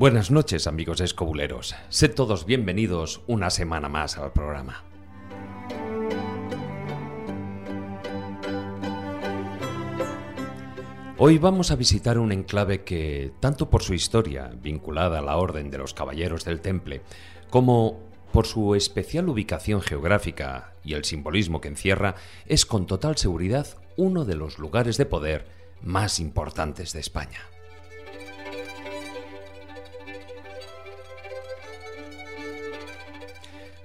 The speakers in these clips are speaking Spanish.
Buenas noches amigos escobuleros. Sed todos bienvenidos una semana más al programa. Hoy vamos a visitar un enclave que, tanto por su historia, vinculada a la Orden de los Caballeros del Temple, como por su especial ubicación geográfica y el simbolismo que encierra, es con total seguridad uno de los lugares de poder más importantes de España.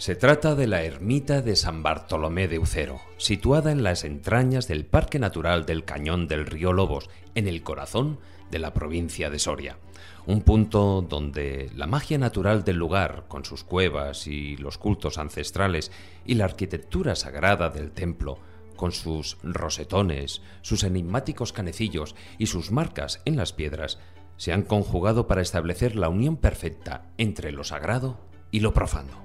Se trata de la ermita de San Bartolomé de Ucero, situada en las entrañas del Parque Natural del Cañón del Río Lobos, en el corazón de la provincia de Soria. Un punto donde la magia natural del lugar, con sus cuevas y los cultos ancestrales, y la arquitectura sagrada del templo, con sus rosetones, sus enigmáticos canecillos y sus marcas en las piedras, se han conjugado para establecer la unión perfecta entre lo sagrado y lo profano.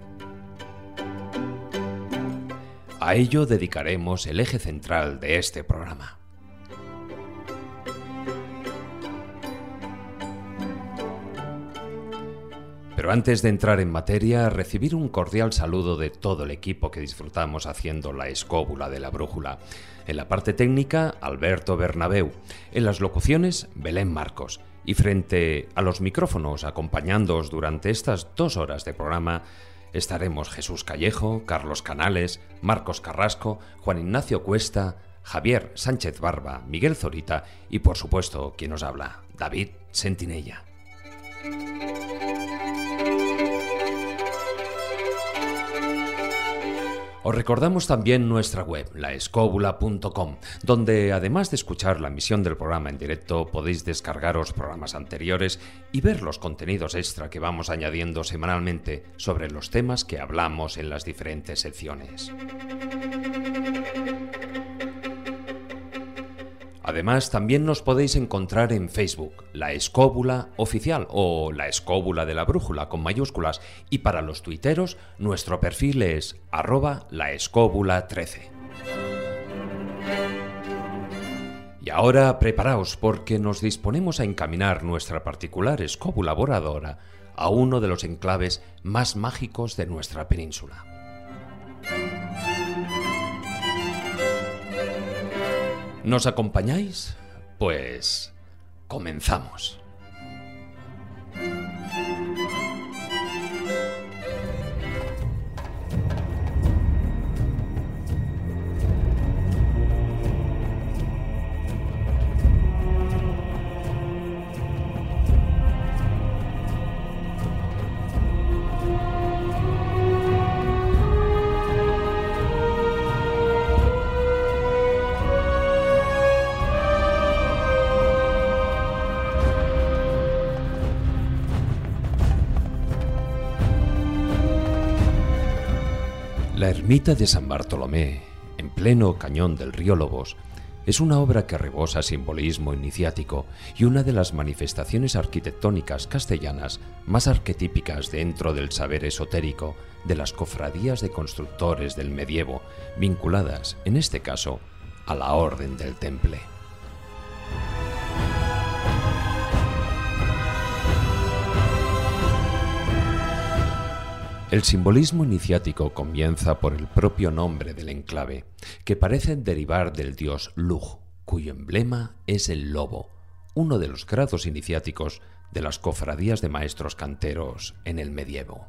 A ello dedicaremos el eje central de este programa. Pero antes de entrar en materia, recibir un cordial saludo de todo el equipo que disfrutamos haciendo la escóbula de la brújula. En la parte técnica, Alberto Bernabeu. En las locuciones, Belén Marcos. Y frente a los micrófonos, acompañándoos durante estas dos horas de programa, estaremos Jesús Callejo, Carlos Canales, Marcos Carrasco, Juan Ignacio Cuesta, Javier Sánchez Barba, Miguel Zorita y por supuesto quien nos habla, David Sentinella. Os recordamos también nuestra web, laescóbula.com, donde además de escuchar la emisión del programa en directo, podéis descargaros programas anteriores y ver los contenidos extra que vamos añadiendo semanalmente sobre los temas que hablamos en las diferentes secciones. Además, también nos podéis encontrar en Facebook, La Escóbula Oficial o La Escóbula de la Brújula con mayúsculas y para los tuiteros nuestro perfil es arroba la escóbula 13. Y ahora preparaos porque nos disponemos a encaminar nuestra particular escóbula voladora a uno de los enclaves más mágicos de nuestra península. ¿Nos acompañáis? Pues comenzamos. La ermita de San Bartolomé, en pleno cañón del río Lobos, es una obra que rebosa simbolismo iniciático y una de las manifestaciones arquitectónicas castellanas más arquetípicas dentro del saber esotérico de las cofradías de constructores del medievo, vinculadas, en este caso, a la Orden del Temple. El simbolismo iniciático comienza por el propio nombre del enclave, que parece derivar del dios Lug, cuyo emblema es el lobo, uno de los grados iniciáticos de las cofradías de maestros canteros en el medievo.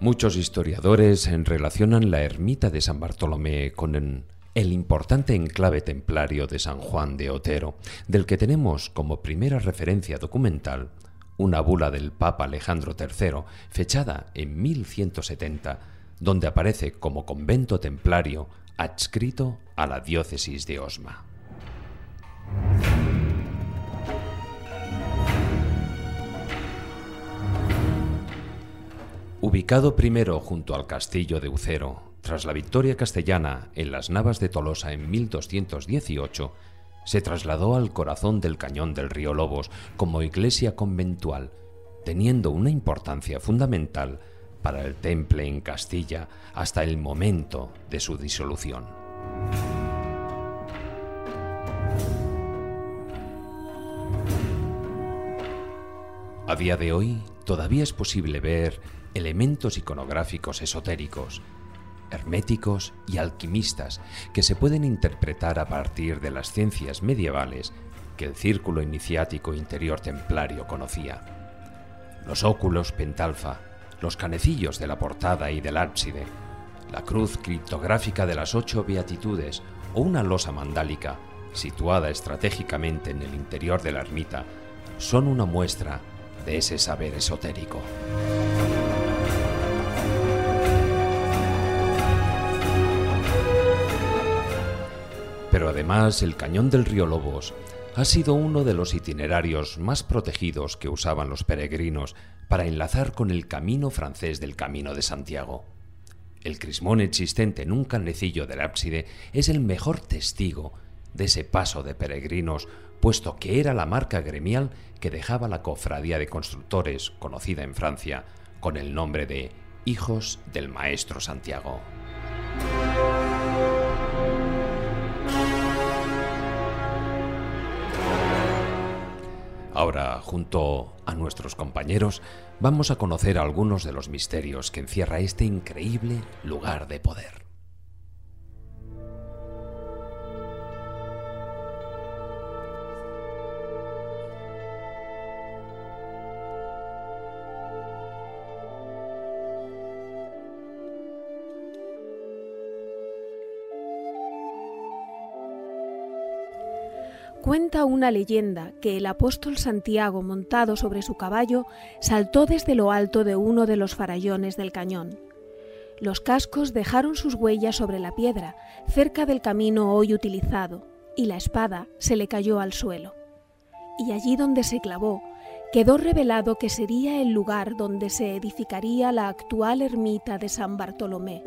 Muchos historiadores relacionan la ermita de San Bartolomé con el el importante enclave templario de San Juan de Otero, del que tenemos como primera referencia documental una bula del Papa Alejandro III, fechada en 1170, donde aparece como convento templario adscrito a la diócesis de Osma. Ubicado primero junto al castillo de Ucero, tras la victoria castellana en las Navas de Tolosa en 1218, se trasladó al corazón del cañón del río Lobos como iglesia conventual, teniendo una importancia fundamental para el temple en Castilla hasta el momento de su disolución. A día de hoy todavía es posible ver elementos iconográficos esotéricos, herméticos y alquimistas que se pueden interpretar a partir de las ciencias medievales que el círculo iniciático interior templario conocía. Los óculos pentalfa, los canecillos de la portada y del ábside, la cruz criptográfica de las ocho beatitudes o una losa mandálica situada estratégicamente en el interior de la ermita son una muestra de ese saber esotérico. Pero además el cañón del río Lobos ha sido uno de los itinerarios más protegidos que usaban los peregrinos para enlazar con el camino francés del Camino de Santiago. El crismón existente en un canecillo del ábside es el mejor testigo de ese paso de peregrinos, puesto que era la marca gremial que dejaba la cofradía de constructores conocida en Francia con el nombre de Hijos del Maestro Santiago. Ahora, junto a nuestros compañeros, vamos a conocer algunos de los misterios que encierra este increíble lugar de poder. Cuenta una leyenda que el apóstol Santiago, montado sobre su caballo, saltó desde lo alto de uno de los farallones del cañón. Los cascos dejaron sus huellas sobre la piedra, cerca del camino hoy utilizado, y la espada se le cayó al suelo. Y allí donde se clavó, quedó revelado que sería el lugar donde se edificaría la actual ermita de San Bartolomé.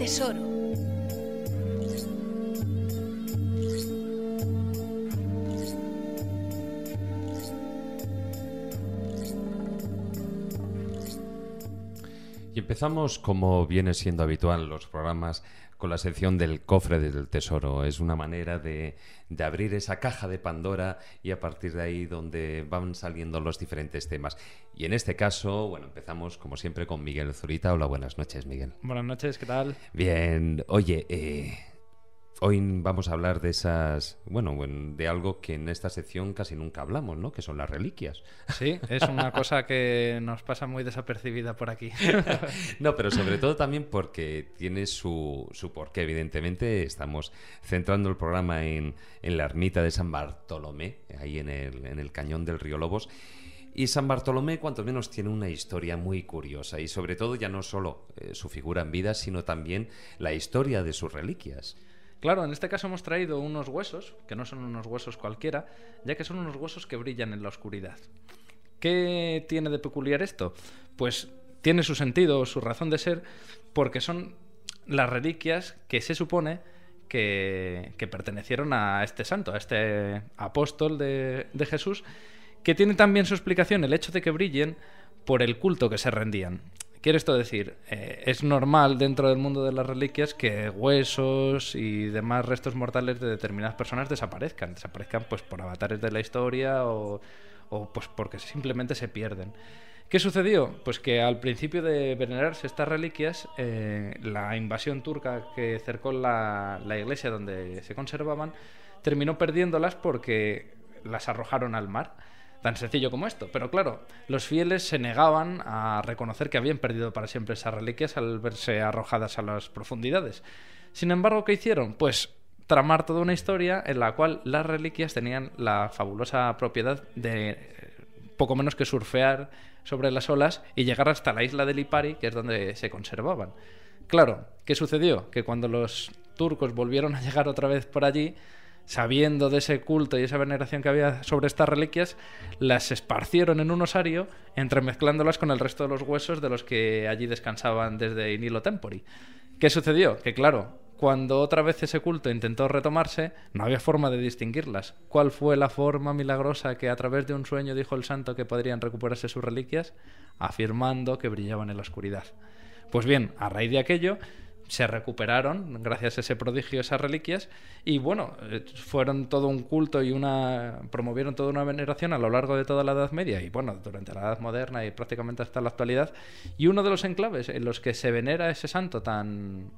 Tesoro. Empezamos, como viene siendo habitual los programas, con la sección del cofre del tesoro. Es una manera de, de, abrir esa caja de Pandora y a partir de ahí donde van saliendo los diferentes temas. Y en este caso, bueno, empezamos como siempre con Miguel Zurita. Hola, buenas noches, Miguel. Buenas noches, ¿qué tal? Bien, oye, eh, Hoy vamos a hablar de esas, bueno, de algo que en esta sección casi nunca hablamos, ¿no? Que son las reliquias. Sí, es una cosa que nos pasa muy desapercibida por aquí. no, pero sobre todo también porque tiene su, su porqué. Evidentemente, estamos centrando el programa en, en la ermita de San Bartolomé, ahí en el, en el cañón del río Lobos. Y San Bartolomé, cuanto menos, tiene una historia muy curiosa y sobre todo ya no solo eh, su figura en vida, sino también la historia de sus reliquias. Claro, en este caso hemos traído unos huesos, que no son unos huesos cualquiera, ya que son unos huesos que brillan en la oscuridad. ¿Qué tiene de peculiar esto? Pues tiene su sentido, su razón de ser, porque son las reliquias que se supone que, que pertenecieron a este santo, a este apóstol de, de Jesús, que tiene también su explicación el hecho de que brillen por el culto que se rendían. Quiero esto decir, eh, es normal dentro del mundo de las reliquias que huesos y demás restos mortales de determinadas personas desaparezcan. Desaparezcan pues por avatares de la historia o, pues porque simplemente se pierden. ¿Qué sucedió? Pues que al principio de venerarse estas reliquias, eh, la invasión turca que cercó la, la iglesia donde se conservaban terminó perdiéndolas porque las arrojaron al mar. Tan sencillo como esto. Pero claro, los fieles se negaban a reconocer que habían perdido para siempre esas reliquias al verse arrojadas a las profundidades. Sin embargo, ¿qué hicieron? Pues tramar toda una historia en la cual las reliquias tenían la fabulosa propiedad de eh, poco menos que surfear sobre las olas y llegar hasta la isla de Lipari, que es donde se conservaban. Claro, ¿qué sucedió? Que cuando los turcos volvieron a llegar otra vez por allí, sabiendo de ese culto y esa veneración que había sobre estas reliquias, las esparcieron en un osario, entremezclándolas con el resto de los huesos de los que allí descansaban desde Inilo Tempori. ¿Qué sucedió? Que claro, cuando otra vez ese culto intentó retomarse, no había forma de distinguirlas. ¿Cuál fue la forma milagrosa que a través de un sueño dijo el santo que podrían recuperarse sus reliquias? Afirmando que brillaban en la oscuridad. Pues bien, a raíz de aquello, se recuperaron gracias a ese prodigio esas reliquias y bueno eh, fueron todo un culto y una promovieron toda una veneración a lo largo de toda la Edad Media y bueno durante la Edad Moderna y prácticamente hasta la actualidad y uno de los enclaves en los que se venera ese santo tan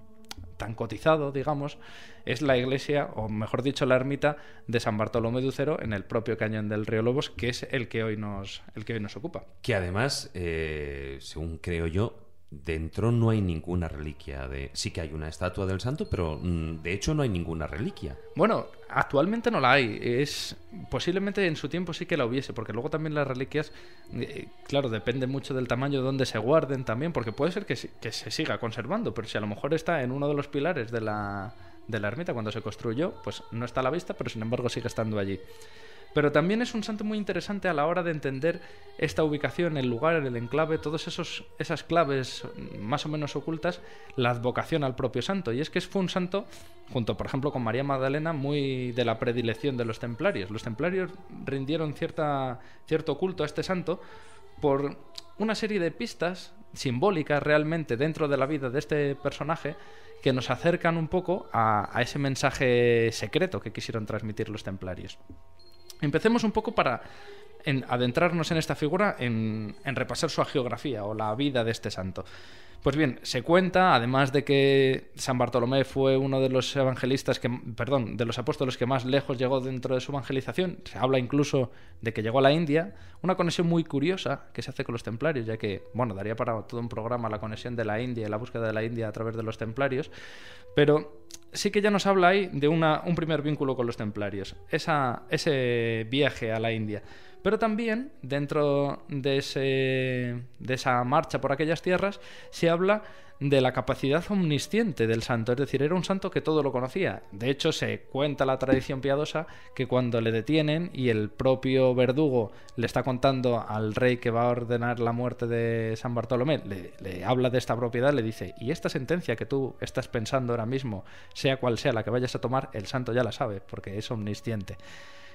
tan cotizado, digamos, es la iglesia, o mejor dicho, la ermita de San Bartolomé de en el propio cañón del río Lobos, que es el que hoy nos, el que hoy nos ocupa. Que además, eh, según creo yo, dentro no hay ninguna reliquia de sí que hay una estatua del santo pero mm, de hecho no hay ninguna reliquia. Bueno actualmente no la hay. Es posiblemente en su tiempo sí que la hubiese porque luego también las reliquias eh, claro depende mucho del tamaño de donde se guarden también porque puede ser que, que se siga conservando pero si a lo mejor está en uno de los pilares de la de la ermita cuando se construyó pues no está a la vista pero sin embargo sigue estando allí pero también es un santo muy interesante a la hora de entender esta ubicación, el lugar, el enclave, todas esas claves más o menos ocultas, la advocación al propio santo. Y es que fue un santo, junto por ejemplo con María Magdalena, muy de la predilección de los templarios. Los templarios rindieron cierto culto a este santo por una serie de pistas simbólicas realmente dentro de la vida de este personaje que nos acercan un poco a ese mensaje secreto que quisieron transmitir los templarios. Empecemos un poco para adentrarnos en esta figura, en, repasar su geografía o la vida de este santo. Pues bien, se cuenta, además de que San Bartolomé fue uno de los evangelistas que, perdón, de los apóstoles que más lejos llegó dentro de su evangelización, se habla incluso de que llegó a la India, una conexión muy curiosa que se hace con los templarios, ya que, bueno, daría para todo un programa la conexión de la India y la búsqueda de la India a través de los templarios, pero sí que ya nos habla ahí de una, un primer vínculo con los templarios, esa, ese viaje a la India. Pero también dentro de, esa marcha por aquellas tierras se habla de la capacidad omnisciente del santo, es decir, era un santo que todo lo conocía. De hecho, se cuenta la tradición piadosa que cuando le detienen y el propio verdugo le está contando al rey que va a ordenar la muerte de San Bartolomé, le habla de esta propiedad, le dice, y esta sentencia que tú estás pensando ahora mismo, sea cual sea la que vayas a tomar, el santo ya la sabe, porque es omnisciente.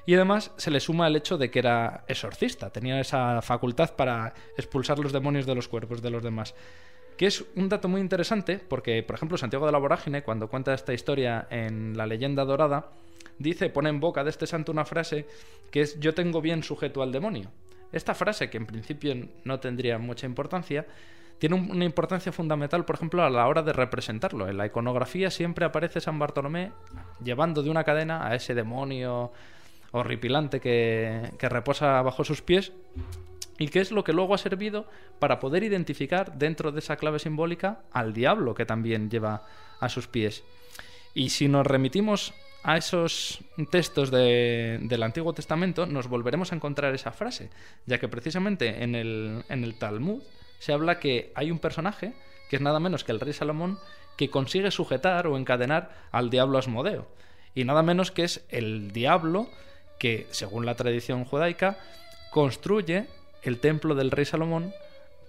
Y además se le suma el hecho de que era exorcista, tenía esa facultad para expulsar los demonios de los cuerpos de los demás. Que es un dato muy interesante porque, por ejemplo, Santiago de la Vorágine, cuando cuenta esta historia en la leyenda dorada, dice, pone en boca de este santo una frase que es yo tengo bien sujeto al demonio. Esta frase, que en principio no tendría mucha importancia, tiene una importancia fundamental, por ejemplo, a la hora de representarlo. En la iconografía siempre aparece San Bartolomé llevando de una cadena a ese demonio horripilante que, reposa bajo sus pies y que es lo que luego ha servido para poder identificar dentro de esa clave simbólica al diablo que también lleva a sus pies. Y si nos remitimos a esos textos del Antiguo Testamento, nos volveremos a encontrar esa frase, ya que precisamente en el, en el Talmud se habla que hay un personaje, que es nada menos que el rey Salomón, que consigue sujetar o encadenar al diablo Asmodeo. Y nada menos que es el diablo que, según la tradición judaica, construye el templo del rey Salomón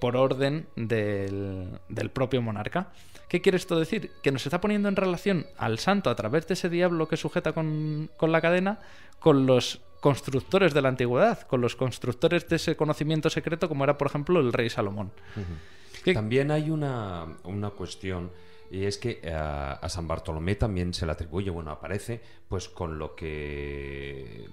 por orden del, propio monarca. ¿Qué quiere esto decir? Que nos está poniendo en relación al santo a través de ese diablo que sujeta con, la cadena con los constructores de la antigüedad, con los constructores de ese conocimiento secreto como era, por ejemplo, el rey Salomón. También hay una, una cuestión y es que eh, a, San Bartolomé también se le atribuye, bueno, aparece, pues con lo que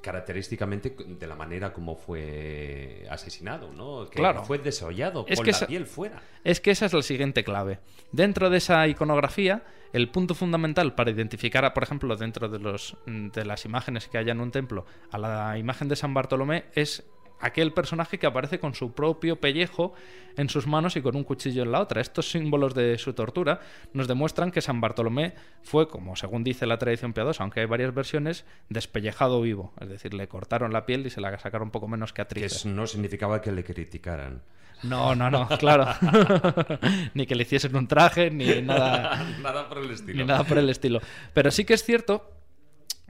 característicamente de la manera como fue asesinado, ¿no? Que claro. fue desollado, con la piel fuera. Es que esa es la siguiente clave. Dentro de esa iconografía, el punto fundamental para identificar, por ejemplo, dentro de, los, de las imágenes que haya en un templo, a la imagen de San Bartolomé es aquel personaje que aparece con su propio pellejo en sus manos y con un cuchillo en la otra. Estos símbolos de su tortura nos demuestran que San Bartolomé fue, como según dice la tradición piadosa, aunque hay varias versiones, despellejado vivo. Es decir, le cortaron la piel y se la sacaron un poco menos que a Que no significaba que le criticaran. No, no, no, claro. ni que le hiciesen un traje, ni nada. nada por el estilo. Ni nada por el estilo. Pero sí que es cierto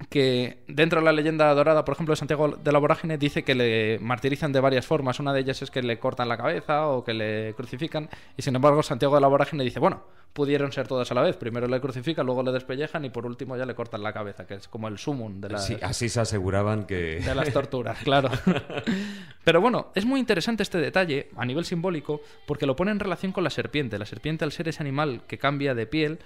que dentro de la leyenda dorada, por ejemplo, de Santiago de la Vorágine, dice que le martirizan de varias formas. Una de ellas es que le cortan la cabeza o que le crucifican. Y sin embargo, Santiago de la Vorágine dice, bueno, pudieron ser todas a la vez. Primero le crucifican, luego le despellejan y por último ya le cortan la cabeza, que es como el sumum de las, Sí, así se aseguraban que... de las torturas, claro. Pero bueno, es muy interesante este detalle a nivel simbólico porque lo pone en relación con la serpiente. La serpiente, al ser ese animal que cambia de piel,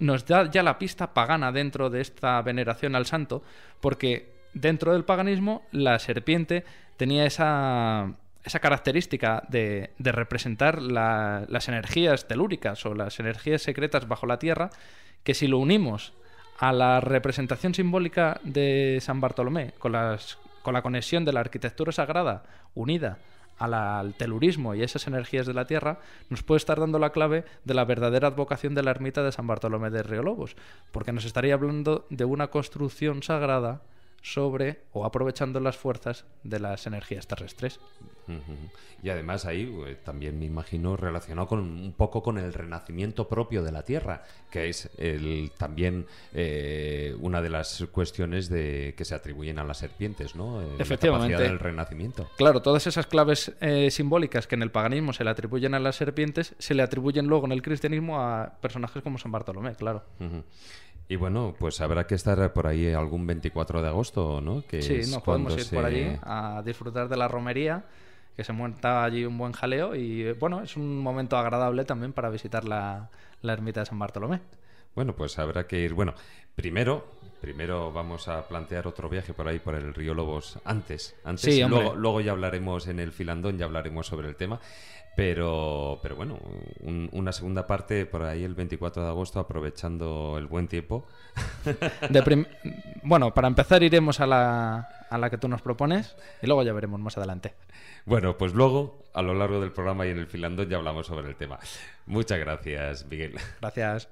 nos da ya la pista pagana dentro de esta veneración al santo, porque dentro del paganismo la serpiente tenía esa, esa característica de, representar la- las energías telúricas o las energías secretas bajo la tierra, que si lo unimos a la representación simbólica de San Bartolomé, con, las, con la conexión de la arquitectura sagrada unida al telurismo y esas energías de la tierra, nos puede estar dando la clave de la verdadera advocación de la ermita de San Bartolomé de Río Lobos, porque nos estaría hablando de una construcción sagrada sobre o aprovechando las fuerzas de las energías terrestres. Y además ahí eh, también me imagino relacionado con un poco con el renacimiento propio de la Tierra, que es el, también eh, una de las cuestiones de, que se atribuyen a las serpientes, ¿no? Eh, Efectivamente. La capacidad del renacimiento. Claro, todas esas claves eh, simbólicas que en el paganismo se le atribuyen a las serpientes, se le atribuyen luego en el cristianismo a personajes como San Bartolomé, claro. Y bueno, pues habrá que estar por ahí algún 24 de agosto, ¿no? Que Sí, nos podemos ir por allí a disfrutar de la romería, que se monta allí un buen jaleo y bueno, es un momento agradable también para visitar la, la ermita de San Bartolomé. Bueno, pues habrá que ir. Bueno, primero, primero vamos a plantear otro viaje por ahí por el río Lobos antes. Antes Sí, luego, luego ya hablaremos en el filandón, ya hablaremos sobre el tema. Pero, pero bueno, un- una segunda parte por ahí el 24 de agosto, aprovechando el buen tiempo. De bueno, para empezar iremos a la, a la que tú nos propones y luego ya veremos más adelante. Bueno, pues luego, a lo largo del programa y en el filandón, ya hablamos sobre el tema. Muchas gracias, Miguel. Gracias.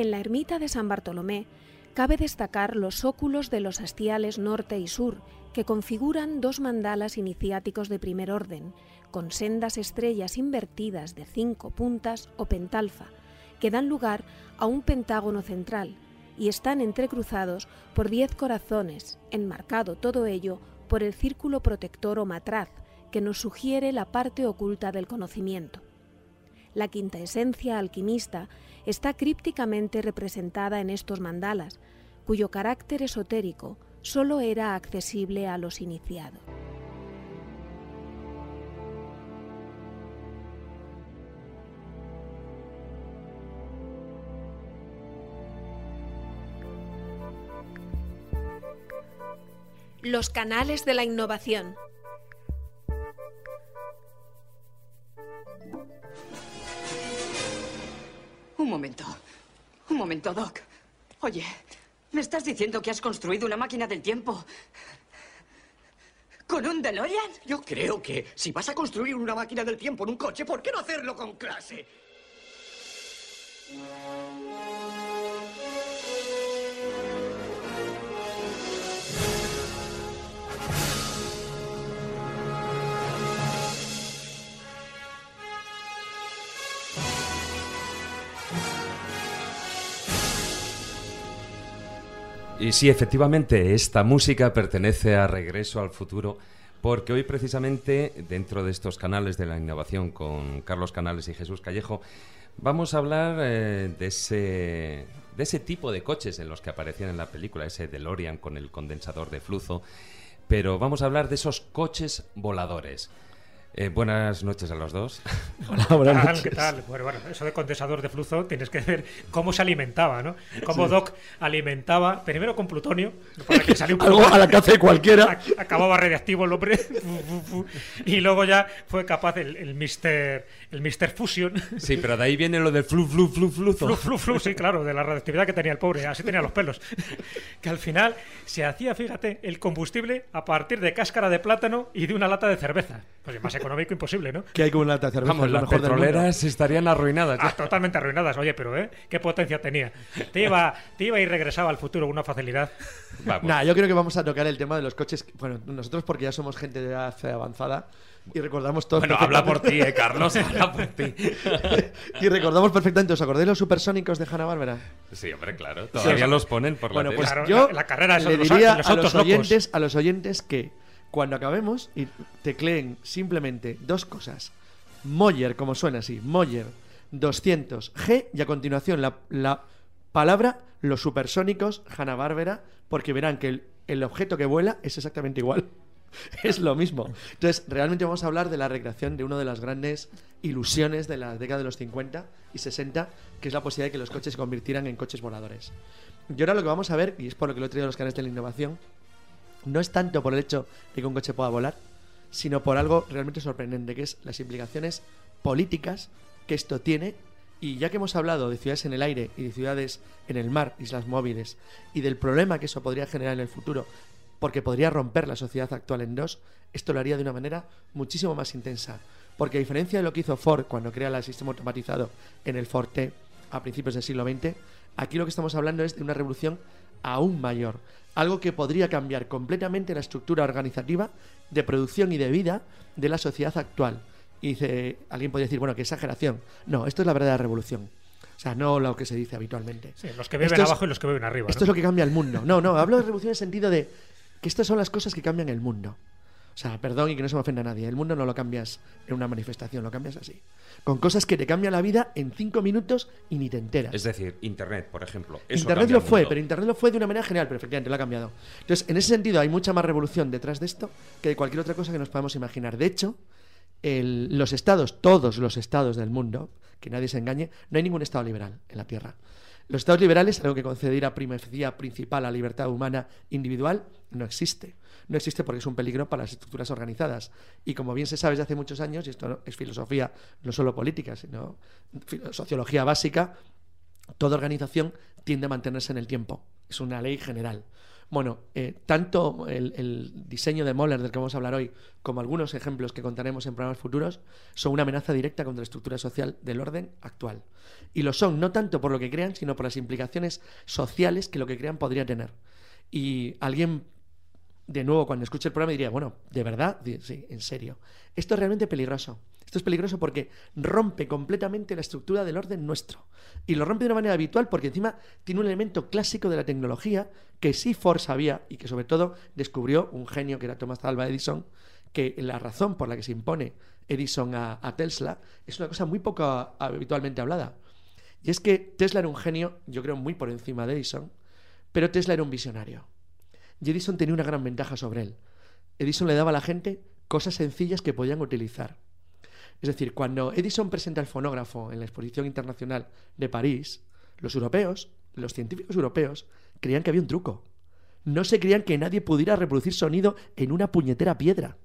En la ermita de San Bartolomé cabe destacar los óculos de los hastiales norte y sur, que configuran dos mandalas iniciáticos de primer orden, con sendas estrellas invertidas de cinco puntas o pentalfa, que dan lugar a un pentágono central y están entrecruzados por diez corazones, enmarcado todo ello por el círculo protector o matraz, que nos sugiere la parte oculta del conocimiento. La quinta esencia alquimista está crípticamente representada en estos mandalas, cuyo carácter esotérico solo era accesible a los iniciados. Los canales de la innovación. Un momento. Un momento, Doc. Oye, ¿me estás diciendo que has construido una máquina del tiempo? ¿Con un DeLorean? Yo creo que si vas a construir una máquina del tiempo en un coche, ¿por qué no hacerlo con clase? Y sí, efectivamente, esta música pertenece a Regreso al Futuro porque hoy precisamente dentro de estos canales de la innovación con Carlos Canales y Jesús Callejo vamos a hablar eh, de ese de ese tipo de coches en los que aparecían en la película, ese DeLorean con el condensador de flujo, pero vamos a hablar de esos coches voladores. Eh, buenas noches a los dos. Hola, buenas noches. ¿Qué tal? Bueno, bueno, eso de condensador de flujo tienes que ver cómo se alimentaba, ¿no? Cómo Doc alimentaba, primero con plutonio, para que salió un Algo a la caza de cualquiera. Acababa radiactivo el hombre. y luego ya fue capaz el, el Mr. El Mr. Fusion. Sí, pero de ahí viene lo del flu, flu, flu, flu. Flu, flu, flu, sí, claro, de la radioactividad que tenía el pobre. Así tenía los pelos. que al final se hacía, fíjate, el combustible a partir de cáscara de plátano y de una lata de cerveza. Pues más económico imposible, ¿no? Que hay con una cerveza. Vamos, las petroleras estarían arruinadas. Ah, totalmente arruinadas. Oye, pero ¿eh? ¿Qué potencia tenía? Te iba, te iba y regresaba al futuro con una facilidad. Nada, yo creo que vamos a tocar el tema de los coches. Bueno, nosotros porque ya somos gente de hace avanzada y recordamos todos. Bueno, habla por ti, eh, Carlos, habla por ti. y recordamos perfectamente, ¿os acordáis los supersónicos de Hanna Barbera? Sí, hombre, claro. Todavía los ponen por bueno, la pues tele. yo la, carrera le diría a los oyentes, a los oyentes que cuando acabemos y tecleen simplemente dos cosas. Moyer, como suena así, Moyer 200 G y a continuación la, la palabra los supersónicos Hanna Barbera porque verán que el, el objeto que vuela es exactamente igual. es lo mismo. Entonces, realmente vamos a hablar de la recreación de una de las grandes ilusiones de la década de los 50 y 60, que es la posibilidad de que los coches se convirtieran en coches voladores. Y ahora lo que vamos a ver, y es por lo que lo he traído a los canales de la innovación, no es tanto por el hecho de que un coche pueda volar, sino por algo realmente sorprendente, que es las implicaciones políticas que esto tiene. Y ya que hemos hablado de ciudades en el aire y de ciudades en el mar, islas móviles, y del problema que eso podría generar en el futuro porque podría romper la sociedad actual en dos, esto lo haría de una manera muchísimo más intensa. Porque a diferencia de lo que hizo Ford cuando crea el sistema automatizado en el Ford T a principios del siglo XX, aquí lo que estamos hablando es de una revolución aún mayor. Algo que podría cambiar completamente la estructura organizativa de producción y de vida de la sociedad actual. Y dice, alguien podría decir, bueno, qué exageración. No, esto es la verdadera revolución. O sea, no lo que se dice habitualmente. Sí, los que beben abajo y los que beben arriba. Esto es lo que cambia el mundo. No, no, hablo de revolución en el sentido de que estas son las cosas que cambian el mundo. O sea, perdón y que no se me ofenda a nadie. El mundo no lo cambias en una manifestación, lo cambias así. Con cosas que te cambian la vida en cinco minutos y ni te enteras. Es decir, Internet, por ejemplo. Internet lo fue, pero Internet lo fue de una manera general, pero efectivamente lo ha cambiado. Entonces, en ese sentido, hay mucha más revolución detrás de esto que de cualquier otra cosa que nos podamos imaginar. De hecho, los estados, todos los estados del mundo, que nadie se engañe, no hay ningún estado liberal en la Tierra. Los estados liberales, algo que concederá primacía principal a libertad humana individual, no existe. No existe porque es un peligro para las estructuras organizadas. Y como bien se sabe desde hace muchos años, y esto es filosofía no solo política, sino sociología básica, toda organización tiende a mantenerse en el tiempo. Es una ley general. Bueno, eh, tanto el, diseño de Moller del que vamos a hablar hoy, como algunos ejemplos que contaremos en programas futuros, son una amenaza directa contra la estructura social del orden actual. Y lo son no tanto por lo que crean, sino por las implicaciones sociales que lo que crean podría tener. Y alguien, de nuevo, cuando escuche el programa diría, bueno, ¿de verdad? Sí, en serio. Esto es realmente peligroso. Esto es peligroso porque rompe completamente la estructura del orden nuestro. Y lo rompe de una manera habitual porque encima tiene un elemento clásico de la tecnología que sí Ford sabía y que sobre todo descubrió un genio que era Thomas Alva Edison, que la razón por la que se impone Edison a, Tesla es una cosa muy poco habitualmente hablada. Y es que Tesla era un genio, yo creo, muy por encima de Edison, pero Tesla era un visionario. Y Edison tenía una gran ventaja sobre él. Edison le daba a la gente cosas sencillas que podían utilizar. Es decir, cuando Edison presenta el fonógrafo en la Exposición Internacional de París, los europeos, los científicos europeos, creían que había un truco. No se creían que nadie pudiera reproducir sonido en una puñetera piedra.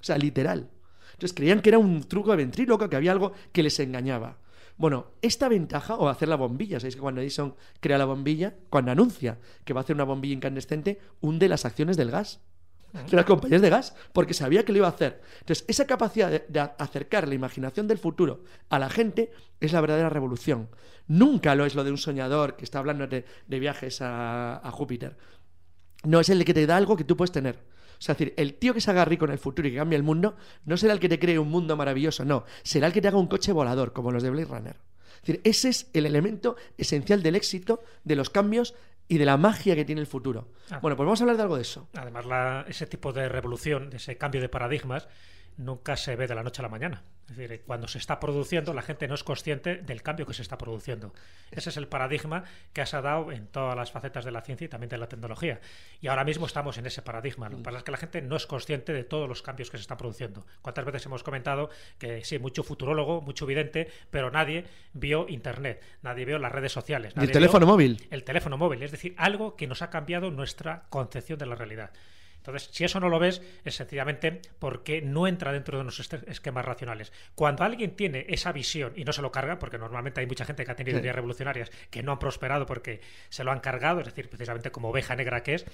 O sea, literal. Entonces creían que era un truco de ventríloco, que había algo que les engañaba. Bueno, esta ventaja, o hacer la bombilla, sabéis que cuando Edison crea la bombilla, cuando anuncia que va a hacer una bombilla incandescente, hunde las acciones del gas de las compañías de gas, porque sabía que lo iba a hacer. Entonces, esa capacidad de, acercar la imaginación del futuro a la gente es la verdadera revolución. Nunca lo es lo de un soñador que está hablando de, viajes a, Júpiter. No, es el de que te da algo que tú puedes tener. O sea, es decir, el tío que se haga rico en el futuro y que cambie el mundo, no será el que te cree un mundo maravilloso, no. Será el que te haga un coche volador, como los de Blade Runner. Es decir, ese es el elemento esencial del éxito de los cambios y de la magia que tiene el futuro. Ah. Bueno, pues vamos a hablar de algo de eso. Además, la- ese tipo de revolución, de ese cambio de paradigmas, nunca se ve de la noche a la mañana. Es decir, cuando se está produciendo, la gente no es consciente del cambio que se está produciendo. Ese es el paradigma que se ha dado en todas las facetas de la ciencia y también de la tecnología. Y ahora mismo estamos en ese paradigma. Lo que pasa es que la gente no es consciente de todos los cambios que se están produciendo. ¿Cuántas veces hemos comentado que sí, mucho futurólogo, mucho vidente, pero nadie vio Internet, nadie vio las redes sociales. Y el nadie teléfono vio móvil. el teléfono móvil, es decir, algo que nos ha cambiado nuestra concepción de la realidad. Entonces, si eso no lo ves, es sencillamente porque no entra dentro de este- esquemas racionales. Cuando alguien tiene esa visión y no se lo carga, porque normalmente hay mucha gente que ha tenido Sí. ideas revolucionarias que no han prosperado porque se lo han cargado, es decir, precisamente como oveja negra que es,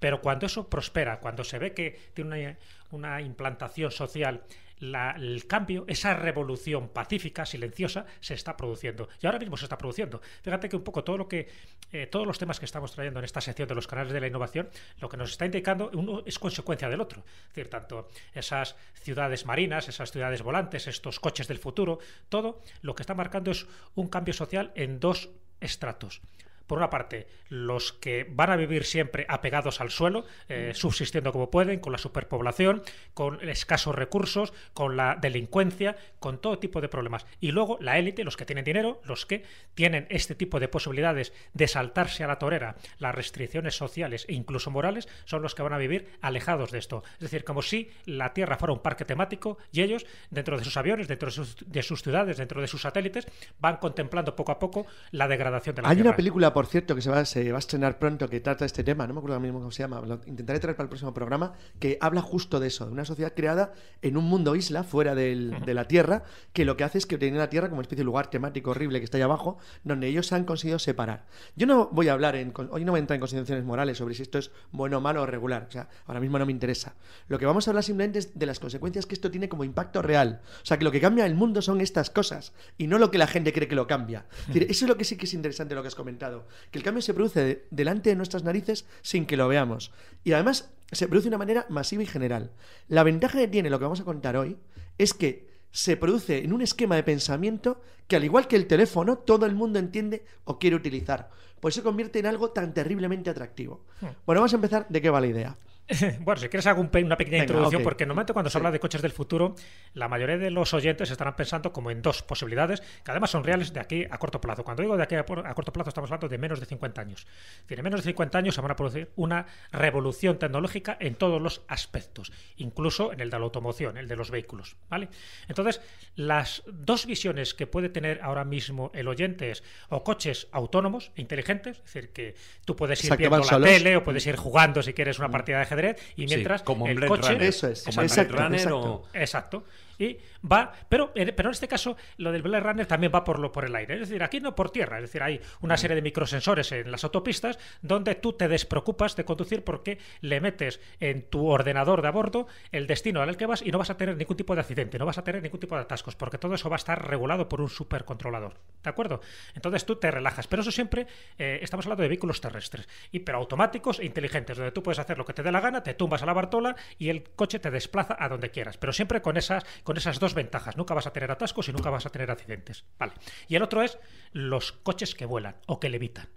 pero cuando eso prospera, cuando se ve que tiene una, una implantación social, la- el cambio, esa revolución pacífica, silenciosa, se está produciendo. Y ahora mismo se está produciendo. Fíjate que un poco todo lo que, eh, todos los temas que estamos trayendo en esta sección de los canales de la innovación, lo que nos está indicando, uno es consecuencia del otro. Es decir, tanto esas ciudades marinas, esas ciudades volantes, estos coches del futuro, todo lo que está marcando es un cambio social en dos estratos. Por una parte, los que van a vivir siempre apegados al suelo, eh, subsistiendo como pueden, con la superpoblación, con escasos recursos, con la delincuencia, con todo tipo de problemas. Y luego la élite, los que tienen dinero, los que tienen este tipo de posibilidades de saltarse a la torera las restricciones sociales e incluso morales, son los que van a vivir alejados de esto. Es decir, como si la Tierra fuera un parque temático y ellos, dentro de sus aviones, dentro de sus, de sus ciudades, dentro de sus satélites, van contemplando poco a poco la degradación de la Hay Tierra. una película, por cierto, que se va, se va a estrenar pronto que trata este tema, no me acuerdo ahora mismo cómo se llama, lo intentaré traer para el próximo programa, que habla justo de eso, de una sociedad creada en un mundo isla, fuera del- de la Tierra, que lo que hace es que tiene la Tierra como una especie de lugar temático horrible que está ahí abajo, donde ellos se han conseguido separar. Yo no voy a hablar, en, hoy no voy a entrar en consideraciones morales sobre si esto es bueno, malo o regular, o sea, ahora mismo no me interesa. Lo que vamos a hablar simplemente es de las consecuencias que esto tiene como impacto real. O sea, que lo que cambia el mundo son estas cosas y no lo que la gente cree que lo cambia. Es decir, eso es lo que sí que es interesante lo que has comentado. Que el cambio se produce de- delante de nuestras narices sin que lo veamos. Y además se produce de una manera masiva y general. La ventaja que tiene lo que vamos a contar hoy es que se produce en un esquema de pensamiento que al igual que el teléfono, todo el mundo entiende o quiere utilizar. Pues se convierte en algo tan terriblemente atractivo. Bueno, vamos a empezar de qué va la idea. Bueno, si quieres hago un una pequeña Venga, introducción, ok. porque normalmente cuando se Sí. habla de coches del futuro, la mayoría de los oyentes estarán pensando como en dos posibilidades, que además son reales de aquí a corto plazo. Cuando digo de aquí a, corto plazo, estamos hablando de menos de 50 años. En menos de 50 años se van a producir una revolución tecnológica en todos los aspectos, incluso en el de la automoción, el de los vehículos. ¿vale? Entonces, las dos visiones que puede tener ahora mismo el oyente es o coches autónomos e inteligentes, es decir, que tú puedes ir Exacto, viendo la solos. tele o puedes ir jugando si quieres una partida de ajedrez y Sí, mientras como en el Blade coche Runner. Eso es, Como en exacto, Blade Runner exacto. o- Exacto. Y va, pero, pero en este caso lo del Blade Runner también va por, lo, por el aire. Es decir, aquí no por tierra. Es decir, hay una serie de microsensores en las autopistas donde tú te despreocupas de conducir porque le metes en tu ordenador de a bordo el destino al que vas y no vas a tener ningún tipo de accidente, no vas a tener ningún tipo de atascos, porque todo eso va a estar regulado por un supercontrolador. ¿De acuerdo? Entonces tú te relajas. Pero eso siempre eh, estamos hablando de vehículos terrestres, y pero automáticos e inteligentes, donde tú puedes hacer lo que te dé la gana, te tumbas a la Bartola y el coche te desplaza a donde quieras. Pero siempre con esas, con esas dos ventajas. Nunca vas a tener atascos y nunca vas a tener accidentes. Vale. Y el otro es los coches que vuelan o que levitan.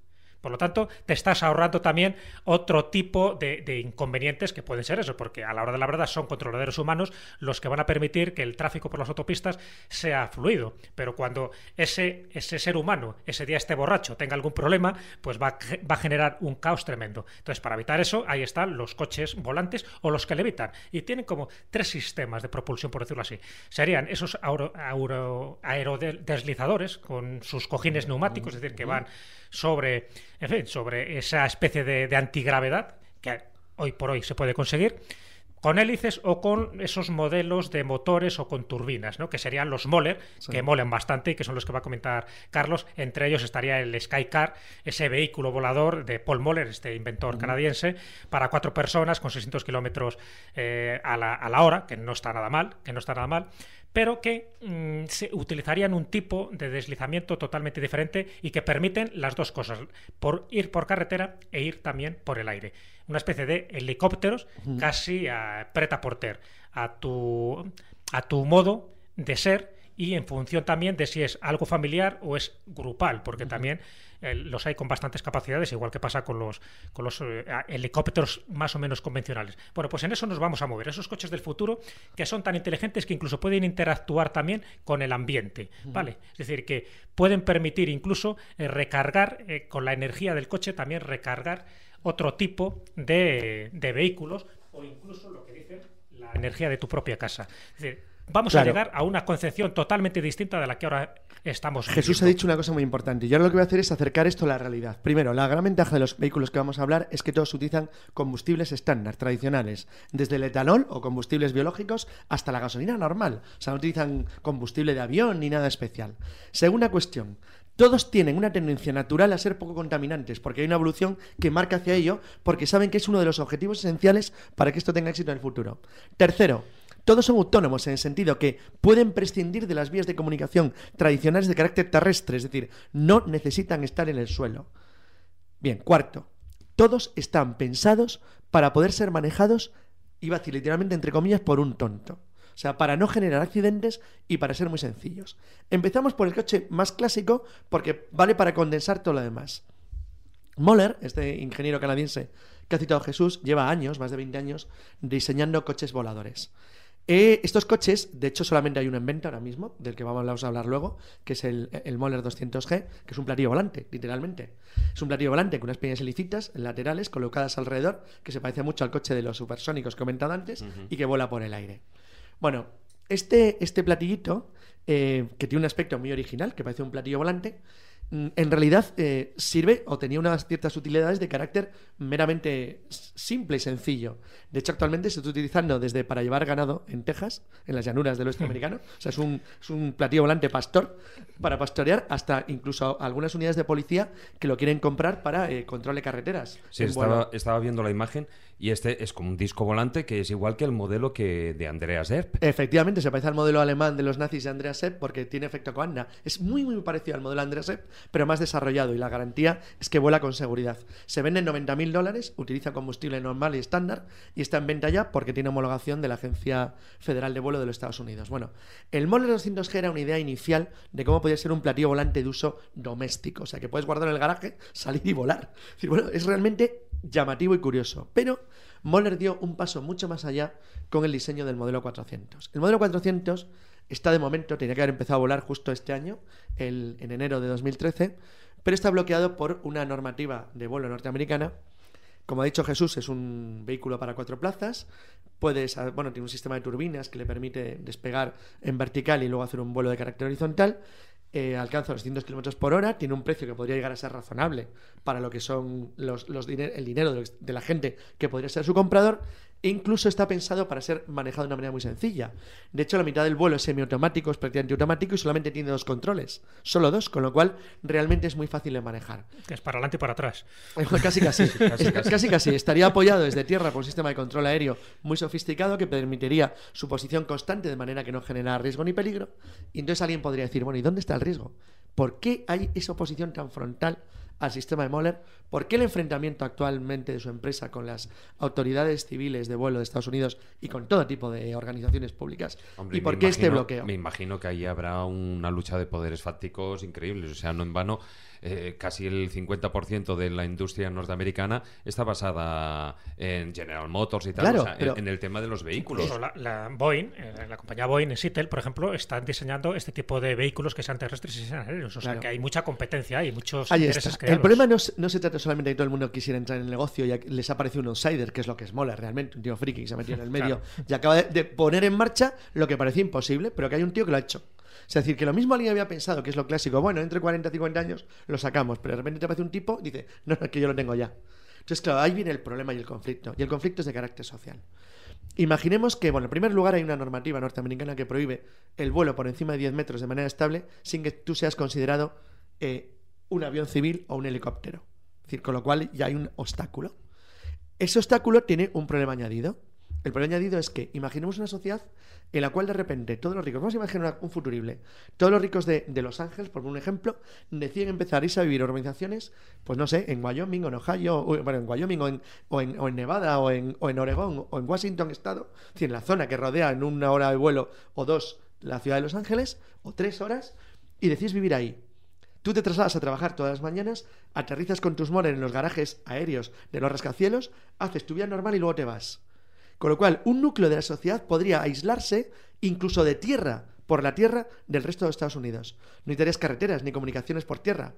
Por lo tanto, te estás ahorrando también otro tipo de, de inconvenientes que pueden ser eso, porque a la hora de la verdad son controladores humanos los que van a permitir que el tráfico por las autopistas sea fluido. Pero cuando ese, ese ser humano ese día esté borracho, tenga algún problema, pues va, va a generar un caos tremendo. Entonces, para evitar eso, ahí están los coches volantes o los que levitan. Y tienen como tres sistemas de propulsión, por decirlo así. Serían esos aerodeslizadores con sus cojines neumáticos, es decir, que van sobre, en fin, sobre esa especie de, de antigravedad que hoy por hoy se puede conseguir con hélices o con esos modelos de motores o con turbinas, ¿no? que serían los Moller, que molen bastante y que son los que va a comentar Carlos. Entre ellos estaría el Skycar, ese vehículo volador de Paul Moller, este inventor canadiense, para cuatro personas con 600 kilómetros eh, a, la, a la hora, que no está nada mal, que no está nada mal pero que mm, se utilizarían un tipo de deslizamiento totalmente diferente y que permiten las dos cosas, por ir por carretera e ir también por el aire. Una especie de helicópteros casi a preta porter, a tu, a tu modo de ser y en función también de si es algo familiar o es grupal, porque también eh, los hay con bastantes capacidades, igual que pasa con los, con los eh, helicópteros más o menos convencionales. Bueno, pues en eso nos vamos a mover, esos coches del futuro que son tan inteligentes que incluso pueden interactuar también con el ambiente, ¿vale? Es decir, que pueden permitir incluso eh, recargar con la energía del coche, también recargar otro tipo de, de vehículos o incluso lo que dicen la energía de tu propia casa. Es decir, vamos a llegar a una concepción totalmente distinta de la que ahora estamos Jesús ha dicho una cosa muy importante. Yo ahora lo que voy a hacer es acercar esto a la realidad. Primero, la gran ventaja de los vehículos que vamos a hablar es que todos utilizan combustibles estándar, tradicionales, desde el etanol o combustibles biológicos hasta la gasolina normal. O sea, no utilizan combustible de avión ni nada especial. Segunda cuestión, todos tienen una tendencia natural a ser poco contaminantes, porque hay una evolución que marca hacia ello, porque saben que es uno de los objetivos esenciales para que esto tenga éxito en el futuro. Tercero, todos son autónomos en el sentido que pueden prescindir de las vías de comunicación tradicionales de carácter terrestre, es decir, no necesitan estar en el suelo. Bien, cuarto, todos están pensados para poder ser manejados, iba a decir literalmente entre comillas, por un tonto. O sea, para no generar accidentes y para ser muy sencillos. Empezamos por el coche más clásico porque vale para condensar todo lo demás. Moller, este ingeniero canadiense que ha citado Jesús, lleva años, más de 20 años, diseñando coches voladores. Eh, estos coches, de hecho, solamente hay uno en venta ahora mismo, del que vamos a hablar luego, que es el, el Moller 200G, que es un platillo volante, literalmente. Es un platillo volante con unas pequeñas helicitas laterales colocadas alrededor, que se parece mucho al coche de los supersónicos que he comentado antes, y que vuela por el aire. Bueno, este, este platillito, eh, que tiene un aspecto muy original, que parece un platillo volante, Mm, en realidad eh, sirve o tenía unas ciertas utilidades de carácter meramente simple y sencillo. De hecho, actualmente se está utilizando desde para llevar ganado en Texas, en las llanuras del oeste americano. O sea, es un, es un platillo volante pastor para pastorear, hasta incluso algunas unidades de policía que lo quieren comprar para eh, control de carreteras. Sí, estaba, estaba viendo la imagen y este es como un disco volante que es igual que el modelo que de Andreas Sepp. Efectivamente, se parece al modelo alemán de los nazis de Andreas Sepp porque tiene efecto Coanda. Es muy, muy parecido al modelo Andreas Sepp, pero más desarrollado y la garantía es que vuela con seguridad. Se vende en 90.000 dólares, utiliza combustible normal y estándar y está en venta ya porque tiene homologación de la Agencia Federal de Vuelo de los Estados Unidos. Bueno, el Moller 200G era una idea inicial de cómo podía ser un platillo volante de uso doméstico, o sea, que puedes guardar en el garaje, salir y volar. Es, bueno, es realmente llamativo y curioso, pero Moller dio un paso mucho más allá con el diseño del modelo 400. El modelo 400 está de momento, tenía que haber empezado a volar justo este año, en enero de 2013, pero está bloqueado por una normativa de vuelo norteamericana. Como ha dicho Jesús, es un vehículo para cuatro plazas. Puedes, bueno, tiene un sistema de turbinas que le permite despegar en vertical y luego hacer un vuelo de carácter horizontal. Eh, alcanza los 100 km por hora, tiene un precio que podría llegar a ser razonable para lo que son los, los el dinero de, la gente que podría ser su comprador, incluso está pensado para ser manejado de una manera muy sencilla. De hecho, la mitad del vuelo es semiautomático, es prácticamente automático y solamente tiene dos controles, solo dos, con lo cual realmente es muy fácil de manejar. Es para adelante y para atrás. casi, casi. casi, casi, casi. Estaría apoyado desde tierra por un sistema de control aéreo muy sofisticado que permitiría su posición constante de manera que no genera riesgo ni peligro. Y entonces alguien podría decir, bueno, ¿y dónde está el riesgo? ¿Por qué hay esa oposición tan frontal al sistema de Moller, por qué el enfrentamiento actualmente de su empresa con las autoridades civiles de vuelo de Estados Unidos y con todo tipo de organizaciones públicas y por qué este bloqueo. Me imagino que ahí habrá una lucha de poderes fácticos increíbles, o sea, no en vano eh, casi el 50% de la industria norteamericana está basada en General Motors y tal, en, el tema de los vehículos. La, Boeing, eh, la compañía Boeing en Seattle, por ejemplo, están diseñando este tipo de vehículos que sean terrestres y sean aéreos. O sea que hay mucha competencia y muchos intereses El problema no, se trata solamente de que todo el mundo quisiera entrar en el negocio y les aparece un outsider, que es lo que es mola realmente, un tío friki que se ha metido en el medio y acaba de poner en marcha lo que parecía imposible, pero que hay un tío que lo ha hecho. Es decir, que lo mismo alguien había pensado, que es lo clásico, bueno, entre 40 y 50 años lo sacamos, pero de repente te aparece un tipo y dice, no, no, que yo lo tengo ya. Entonces, claro, ahí viene el problema y el conflicto. Y el conflicto es de carácter social. Imaginemos que, bueno, en primer lugar hay una normativa norteamericana que prohíbe el vuelo por encima de 10 metros de manera estable sin que tú seas considerado eh, un avión civil o un helicóptero. Es decir, con lo cual ya hay un obstáculo. Ese obstáculo tiene un problema añadido. El problema añadido es que imaginemos una sociedad en la cual de repente todos los ricos, vamos a imaginar un futurible, todos los ricos de, Los Ángeles, por un ejemplo, deciden empezar a irse a vivir organizaciones, pues no sé, en Wyoming o en Ohio, bueno, en Wyoming o en, o Nevada o en, o Oregón o en Washington Estado, en la zona que rodea en una hora de vuelo o dos la ciudad de Los Ángeles, o tres horas, y decides vivir ahí. Tú te trasladas a trabajar todas las mañanas, aterrizas con tus moles en los garajes aéreos de los rascacielos, haces tu vida normal y luego te vas. Con lo cual, un núcleo de la sociedad podría aislarse incluso de tierra, por la tierra, del resto de Estados Unidos. No necesitarías carreteras ni comunicaciones por tierra.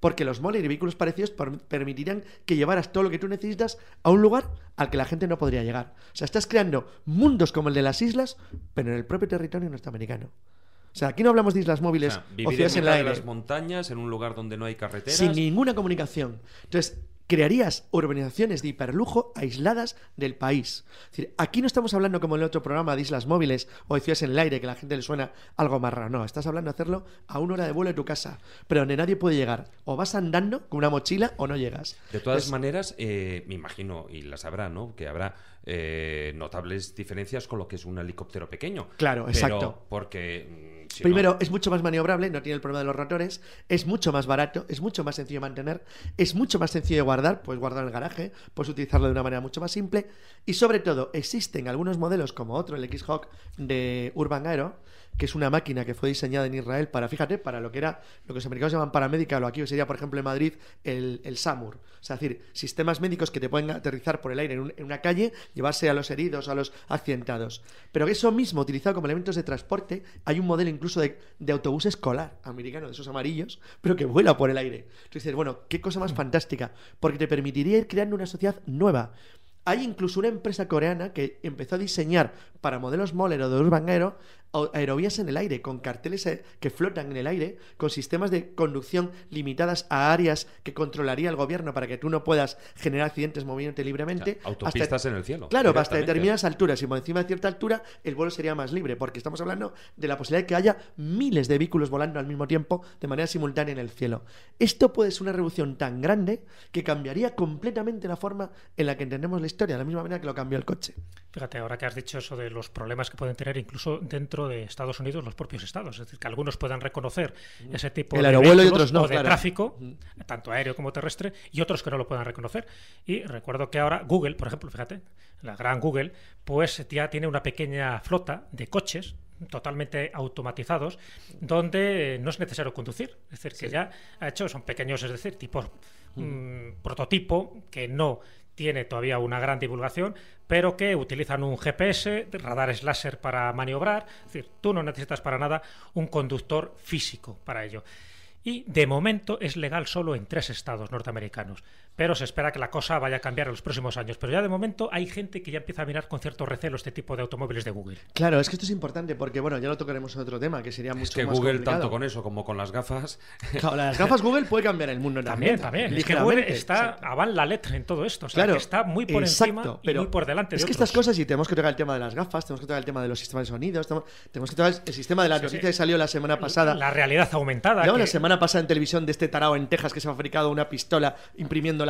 Porque los moles y vehículos parecidos per- permitirían que llevaras todo lo que tú necesitas a un lugar al que la gente no podría llegar. O sea, estás creando mundos como el de las islas, pero en el propio territorio norteamericano. O sea, aquí no hablamos de islas O móviles sea, o vivir en ciudades en mitad de las montañas, en un lugar donde no hay carreteras. Sin ninguna comunicación. Entonces, crearías urbanizaciones de hiperlujo aisladas del país. Es decir, aquí no estamos hablando como en el otro programa de islas móviles o de ciudades en el aire, que a la gente le suena algo más raro. No, estás hablando de hacerlo a una hora de vuelo de tu casa, pero donde nadie puede llegar. O vas andando con una mochila o no llegas. De todas Entonces, maneras, eh, me imagino, y las habrá, ¿no? Que habrá eh, notables diferencias con lo que es un helicóptero pequeño. Claro, Pero exacto. Porque. Si Primero, no- es mucho más maniobrable, no tiene el problema de los rotores, es mucho más barato, es mucho más sencillo de mantener, es mucho más sencillo de guardar, puedes guardar en el garaje, puedes utilizarlo de una manera mucho más simple y sobre todo existen algunos modelos como otro, el X-Hawk de Urban Aero, que es una máquina que fue diseñada en Israel para, fíjate, para lo que era lo que los americanos llaman paramédica, lo aquí sería, por ejemplo, en Madrid, el, el SAMUR. O sea, es decir, sistemas médicos que te pueden aterrizar por el aire en, un- en una calle, llevarse a los heridos, a los accidentados. Pero eso mismo, utilizado como elementos de transporte, hay un modelo incluso de, de autobús escolar americano, de esos amarillos, pero que vuela por el aire. Entonces dices, bueno, qué cosa más fantástica, porque te permitiría ir creando una sociedad nueva. Hay incluso una empresa coreana que empezó a diseñar para modelos Moller o de Urban Aero aerovías en el aire, con carteles eh, que flotan en el aire, con sistemas de conducción limitadas a áreas que controlaría el gobierno para que tú no puedas generar accidentes moviéndote libremente. O sea, autopistas hasta- en el cielo, Claro, hasta determinadas alturas. Y por encima de cierta altura, el vuelo sería más libre, porque estamos hablando de la posibilidad de que haya miles de vehículos volando al mismo tiempo de manera simultánea en el cielo. Esto puede ser una revolución tan grande que cambiaría completamente la forma en la que entendemos la historia, de la misma manera que lo cambió el coche. Fíjate, ahora que has dicho eso de los problemas que pueden tener incluso dentro de Estados Unidos los propios estados, es decir, que algunos puedan reconocer ese tipo El de aerovuelo y otros no, o de claro. tráfico, tanto aéreo como terrestre, y otros que no lo puedan reconocer. Y recuerdo que ahora Google, por ejemplo, fíjate, la gran Google, pues ya tiene una pequeña flota de coches totalmente automatizados donde no es necesario conducir. Es decir, que ya ha hecho, son pequeños, es decir, tipo mm, prototipo que no tiene todavía una gran divulgación, pero que utilizan un GPS, radares láser para maniobrar. Es decir, tú no necesitas para nada un conductor físico para ello. Y de momento es legal solo en tres estados norteamericanos. Pero se espera que la cosa vaya a cambiar en los próximos años. Pero ya de momento hay gente que ya empieza a mirar con cierto recelo este tipo de automóviles de Google. Claro, es que esto es importante porque, bueno, ya lo tocaremos en otro tema, que sería mucho Es que más Google, complicado. tanto con eso como con las gafas. Claro, las gafas Google puede cambiar el mundo También, también. Es que Google está Exacto. a van la letra en todo esto. O sea, Claro, que está muy por exacto, encima pero y muy por delante Es de que otros. estas cosas, y tenemos que tocar el tema de las gafas, tenemos que tocar el tema de los sistemas de sonido, tenemos, que tocar el sistema de la Sí, noticia sí. que salió la semana pasada. La realidad aumentada. ¿no? que- La semana pasada en televisión de este tarao en Texas que se ha fabricado una pistola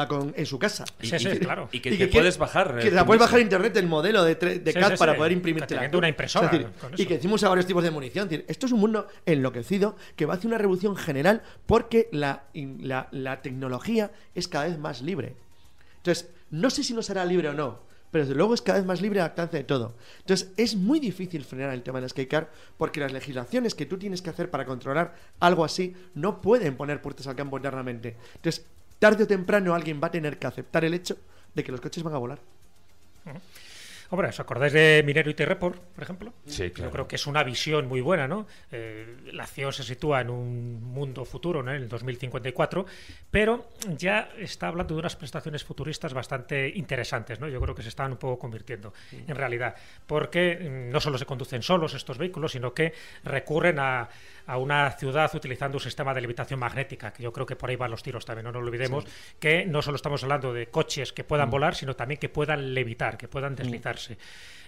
con, en su casa. Sí, sí, claro. Y que te puedes bajar, Que eh, te la puedes bajar en internet el modelo de, de Sí, CAD sí, para sí. poder imprimirte una impresora y que decimos a varios tipos de munición. Es decir, esto es un mundo enloquecido que va hacia una revolución general porque la, la, la tecnología es cada vez más libre. Entonces, no sé si nos hará libre o no, pero desde luego es cada vez más libre al alcance de todo. Entonces, es muy difícil frenar el tema del skatecar porque las legislaciones que tú tienes que hacer para controlar algo así no pueden poner puertas al campo eternamente. Entonces, tarde o temprano alguien va a tener que aceptar el hecho de que los coches van a volar. Hombre, ¿os acordáis de Minority Report, por ejemplo? Sí, claro. Yo creo que es una visión muy buena, ¿no? Eh, la acción se sitúa en un mundo futuro, ¿no? En el 2054, pero ya está hablando de unas prestaciones futuristas bastante interesantes, ¿no? Yo creo que se están un poco convirtiendo en realidad, porque mm, no solo se conducen solos estos vehículos, sino que recurren a, a una ciudad utilizando un sistema de levitación magnética, que yo creo que por ahí van los tiros también, no nos olvidemos que no solo estamos hablando de coches que puedan volar, sino también que puedan levitar, que puedan deslizarse.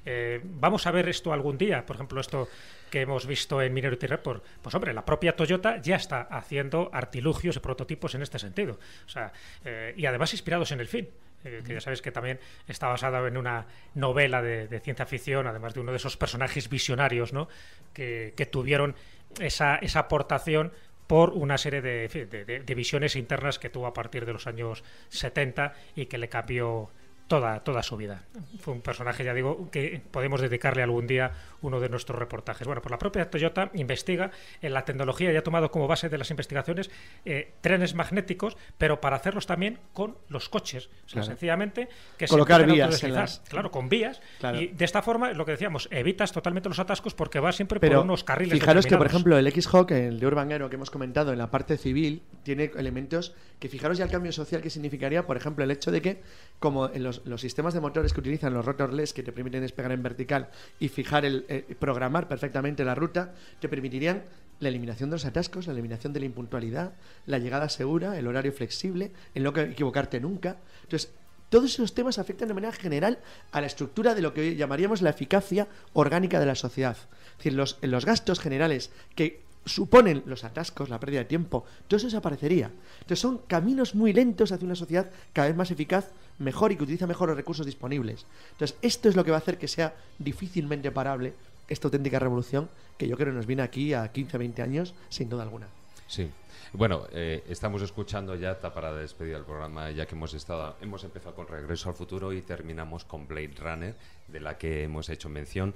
Eh, vamos a ver esto algún día, por ejemplo, esto que hemos visto en Minority Report. Pues hombre, la propia Toyota ya está haciendo artilugios y prototipos en este sentido. O sea, eh, y además inspirados en el fin. eh, que ya sabéis que también está basado en una novela de, de ciencia ficción, además de uno de esos personajes visionarios ¿no? que, que tuvieron esa, esa aportación por una serie de, de- de- de visiones internas que tuvo a partir de los años 70 y que le cambió toda, toda su vida. Fue un personaje, ya digo, que podemos dedicarle algún día uno de nuestros reportajes. Bueno, pues la propia Toyota investiga en la tecnología y ha tomado como base de las investigaciones eh, trenes magnéticos, pero para hacerlos también con los coches. O sea, Claro. sencillamente que Colocar pueden vías las- Claro, con vías. Claro. Y de esta forma, lo que decíamos, evitas totalmente los atascos porque va siempre Pero por unos carriles fijaros que, por ejemplo, el X-Hawk, el de Urban Aero que hemos comentado en la parte civil, tiene elementos que fijaros ya el cambio social que significaría, por ejemplo, el hecho de que, como en los, los sistemas de motores que utilizan los rotorless que te permiten despegar en vertical y fijar el, eh, programar perfectamente la ruta, te permitirían la eliminación de los atascos, la eliminación de la impuntualidad, la llegada segura, el horario flexible, el no equivocarte nunca. Entonces, todos esos temas afectan de manera general a la estructura de lo que hoy llamaríamos la eficacia orgánica de la sociedad. Es decir, los, los gastos generales que suponen los atascos, la pérdida de tiempo, todo eso desaparecería. Entonces son caminos muy lentos hacia una sociedad cada vez más eficaz, mejor y que utiliza mejor los recursos disponibles. Entonces esto es lo que va a hacer que sea difícilmente parable esta auténtica revolución que yo creo nos viene aquí a 15, 20 años sin duda alguna. Sí. Bueno, eh, estamos escuchando ya para despedir el programa, ya que hemos estado, hemos empezado con Regreso al Futuro y terminamos con Blade Runner, de la que hemos hecho mención.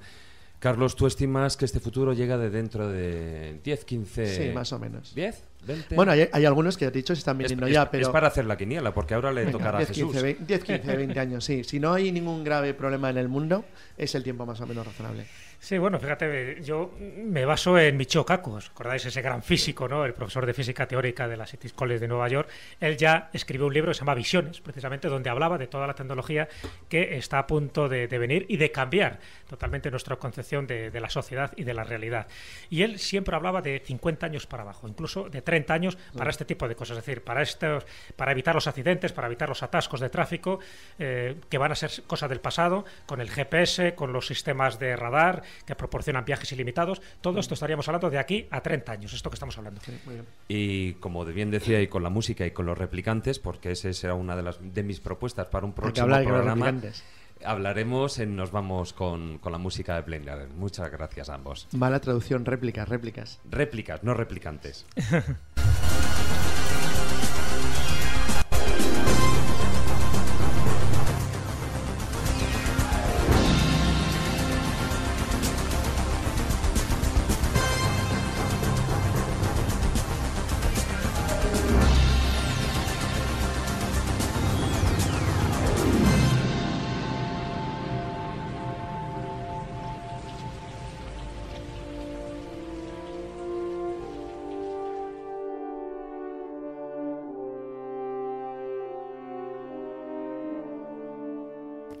Carlos, ¿tú estimas que este futuro llega de dentro de 10, 15... Sí, más o menos. ¿10? ¿20? Bueno, hay, hay algunos que ya te he dicho se están es, viniendo es- ya, pero... es para hacer la quiniela, porque ahora le Venga, tocará 10, a Jesús. 15, 20, 10, 15, 20 años, sí. Si no hay ningún grave problema en el mundo, es el tiempo más o menos razonable. Sí, bueno, fíjate, yo me baso en Michio Kaku, ¿os acordáis? Ese gran físico, ¿no? El profesor de física teórica de la City College de Nueva York. Él ya escribió un libro que se llama Visiones, precisamente, donde hablaba de toda la tecnología que está a punto de, de venir y de cambiar totalmente nuestra concepción de, de la sociedad y de la realidad. Y él siempre hablaba de 50 años para abajo, incluso de 30 años para este tipo de cosas, es decir, para, estos, para evitar los accidentes, para evitar los atascos de tráfico, eh, que van a ser cosas del pasado, con el GPS, con los sistemas de radar que proporcionan viajes ilimitados. Todo esto estaríamos hablando de aquí a 30 años, esto que estamos hablando. Muy bien. Y como de bien decía, y con la música y con los replicantes, porque ese será una de las de mis propuestas para un próximo hablar con los programa. Hablaremos en Nos vamos con, con la música de Blender. Muchas gracias a ambos. Mala traducción, réplicas, réplicas. Réplicas, no replicantes.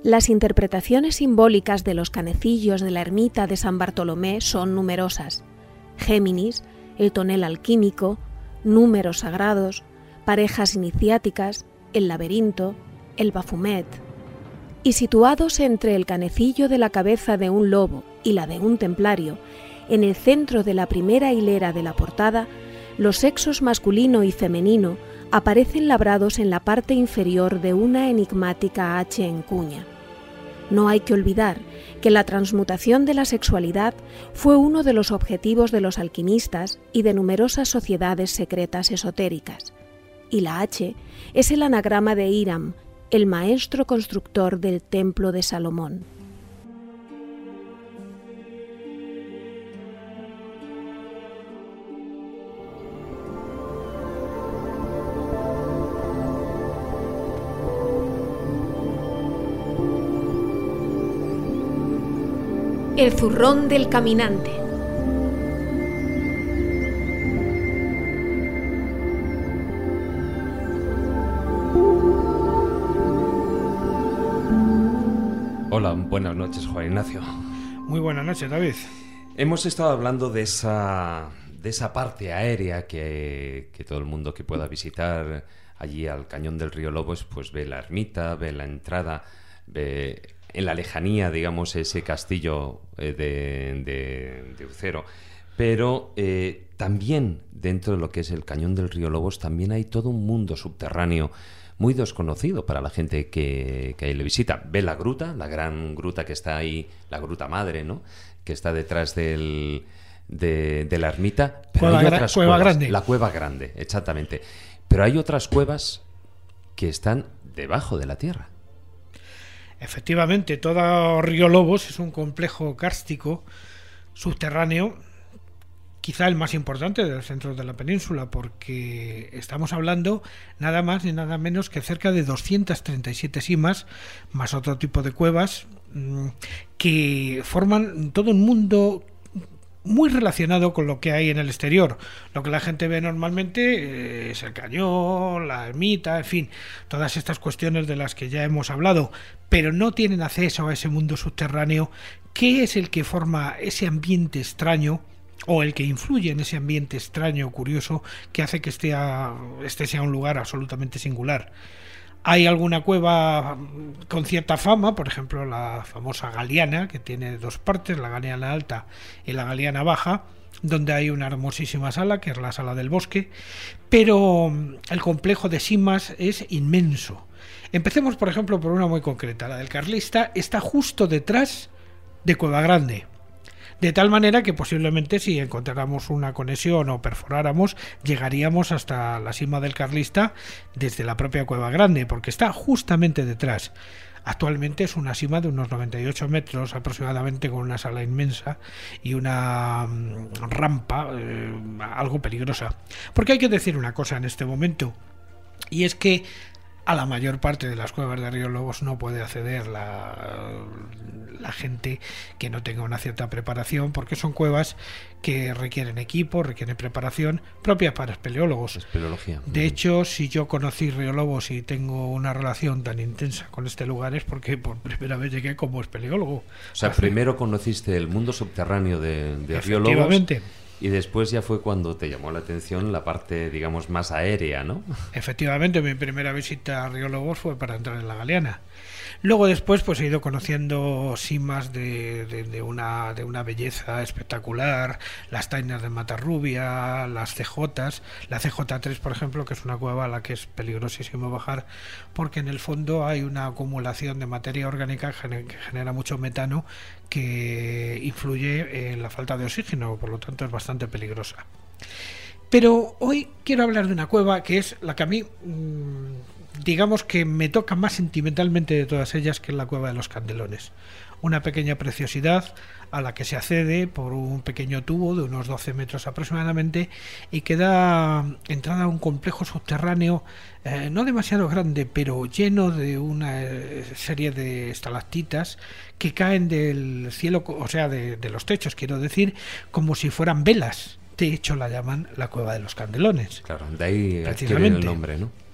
Las interpretaciones simbólicas de los canecillos de la ermita de San Bartolomé son numerosas. Géminis, el tonel alquímico, números sagrados, parejas iniciáticas, el laberinto, el bafumet. Y situados entre el canecillo de la cabeza de un lobo y la de un templario, en el centro de la primera hilera de la portada, los sexos masculino y femenino aparecen labrados en la parte inferior de una enigmática H en cuña. No hay que olvidar que la transmutación de la sexualidad fue uno de los objetivos de los alquimistas y de numerosas sociedades secretas esotéricas. Y la H es el anagrama de Hiram, el maestro constructor del templo de Salomón. El zurrón del caminante. Hola, buenas noches, Juan Ignacio. Muy buenas noches, David. Hemos estado hablando de esa, de esa parte aérea que, que todo el mundo que pueda visitar allí al cañón del río Lobos, pues ve la ermita, ve la entrada, ve en la lejanía, digamos, ese castillo eh, de, de, de Ucero. Pero eh, también dentro de lo que es el cañón del río Lobos, también hay todo un mundo subterráneo muy desconocido para la gente que, que ahí le visita. Ve la gruta, la gran gruta que está ahí, la gruta madre, ¿no? Que está detrás del, de, de la ermita. Pero Cueva hay otras cueva cuevas. grande. La cueva grande, exactamente. Pero hay otras cuevas que están debajo de la tierra. Efectivamente, todo Río Lobos es un complejo kárstico subterráneo, quizá el más importante del centro de la península, porque estamos hablando nada más ni nada menos que cerca de 237 simas, más otro tipo de cuevas, mm, que forman todo un mundo muy relacionado con lo que hay en el exterior. Lo que la gente ve normalmente eh, es el cañón, la ermita, en fin, todas estas cuestiones de las que ya hemos hablado, pero no tienen acceso a ese mundo subterráneo que es el que forma ese ambiente extraño o el que influye en ese ambiente extraño, curioso, que hace que este, este sea un lugar absolutamente singular. Hay alguna cueva con cierta fama, por ejemplo la famosa Galeana, que tiene dos partes, la Galeana alta y la Galeana baja, donde hay una hermosísima sala, que es la sala del bosque, pero el complejo de Simas es inmenso. Empecemos, por ejemplo, por una muy concreta. La del Carlista está justo detrás de Cueva Grande. De tal manera que posiblemente si encontráramos una conexión o perforáramos, llegaríamos hasta la cima del Carlista desde la propia Cueva Grande, porque está justamente detrás. Actualmente es una cima de unos 98 metros aproximadamente con una sala inmensa y una mm, rampa eh, algo peligrosa. Porque hay que decir una cosa en este momento, y es que a la mayor parte de las cuevas de Río Lobos no puede acceder la, la, gente que no tenga una cierta preparación, porque son cuevas que requieren equipo, requieren preparación propia para espeleólogos. Espeleología. De hecho, si yo conocí Río Lobos y tengo una relación tan intensa con este lugar es porque por primera vez llegué como espeleólogo. O sea, primero conociste el mundo subterráneo de, de Río Lobos y después ya fue cuando te llamó la atención la parte, digamos, más aérea, ¿no? Efectivamente, mi primera visita a Río Lobos fue para entrar en la Galeana. Luego después pues he ido conociendo simas de, de, una, de una belleza espectacular, las tainas de Matarrubia, las CJs, la CJ3 por ejemplo, que es una cueva a la que es peligrosísimo bajar porque en el fondo hay una acumulación de materia orgánica que genera mucho metano que influye en la falta de oxígeno, por lo tanto es bastante peligrosa. Pero hoy quiero hablar de una cueva que es la que a mí mm, digamos que me toca más sentimentalmente de todas ellas que la cueva de los candelones. Una pequeña preciosidad a la que se accede por un pequeño tubo de unos 12 metros aproximadamente y que da entrada a un complejo subterráneo eh, no demasiado grande pero lleno de una eh, serie de estalactitas que caen del cielo, o sea, de, de los techos, quiero decir, como si fueran velas. De hecho, la llaman la cueva de los candelones. Claro, de ahí el nombre, ¿no?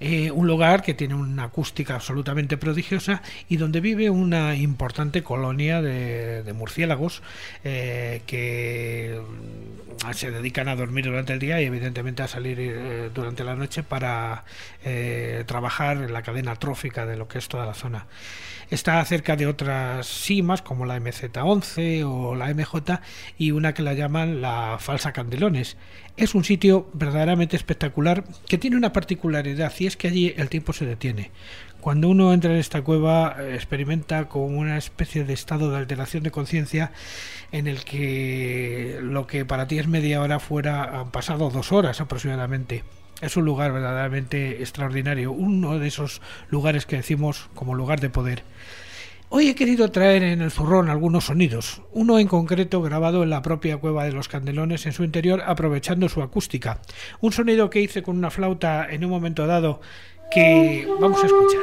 Eh, un lugar que tiene una acústica absolutamente prodigiosa y donde vive una importante colonia de, murciélagos eh, que mm, se dedican a dormir durante el día y evidentemente a salir eh, durante la noche para trabajar en la cadena trófica de lo que es toda la zona. Está cerca de otras simas como la MZ11 o la MJ y una que la llaman la falsa Candelones. Es un sitio verdaderamente espectacular que tiene una particularidad y es que allí el tiempo se detiene. Cuando uno entra en esta cueva eh, experimenta como una especie de estado de alteración de conciencia en el que lo que para ti es media hora fuera han pasado dos horas aproximadamente. Es un lugar verdaderamente extraordinario, uno de esos lugares que decimos como lugar de poder. Hoy he querido traer en el zurrón algunos sonidos, uno en concreto grabado en la propia cueva de los Candelones en su interior aprovechando su acústica. Un sonido que hice con una flauta en un momento dado que vamos a escuchar.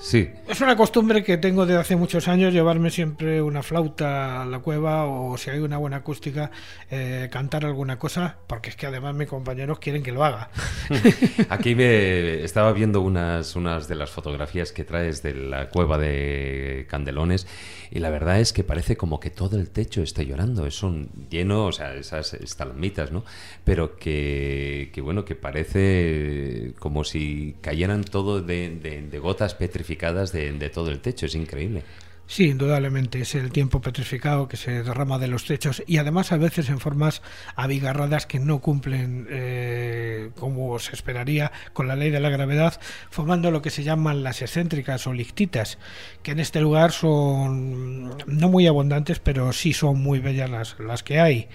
Sí. Es una costumbre que tengo desde hace muchos años llevarme siempre una flauta a la cueva o si hay una buena acústica eh, cantar alguna cosa porque es que además mis compañeros quieren que lo haga. Aquí me estaba viendo unas, unas de las fotografías que traes de la cueva de Candelones y la verdad es que parece como que todo el techo está llorando. Es un lleno, o sea, esas estalmitas, ¿no? Pero que, que bueno, que parece como si cayeran todo de, de gotas petrificadas de, todo el techo, es increíble. Sí, indudablemente es el tiempo petrificado que se derrama de los techos y además a veces en formas abigarradas que no cumplen eh, como se esperaría con la ley de la gravedad, formando lo que se llaman las excéntricas o lictitas, que en este lugar son no muy abundantes, pero sí son muy bellas las, las que hay.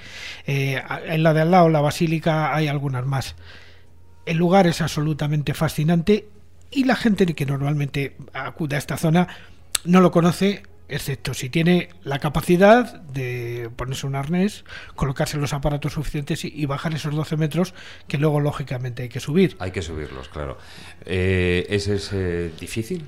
Eh, en la de al lado, la basílica, hay algunas más. El lugar es absolutamente fascinante y la gente que normalmente acude a esta zona no lo conoce, excepto si tiene la capacidad de ponerse un arnés, colocarse los aparatos suficientes y, bajar esos 12 metros que luego lógicamente hay que subir. Hay que subirlos, claro. Eh, ¿Es, es eh, difícil?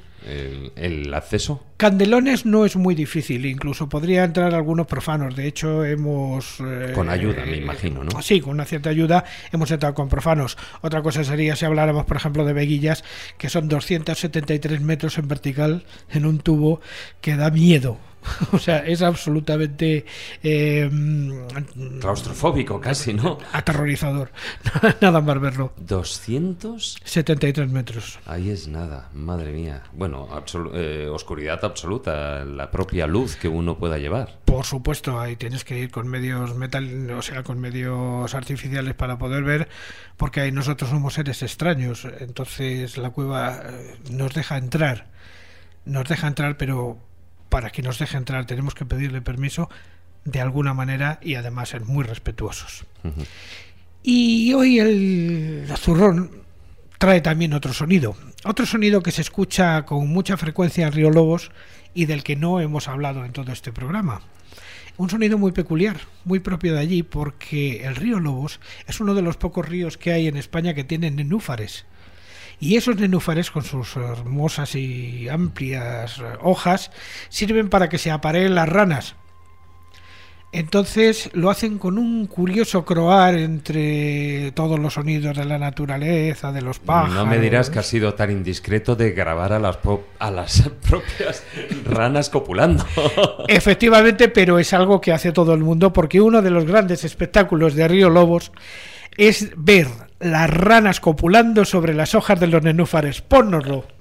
El, acceso? Candelones no es muy difícil, incluso podría entrar algunos profanos. De hecho, hemos. Eh, con ayuda, me imagino, ¿no? Sí, con una cierta ayuda hemos entrado con profanos. Otra cosa sería si habláramos, por ejemplo, de veguillas, que son 273 metros en vertical en un tubo que da miedo. o sea, es absolutamente... Eh, Claustrofóbico casi, ¿no? Aterrorizador. nada más verlo. 273 metros. Ahí es nada, madre mía. Bueno, eh, oscuridad absoluta, la propia luz que uno pueda llevar. Por supuesto, ahí tienes que ir con medios metal, o sea, con medios artificiales para poder ver, porque ahí nosotros somos seres extraños. Entonces la cueva eh, nos deja entrar. Nos deja entrar, pero para que nos deje entrar tenemos que pedirle permiso de alguna manera y además ser muy respetuosos. Y hoy el zurrón trae también otro sonido, otro sonido que se escucha con mucha frecuencia en Río Lobos y del que no hemos hablado en todo este programa. Un sonido muy peculiar, muy propio de allí, porque el río Lobos es uno de los pocos ríos que hay en España que tienen nenúfares. Y esos nenúfares, con sus hermosas y amplias hojas, sirven para que se apareen las ranas. Entonces lo hacen con un curioso croar entre todos los sonidos de la naturaleza, de los pájaros. No me dirás que ha sido tan indiscreto de grabar a las, a las propias ranas copulando. Efectivamente, pero es algo que hace todo el mundo porque uno de los grandes espectáculos de Río Lobos es ver las ranas copulando sobre las hojas de los nenúfares. Pónnoslo.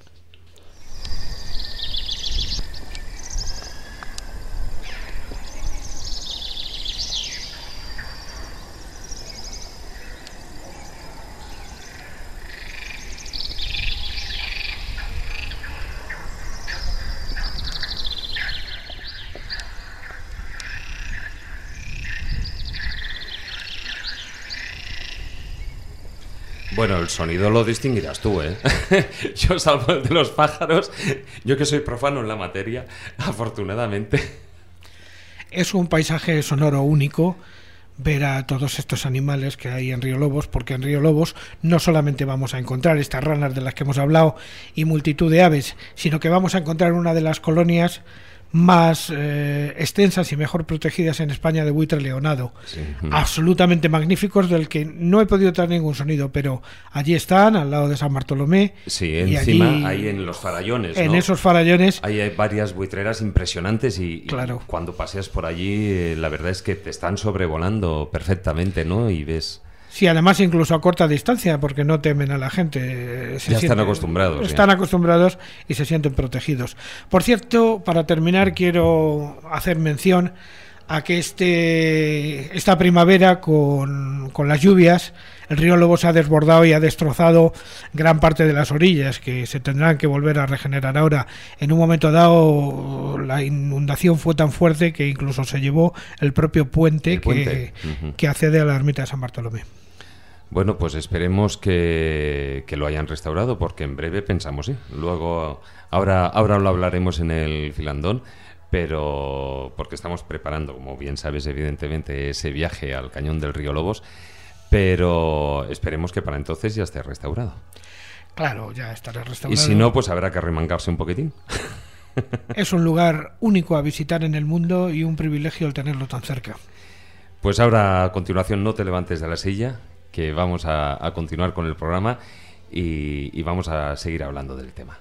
Bueno, el sonido lo distinguirás tú, ¿eh? yo salvo el de los pájaros, yo que soy profano en la materia, afortunadamente. Es un paisaje sonoro único ver a todos estos animales que hay en Río Lobos, porque en Río Lobos no solamente vamos a encontrar estas ranas de las que hemos hablado y multitud de aves, sino que vamos a encontrar una de las colonias más eh, extensas y mejor protegidas en España de buitre leonado. Absolutamente magníficos, del que no he podido traer ningún sonido, pero allí están, al lado de San Bartolomé. Sí, encima, ahí en los farallones. En esos farallones. hay varias buitreras impresionantes y, claro. cuando paseas por allí, eh, la verdad es que te están sobrevolando perfectamente, ¿no? Y ves Sí, además incluso a corta distancia, porque no temen a la gente. ya están acostumbrados. Están acostumbrados y se sienten protegidos. Por cierto, para terminar, quiero hacer mención a que este, esta primavera, con, con las lluvias, el río Lobo se ha desbordado y ha destrozado gran parte de las orillas, que se tendrán que volver a regenerar ahora. En un momento dado, la inundación fue tan fuerte que incluso se llevó el propio puente, Que, que accede a la ermita de San Bartolomé. Bueno, pues esperemos que, lo hayan restaurado, porque en breve pensamos, sí. Luego, ahora, ahora lo hablaremos en el filandón, pero porque estamos preparando, como bien sabes, evidentemente, ese viaje al cañón del río Lobos, pero esperemos que para entonces ya esté restaurado. Claro, ya estará restaurado. Y si no, pues habrá que remangarse un poquitín. Es un lugar único a visitar en el mundo y un privilegio el tenerlo tan cerca. Pues ahora, a continuación, no te levantes de la silla, que vamos a, continuar con el programa y vamos a seguir hablando del tema.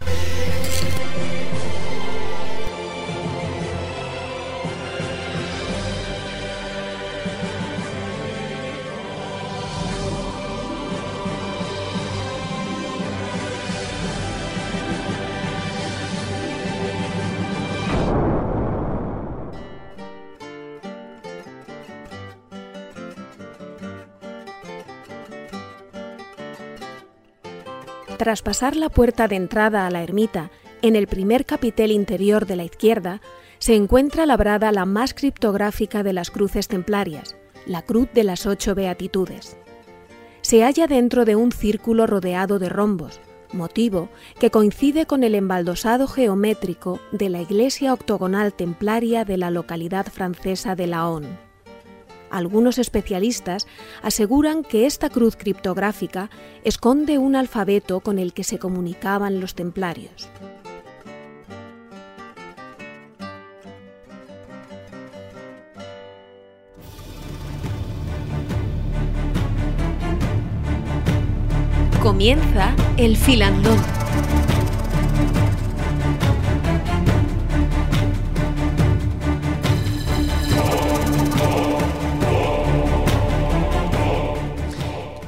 Tras pasar la puerta de entrada a la ermita, en el primer capitel interior de la izquierda, se encuentra labrada la más criptográfica de las cruces templarias, la Cruz de las Ocho Beatitudes. Se halla dentro de un círculo rodeado de rombos, motivo que coincide con el embaldosado geométrico de la iglesia octogonal templaria de la localidad francesa de Laon. Algunos especialistas aseguran que esta cruz criptográfica esconde un alfabeto con el que se comunicaban los templarios. Comienza el filandón.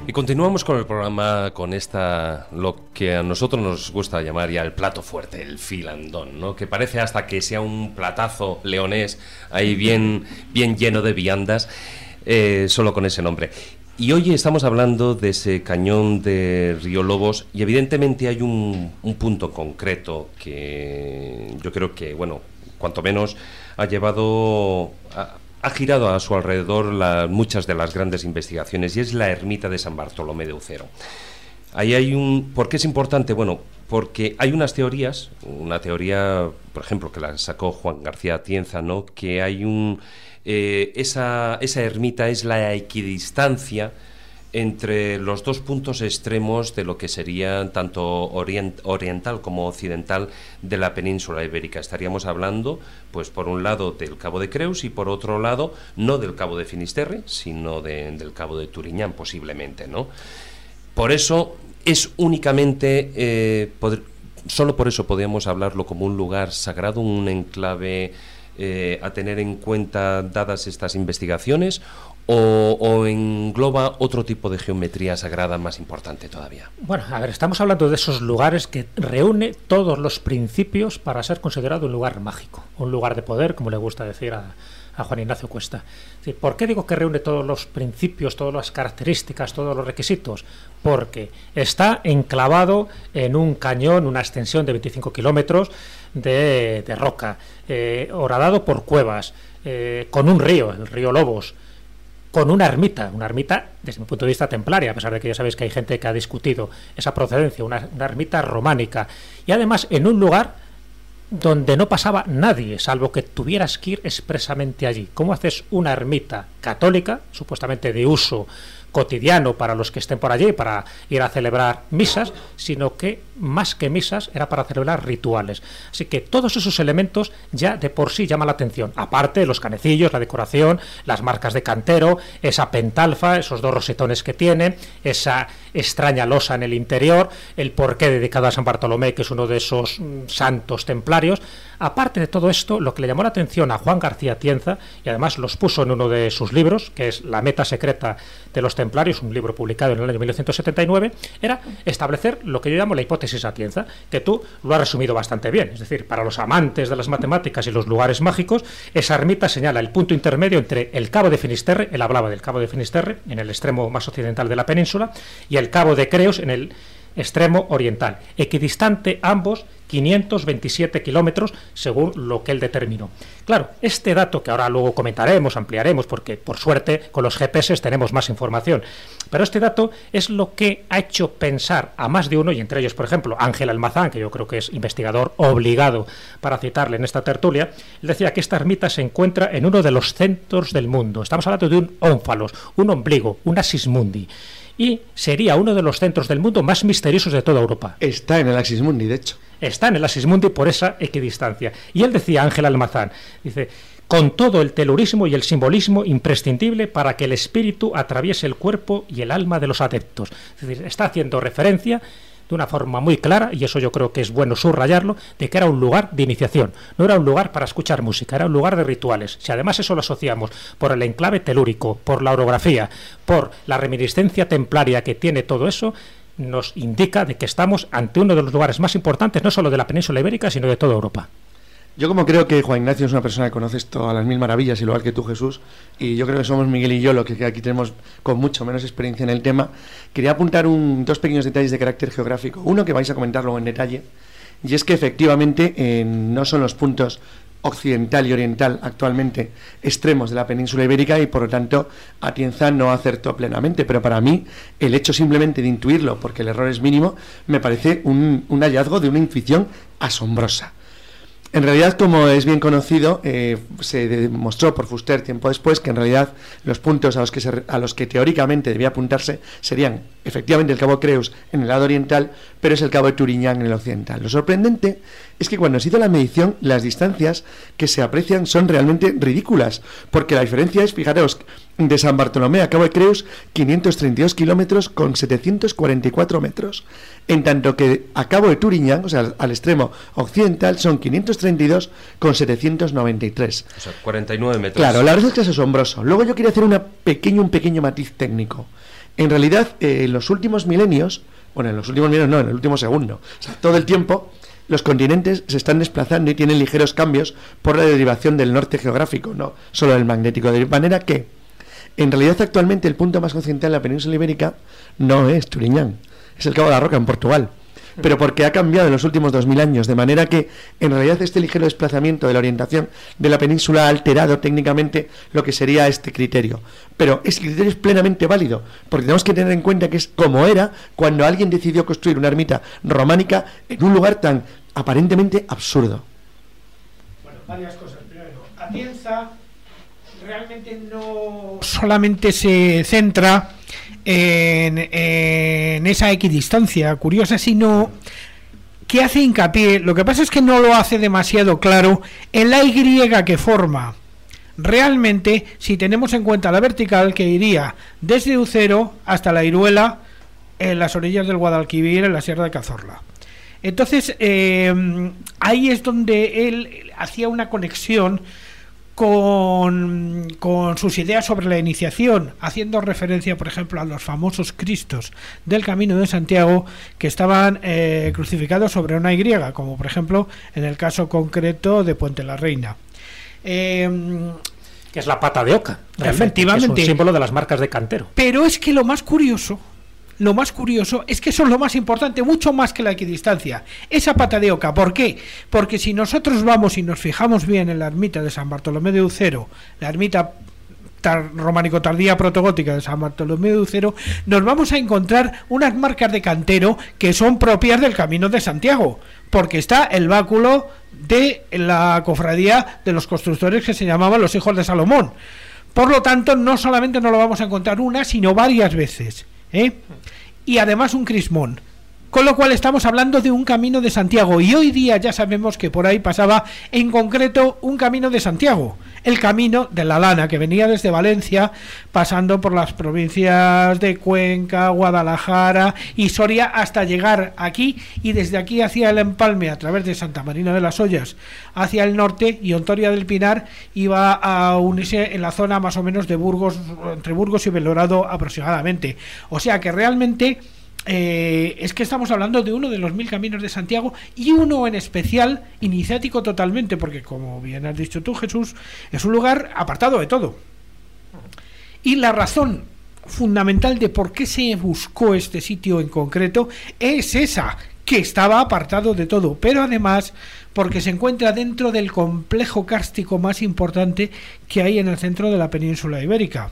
Y continuamos con el programa con esta lo que a nosotros nos gusta llamar ya el plato fuerte, el filandón, ¿no? Que parece hasta que sea un platazo leonés ahí bien bien lleno de viandas. Eh, solo con ese nombre. Y hoy estamos hablando de ese cañón de Río Lobos y evidentemente hay un, punto concreto que yo creo que, bueno, cuanto menos ha llevado, ha, girado a su alrededor muchas de las grandes investigaciones y es la ermita de San Bartolomé de Ucero. Ahí hay un... ¿Por qué es importante? Bueno, porque hay unas teorías, una teoría, por ejemplo, que la sacó Juan García Tienza, ¿no? Que hay un eh, esa, esa ermita es la equidistancia entre los dos puntos extremos de lo que sería tanto oriental como occidental de la península ibérica. Estaríamos hablando, pues por un lado del Cabo de Creus y por otro lado no del Cabo de Finisterre, sino del Cabo de Turiñán posiblemente, ¿no? Por eso es únicamente, eh, solo por eso podemos hablarlo como un lugar sagrado, un enclave eh, a tener en cuenta dadas estas investigaciones o, engloba otro tipo de geometría sagrada más importante todavía? Bueno, a ver, estamos hablando de esos lugares que reúne todos los principios para ser considerado un lugar mágico, un lugar de poder, como le gusta decir a, Juan Ignacio Cuesta. ¿Por qué digo que reúne todos los principios, todas las características, todos los requisitos? Porque está enclavado en un cañón, una extensión de 25 kilómetros, de, roca, eh, horadado por cuevas, eh, con un río, el río Lobos, con una ermita, una ermita desde mi punto de vista templaria, a pesar de que ya sabéis que hay gente que ha discutido esa procedencia, una, ermita románica, y además en un lugar donde no pasaba nadie, salvo que tuvieras que ir expresamente allí. ¿Cómo haces una ermita católica, supuestamente de uso cotidiano para los que estén por allí, para ir a celebrar misas, sino que más que misas era para celebrar rituales. Así que todos esos elementos ya de por sí llaman la atención, aparte los canecillos, la decoración, las marcas de cantero, esa pentalfa, esos dos rosetones que tiene, esa extraña losa en el interior, el porqué dedicado a San Bartolomé, que es uno de esos mm, santos templarios. Aparte de todo esto, lo que le llamó la atención a Juan García Tienza, y además los puso en uno de sus libros, que es La meta secreta de los templarios, un libro publicado en el año 1979, era establecer lo que yo llamo la hipótesis Atienza, que tú lo has resumido bastante bien. Es decir, para los amantes de las matemáticas y los lugares mágicos, esa ermita señala el punto intermedio entre el Cabo de Finisterre, él hablaba del Cabo de Finisterre, en el extremo más occidental de la península, y el Cabo de Creos en el extremo oriental, equidistante ambos 527 kilómetros según lo que él determinó. Claro, este dato que ahora luego comentaremos, ampliaremos, porque por suerte con los GPS tenemos más información, pero este dato es lo que ha hecho pensar a más de uno, y entre ellos, por ejemplo, Ángel Almazán, que yo creo que es investigador obligado para citarle en esta tertulia, decía que esta ermita se encuentra en uno de los centros del mundo. Estamos hablando de un ónfalos, un ombligo, una sismundi y sería uno de los centros del mundo más misteriosos de toda Europa. Está en el Axis Mundi, de hecho. Está en el Axis Mundi por esa equidistancia. Y él decía, Ángel Almazán, dice, con todo el telurismo y el simbolismo imprescindible para que el espíritu atraviese el cuerpo y el alma de los adeptos. Es decir, está haciendo referencia de una forma muy clara, y eso yo creo que es bueno subrayarlo, de que era un lugar de iniciación, no era un lugar para escuchar música, era un lugar de rituales. Si además eso lo asociamos por el enclave telúrico, por la orografía, por la reminiscencia templaria que tiene todo eso, nos indica de que estamos ante uno de los lugares más importantes, no solo de la península ibérica, sino de toda Europa. Yo como creo que Juan Ignacio es una persona que conoce esto a las mil maravillas, igual que tú Jesús, y yo creo que somos Miguel y yo los que aquí tenemos con mucho menos experiencia en el tema, quería apuntar un, dos pequeños detalles de carácter geográfico. Uno que vais a comentar luego en detalle, y es que efectivamente no son los puntos occidental y oriental actualmente extremos de la península ibérica y por lo tanto Atienza no acertó plenamente, pero para mí el hecho simplemente de intuirlo, porque el error es mínimo, me parece un hallazgo de una intuición asombrosa. En realidad, como es bien conocido, eh, se demostró por Fuster tiempo después que en realidad los puntos a los que, a los que teóricamente debía apuntarse serían efectivamente el Cabo Creus en el lado oriental, pero es el Cabo de Turiñán en el occidental. Lo sorprendente es que cuando se hizo la medición, las distancias que se aprecian son realmente ridículas, porque la diferencia es, fijaros, de San Bartolomé a Cabo de Creus, 532 kilómetros con 744 metros, en tanto que a Cabo de Turiñán, o sea, al extremo occidental, son 532 con 793. O sea, 49 metros. Claro, la verdad es que es asombroso. Luego yo quería hacer una pequeño, un pequeño matiz técnico. En realidad, eh, en los últimos milenios, bueno, en los últimos milenios no, en el último segundo, o sea, todo el tiempo, los continentes se están desplazando y tienen ligeros cambios por la derivación del norte geográfico, no solo del magnético. De manera que, en realidad, actualmente el punto más occidental de la península ibérica no es Turiñán, es el Cabo de la Roca en Portugal pero porque ha cambiado en los últimos 2.000 años, de manera que en realidad este ligero desplazamiento de la orientación de la península ha alterado técnicamente lo que sería este criterio. Pero ese criterio es plenamente válido, porque tenemos que tener en cuenta que es como era cuando alguien decidió construir una ermita románica en un lugar tan aparentemente absurdo. Bueno, varias cosas. Primero, Atienza realmente no solamente se centra en, esa equidistancia curiosa, sino que hace hincapié, lo que pasa es que no lo hace demasiado claro, en la Y que forma. Realmente, si tenemos en cuenta la vertical que iría desde Ucero hasta la Iruela, en las orillas del Guadalquivir, en la Sierra de Cazorla. Entonces, eh, ahí es donde él hacía una conexión con, sus ideas sobre la iniciación, haciendo referencia, por ejemplo, a los famosos Cristos del Camino de Santiago que estaban eh, crucificados sobre una Y, como por ejemplo en el caso concreto de Puente la Reina. Em, que es la pata de oca, efectivamente. es un símbolo de las marcas de cantero. Pero es que lo más curioso lo más curioso es que eso es lo más importante, mucho más que la equidistancia. Esa pata de oca, ¿por qué? Porque si nosotros vamos y nos fijamos bien en la ermita de San Bartolomé de Ucero, la ermita románico tardía protogótica de San Bartolomé de Ucero, nos vamos a encontrar unas marcas de cantero que son propias del Camino de Santiago, porque está el báculo de la cofradía de los constructores que se llamaban los hijos de Salomón. Por lo tanto, no solamente no lo vamos a encontrar una, sino varias veces. ¿Eh? y además un crismón. Con lo cual estamos hablando de un camino de Santiago y hoy día ya sabemos que por ahí pasaba en concreto un camino de Santiago, el camino de la lana que venía desde Valencia pasando por las provincias de Cuenca, Guadalajara y Soria hasta llegar aquí y desde aquí hacia el empalme a través de Santa Marina de las Ollas hacia el norte y Ontoria del Pinar iba a unirse en la zona más o menos de Burgos, entre Burgos y Belorado aproximadamente. O sea que realmente eh, es que estamos hablando de uno de los mil caminos de Santiago y uno en especial iniciático totalmente, porque como bien has dicho tú, Jesús, es un lugar apartado de todo. Y la razón fundamental de por qué se buscó este sitio en concreto es esa, que estaba apartado de todo, pero además porque se encuentra dentro del complejo kárstico más importante que hay en el centro de la península ibérica.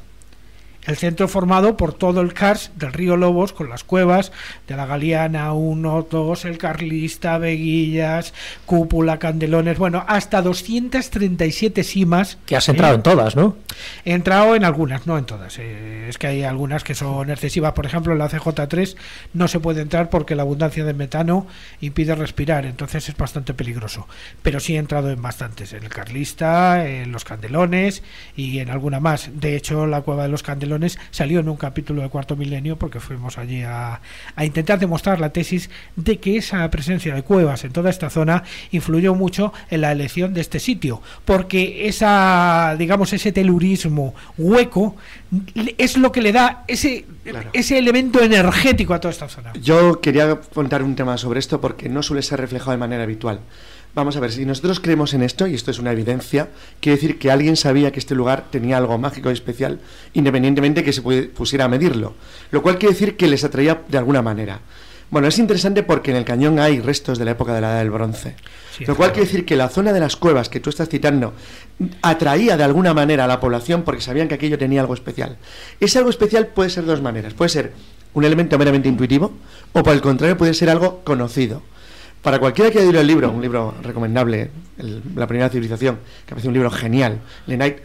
El centro formado por todo el Cars del río Lobos, con las cuevas de la Galeana 1, 2, el Carlista, Veguillas, Cúpula, Candelones, bueno, hasta 237 simas. Que has entrado en todas, ¿no? He entrado en algunas, no en todas. Eh, es que hay algunas que son excesivas. Por ejemplo, en la CJ3 no se puede entrar porque la abundancia de metano impide respirar, entonces es bastante peligroso. Pero sí he entrado en bastantes, en el Carlista, en los Candelones y en alguna más. De hecho, la cueva de los Candelones salió en un capítulo de Cuarto Milenio porque fuimos allí a, intentar demostrar la tesis de que esa presencia de cuevas en toda esta zona influyó mucho en la elección de este sitio, porque esa, digamos, ese telurismo hueco es lo que le da ese ese elemento energético a toda esta zona. Yo quería contar un tema sobre esto porque no suele ser reflejado de manera habitual. Vamos a ver, si nosotros creemos en esto, y esto es una evidencia, quiere decir que alguien sabía que este lugar tenía algo mágico y especial, independientemente que se pusiera a medirlo. Lo cual quiere decir que les atraía de alguna manera. Bueno, es interesante porque en el cañón hay restos de la época de la Edad del Bronce. lo cual quiere decir que la zona de las cuevas que tú estás citando atraía de alguna manera a la población porque sabían que aquello tenía algo especial. Ese algo especial puede ser de dos maneras. Puede ser un elemento meramente intuitivo o por el contrario puede ser algo conocido. Para cualquiera que haya leído el libro, un libro recomendable, La primera civilización, que parece un libro genial, Lenait,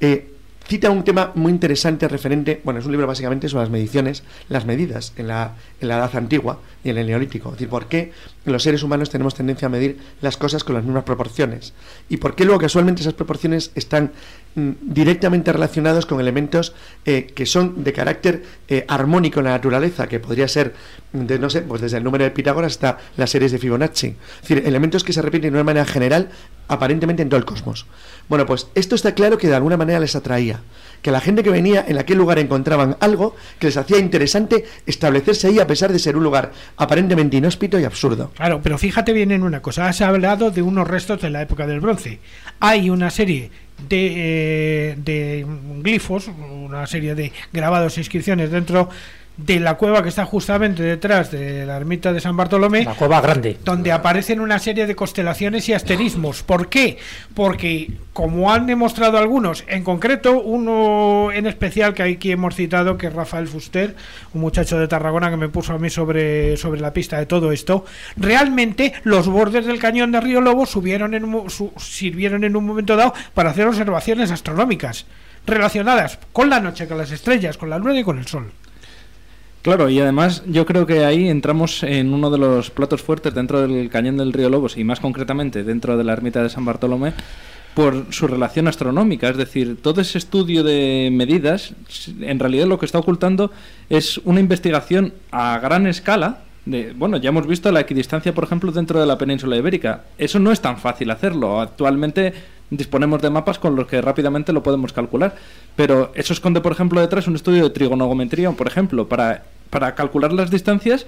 eh, cita un tema muy interesante referente, bueno, es un libro básicamente sobre las mediciones, las medidas en la, en la edad antigua y en el neolítico. Es decir, por qué los seres humanos tenemos tendencia a medir las cosas con las mismas proporciones y por qué luego casualmente esas proporciones están mm, directamente relacionados con elementos eh, que son de carácter eh, armónico en la naturaleza, que podría ser, de, no sé, pues desde el número de Pitágoras hasta las series de Fibonacci. Es decir, elementos que se repiten de una manera general aparentemente en todo el cosmos. Bueno, pues esto está claro que de alguna manera les atraía. Que la gente que venía en aquel lugar encontraban algo que les hacía interesante establecerse ahí a pesar de ser un lugar aparentemente inhóspito y absurdo. Claro, pero fíjate bien en una cosa. Has hablado de unos restos de la época del bronce. Hay una serie de, eh, de glifos, una serie de grabados e inscripciones dentro de la cueva que está justamente detrás de la ermita de San Bartolomé. La cueva grande. Donde aparecen una serie de constelaciones y asterismos. ¿Por qué? Porque, como han demostrado algunos, en concreto, uno en especial que aquí hemos citado, que es Rafael Fuster, un muchacho de Tarragona que me puso a mí sobre, sobre la pista de todo esto, realmente los bordes del cañón de Río Lobo subieron en sirvieron en un momento dado para hacer observaciones astronómicas relacionadas con la noche, con las estrellas, con la luna y con el sol. Claro, y además yo creo que ahí entramos en uno de los platos fuertes dentro del cañón del río Lobos y más concretamente dentro de la ermita de San Bartolomé por su relación astronómica, es decir, todo ese estudio de medidas en realidad lo que está ocultando es una investigación a gran escala de, bueno, ya hemos visto la equidistancia, por ejemplo, dentro de la península ibérica. Eso no es tan fácil hacerlo. Actualmente disponemos de mapas con los que rápidamente lo podemos calcular. Pero eso esconde, por ejemplo, detrás un estudio de trigonometría, por ejemplo, para, para calcular las distancias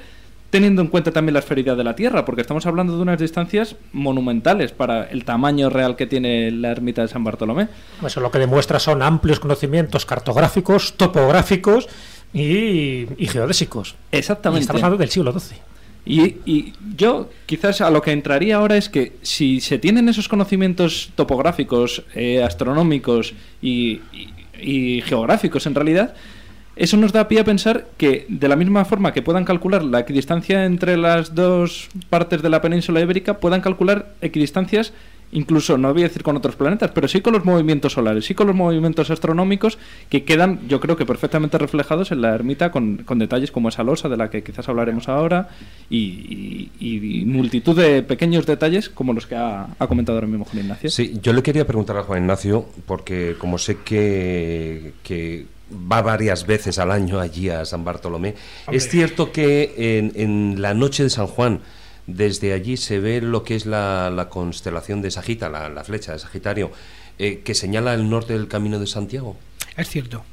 teniendo en cuenta también la esferidad de la Tierra, porque estamos hablando de unas distancias monumentales para el tamaño real que tiene la ermita de San Bartolomé. Eso lo que demuestra son amplios conocimientos cartográficos, topográficos y, geodésicos. Exactamente. estamos hablando del siglo XII. Y, yo quizás a lo que entraría ahora es que si se tienen esos conocimientos topográficos, eh, astronómicos y, geográficos en realidad, eso nos da pie a pensar que de la misma forma que puedan calcular la equidistancia entre las dos partes de la península ibérica, puedan calcular equidistancias incluso no voy a decir con otros planetas, pero sí con los movimientos solares, sí con los movimientos astronómicos que quedan, yo creo que perfectamente reflejados en la ermita con, detalles como esa losa de la que quizás hablaremos ahora y, multitud de pequeños detalles como los que ha, comentado ahora mismo Juan Ignacio. Sí, yo le quería preguntar a Juan Ignacio, porque como sé que, que va varias veces al año allí a San Bartolomé, es cierto que en, en la noche de San Juan, desde allí se ve lo que es la, constelación de Sagita, la, flecha de Sagitario, eh, que señala el norte del camino de Santiago. Es cierto.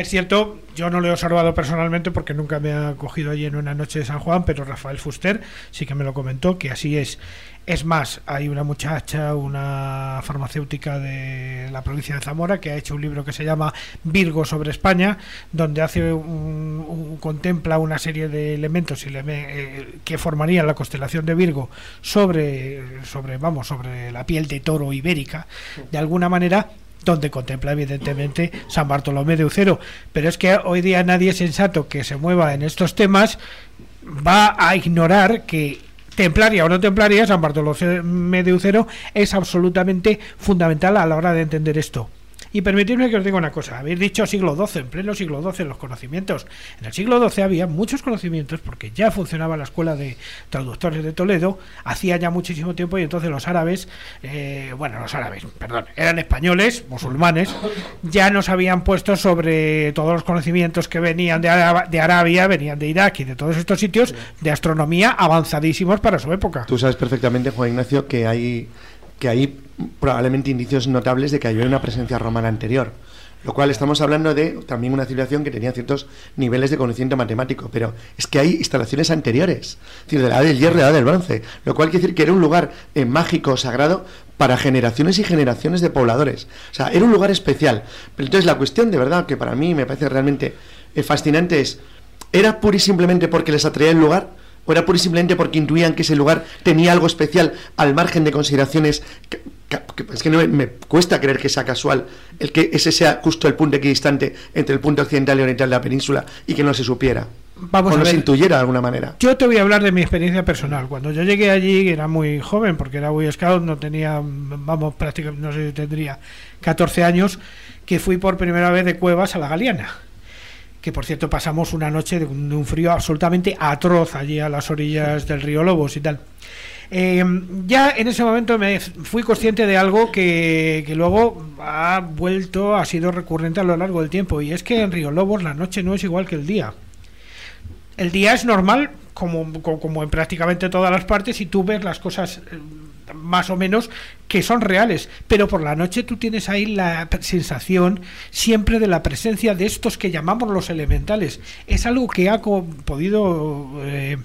Es cierto, yo no lo he observado personalmente porque nunca me ha cogido allí en una noche de San Juan, pero Rafael Fuster sí que me lo comentó, que así es. Es más, hay una muchacha, una farmacéutica de la provincia de Zamora, que ha hecho un libro que se llama Virgo sobre España, donde hace un, contempla una serie de elementos eh, que formarían la constelación de Virgo sobre, sobre, vamos, sobre la piel de toro ibérica, de alguna manera donde contempla evidentemente San Bartolomé de Ucero. Pero es que hoy día nadie sensato que se mueva en estos temas va a ignorar que templaria o no templaria, San Bartolomé de Ucero es absolutamente fundamental a la hora de entender esto. Y permitidme que os diga una cosa, habéis dicho siglo XII, en pleno siglo XII los conocimientos. En el siglo XII había muchos conocimientos porque ya funcionaba la escuela de traductores de Toledo, hacía ya muchísimo tiempo y entonces los árabes, eh, bueno, los árabes, perdón, eran españoles, musulmanes, ya nos habían puesto sobre todos los conocimientos que venían de, de Arabia, venían de Irak y de todos estos sitios de astronomía avanzadísimos para su época. Tú sabes perfectamente, Juan Ignacio, que hay que hay probablemente indicios notables de que había una presencia romana anterior. Lo cual estamos hablando de también una civilización que tenía ciertos niveles de conocimiento matemático, pero es que hay instalaciones anteriores, es decir, de la edad del hierro y la edad del bronce, lo cual quiere decir que era un lugar eh, mágico, sagrado, para generaciones y generaciones de pobladores. O sea, era un lugar especial. Pero entonces la cuestión de verdad que para mí me parece realmente eh, fascinante es, ¿era pura y simplemente porque les atraía el lugar? ¿O era pura y simplemente porque intuían que ese lugar tenía algo especial al margen de consideraciones que, es que no me, cuesta creer que sea casual el que ese sea justo el punto equidistante entre el punto occidental y oriental de la península y que no se supiera. Vamos o no se intuyera de alguna manera. Yo te voy a hablar de mi experiencia personal. Cuando yo llegué allí, era muy joven, porque era Boy Scout, no tenía, vamos, prácticamente, no sé si tendría 14 años, que fui por primera vez de Cuevas a la Galeana. Que por cierto pasamos una noche de un, frío absolutamente atroz allí a las orillas del río Lobos y tal. Eh, ya en ese momento me fui consciente de algo que, que luego ha vuelto, ha sido recurrente a lo largo del tiempo, y es que en Río Lobos la noche no es igual que el día. El día es normal, como, co- como en prácticamente todas las partes, y tú ves las cosas eh, más o menos que son reales, pero por la noche tú tienes ahí la sensación siempre de la presencia de estos que llamamos los elementales. Es algo que ha podido eh,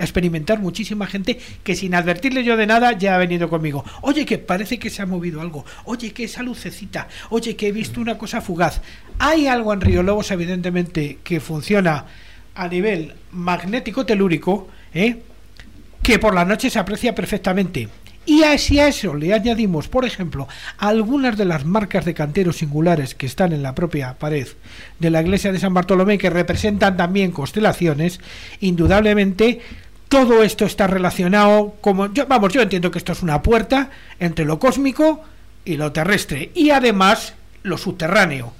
experimentar muchísima gente que sin advertirle yo de nada ya ha venido conmigo. Oye, que parece que se ha movido algo. Oye, que esa lucecita. Oye, que he visto una cosa fugaz. Hay algo en Río Lobos, evidentemente, que funciona a nivel magnético telúrico, ¿eh? que por la noche se aprecia perfectamente. Y a- si a eso le añadimos, por ejemplo, algunas de las marcas de canteros singulares que están en la propia pared de la iglesia de San Bartolomé, que representan también constelaciones, indudablemente todo esto está relacionado como yo vamos yo entiendo que esto es una puerta entre lo cósmico y lo terrestre y además lo subterráneo.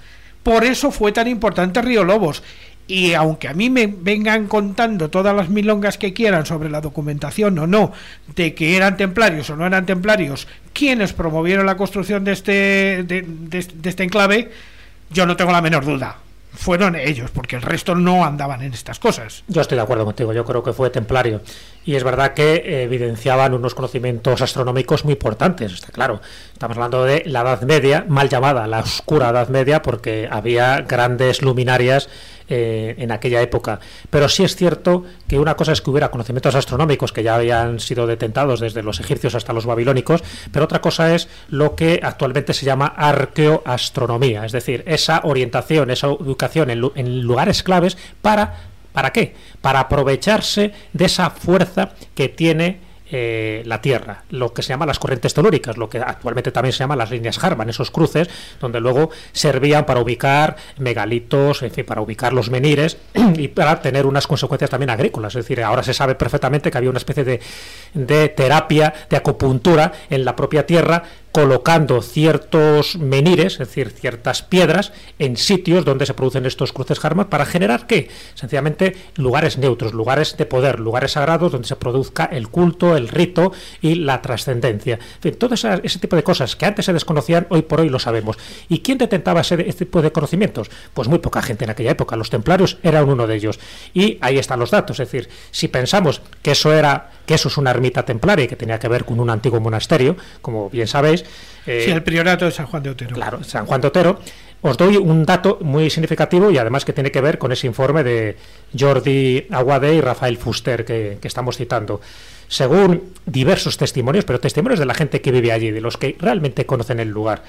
Por eso fue tan importante Río Lobos y aunque a mí me vengan contando todas las milongas que quieran sobre la documentación o no de que eran templarios o no eran templarios quienes promovieron la construcción de este de, este enclave yo no tengo la menor duda fueron ellos porque el resto no andaban en estas cosas Yo estoy de acuerdo contigo, yo creo que fue templario. Y es verdad que evidenciaban unos conocimientos astronómicos muy importantes, está claro. Estamos hablando de la Edad Media, mal llamada la oscura Edad Media, porque había grandes luminarias eh, en aquella época. Pero sí es cierto que una cosa es que hubiera conocimientos astronómicos que ya habían sido detentados desde los egipcios hasta los babilónicos, pero otra cosa es lo que actualmente se llama arqueoastronomía, es decir, esa orientación, esa ubicación en, en lugares claves para ¿Para qué? Para aprovecharse de esa fuerza que tiene eh, la Tierra, lo que se llama las corrientes telúricas, lo que actualmente también se llama las líneas Harman, esos cruces, donde luego servían para ubicar megalitos, en fin, para ubicar los menires y para tener unas consecuencias también agrícolas. Es decir, ahora se sabe perfectamente que había una especie de, de terapia, de acupuntura en la propia Tierra colocando ciertos menires, es decir, ciertas piedras, en sitios donde se producen estos cruces Harman para generar qué? Sencillamente lugares neutros, lugares de poder, lugares sagrados donde se produzca el culto, el rito y la trascendencia. En fin, todo ese tipo de cosas que antes se desconocían, hoy por hoy lo sabemos. ¿Y quién detentaba ese, este tipo de conocimientos? Pues muy poca gente en aquella época. Los templarios eran uno de ellos. Y ahí están los datos. Es decir, si pensamos que eso era que eso es una ermita templaria y que tenía que ver con un antiguo monasterio, como bien sabéis, eh, Sí, el priorato de San Juan de Otero. Claro, San Juan de Otero. Os doy un dato muy significativo y además que tiene que ver con ese informe de Jordi Aguade y Rafael Fuster que, que estamos citando. Según diversos testimonios, pero testimonios de la gente que vive allí, de los que realmente conocen el lugar,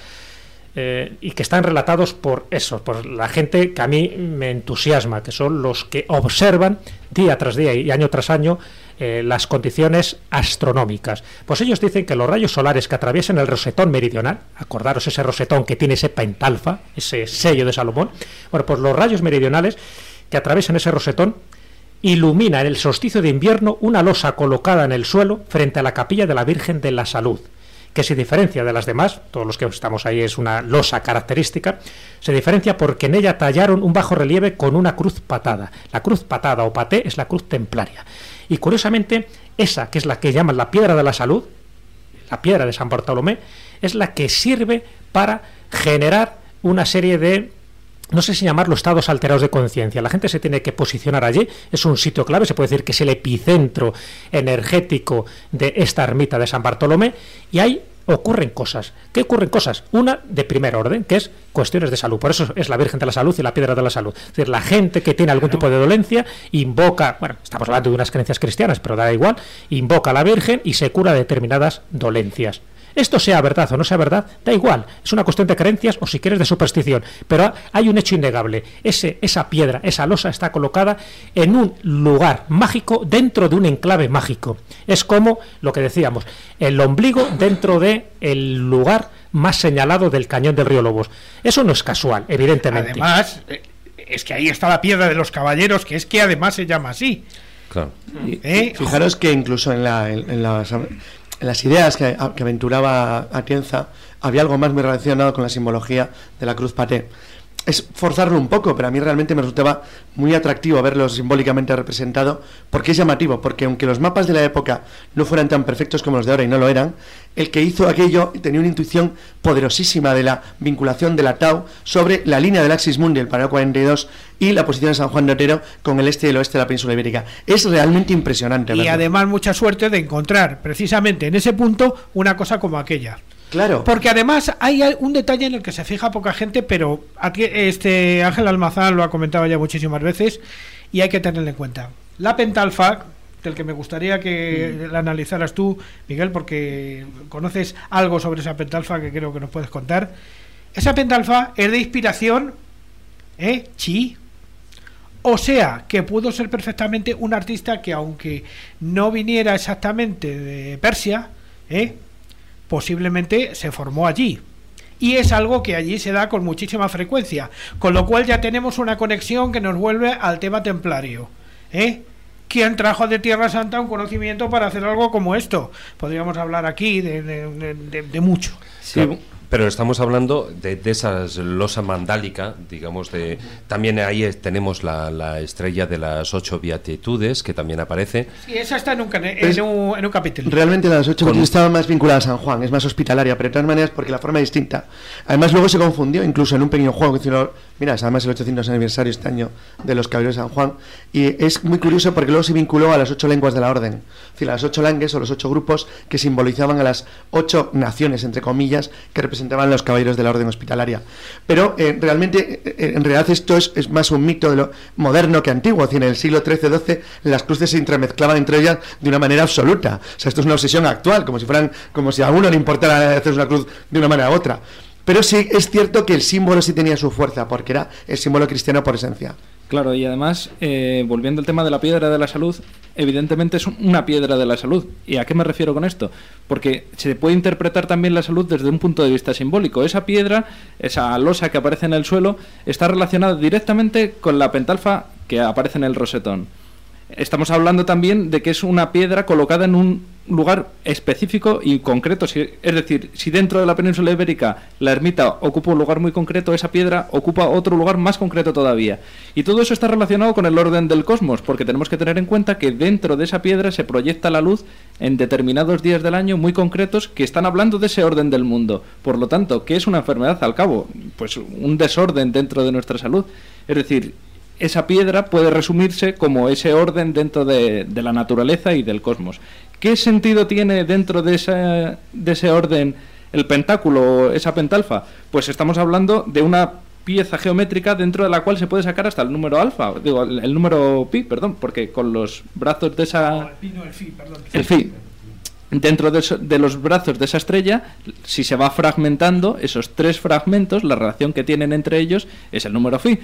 eh, y que están relatados por eso, por la gente que a mí me entusiasma, que son los que observan día tras día y año tras año eh, las condiciones astronómicas. Pues ellos dicen que los rayos solares que atraviesan el rosetón meridional, acordaros ese rosetón que tiene ese pentalfa, ese sello de Salomón, bueno, pues los rayos meridionales que atraviesan ese rosetón ilumina en el solsticio de invierno una losa colocada en el suelo frente a la capilla de la Virgen de la Salud que se diferencia de las demás, todos los que estamos ahí es una losa característica, se diferencia porque en ella tallaron un bajo relieve con una cruz patada. La cruz patada o paté es la cruz templaria. Y curiosamente, esa que es la que llaman la piedra de la salud, la piedra de San Bartolomé, es la que sirve para generar una serie de no sé si llamarlo estados alterados de conciencia. La gente se tiene que posicionar allí. Es un sitio clave, se puede decir que es el epicentro energético de esta ermita de San Bartolomé. Y hay ocurren cosas. ¿Qué ocurren cosas? Una de primer orden, que es cuestiones de salud. Por eso es la Virgen de la Salud y la Piedra de la Salud. Es decir, la gente que tiene algún tipo de dolencia invoca, bueno, estamos hablando de unas creencias cristianas, pero da igual, invoca a la Virgen y se cura determinadas dolencias. Esto sea verdad o no sea verdad, da igual, es una cuestión de creencias o si quieres de superstición, pero hay un hecho innegable, Ese, esa piedra, esa losa está colocada en un lugar mágico dentro de un enclave mágico. Es como lo que decíamos, el ombligo dentro de el lugar más señalado del cañón del río Lobos. Eso no es casual, evidentemente. Además, eh, es que ahí está la piedra de los caballeros, que es que además se llama así. Claro. ¿Eh? Fijaros que incluso en, la, en, en las, en las ideas que, que aventuraba Atienza había algo más muy relacionado con la simbología de la cruz paté. Es forzarlo un poco, pero a mí realmente me resultaba muy atractivo verlo simbólicamente representado, porque es llamativo, porque aunque los mapas de la época no fueran tan perfectos como los de ahora y no lo eran, el que hizo aquello tenía una intuición poderosísima de la vinculación de la Tau sobre la línea del Axis Mundi, el paralelo 42, y la posición de San Juan de Otero con el este y el oeste de la península ibérica. Es realmente impresionante. Y verlo. además mucha suerte de encontrar precisamente en ese punto una cosa como aquella. Claro. Porque además hay un detalle en el que se fija poca gente, pero aquí este Ángel Almazán lo ha comentado ya muchísimas veces y hay que tenerlo en cuenta. La pentalfa, del que me gustaría que la analizaras tú, Miguel, porque conoces algo sobre esa pentalfa que creo que nos puedes contar. Esa pentalfa es de inspiración ¿eh? chi. O sea, que pudo ser perfectamente un artista que aunque no viniera exactamente de Persia, ¿eh? Posiblemente se formó allí. Y es algo que allí se da con muchísima frecuencia. Con lo cual ya tenemos una conexión que nos vuelve al tema templario. ¿eh? ¿Quién trajo de Tierra Santa un conocimiento para hacer algo como esto? Podríamos hablar aquí de, de, de, de mucho. Sí, pero estamos hablando de, de esas losa mandálica, digamos, de también ahí tenemos la, la estrella de las ocho beatitudes, que también aparece. Sí, esa está en un, cane- Es- en un, en un capítulo. Realmente las ocho Con- Con... estaba más vinculada a San Juan, es más hospitalaria, pero de todas maneras porque la forma es distinta. Además luego se confundió incluso en un pequeño juego que hicieron, mira, es además el 800 aniversario este año de los Caballeros de San Juan, y es muy curioso porque luego se vinculó a las ocho lenguas de la orden, es decir, a las ocho langues o los ocho grupos que simbolizaban a las ocho naciones, entre comillas, que representaban los Caballeros de la Orden Hospitalaria. Pero eh, realmente, eh, en realidad esto es, más un mito moderno que antiguo, en el siglo XIII-XII las cruces se entremezclaban entre ellas de una manera absoluta. O sea, esto es una obsesión actual, como si fueran, como si a uno le importara hacer una cruz de una manera u otra. Pero sí es cierto que el símbolo sí tenía su fuerza, porque era el símbolo cristiano por esencia. Claro, y además, eh, volviendo al tema de la piedra de la salud, evidentemente es una piedra de la salud. ¿Y a qué me refiero con esto? Porque se puede interpretar también la salud desde un punto de vista simbólico. Esa piedra, esa losa que aparece en el suelo, está relacionada directamente con la pentalfa que aparece en el rosetón. Estamos hablando también de que es una piedra colocada en un lugar específico y concreto. Es decir, si dentro de la península ibérica la ermita ocupa un lugar muy concreto, esa piedra ocupa otro lugar más concreto todavía. Y todo eso está relacionado con el orden del cosmos, porque tenemos que tener en cuenta que dentro de esa piedra se proyecta la luz en determinados días del año muy concretos que están hablando de ese orden del mundo. Por lo tanto, ¿qué es una enfermedad al cabo? Pues un desorden dentro de nuestra salud. Es decir, esa piedra puede resumirse como ese orden dentro de, de la naturaleza y del cosmos. ¿Qué sentido tiene dentro de, esa- de ese orden el pentáculo, esa pentalfa? Pues estamos hablando de una pieza geométrica dentro de la cual se puede sacar hasta el número alfa, digo, el, el número pi, perdón, porque con los brazos de esa... El phi. Dentro de, eso- de los brazos de esa estrella, si se va fragmentando, esos tres fragmentos, la relación que tienen entre ellos es el número phi.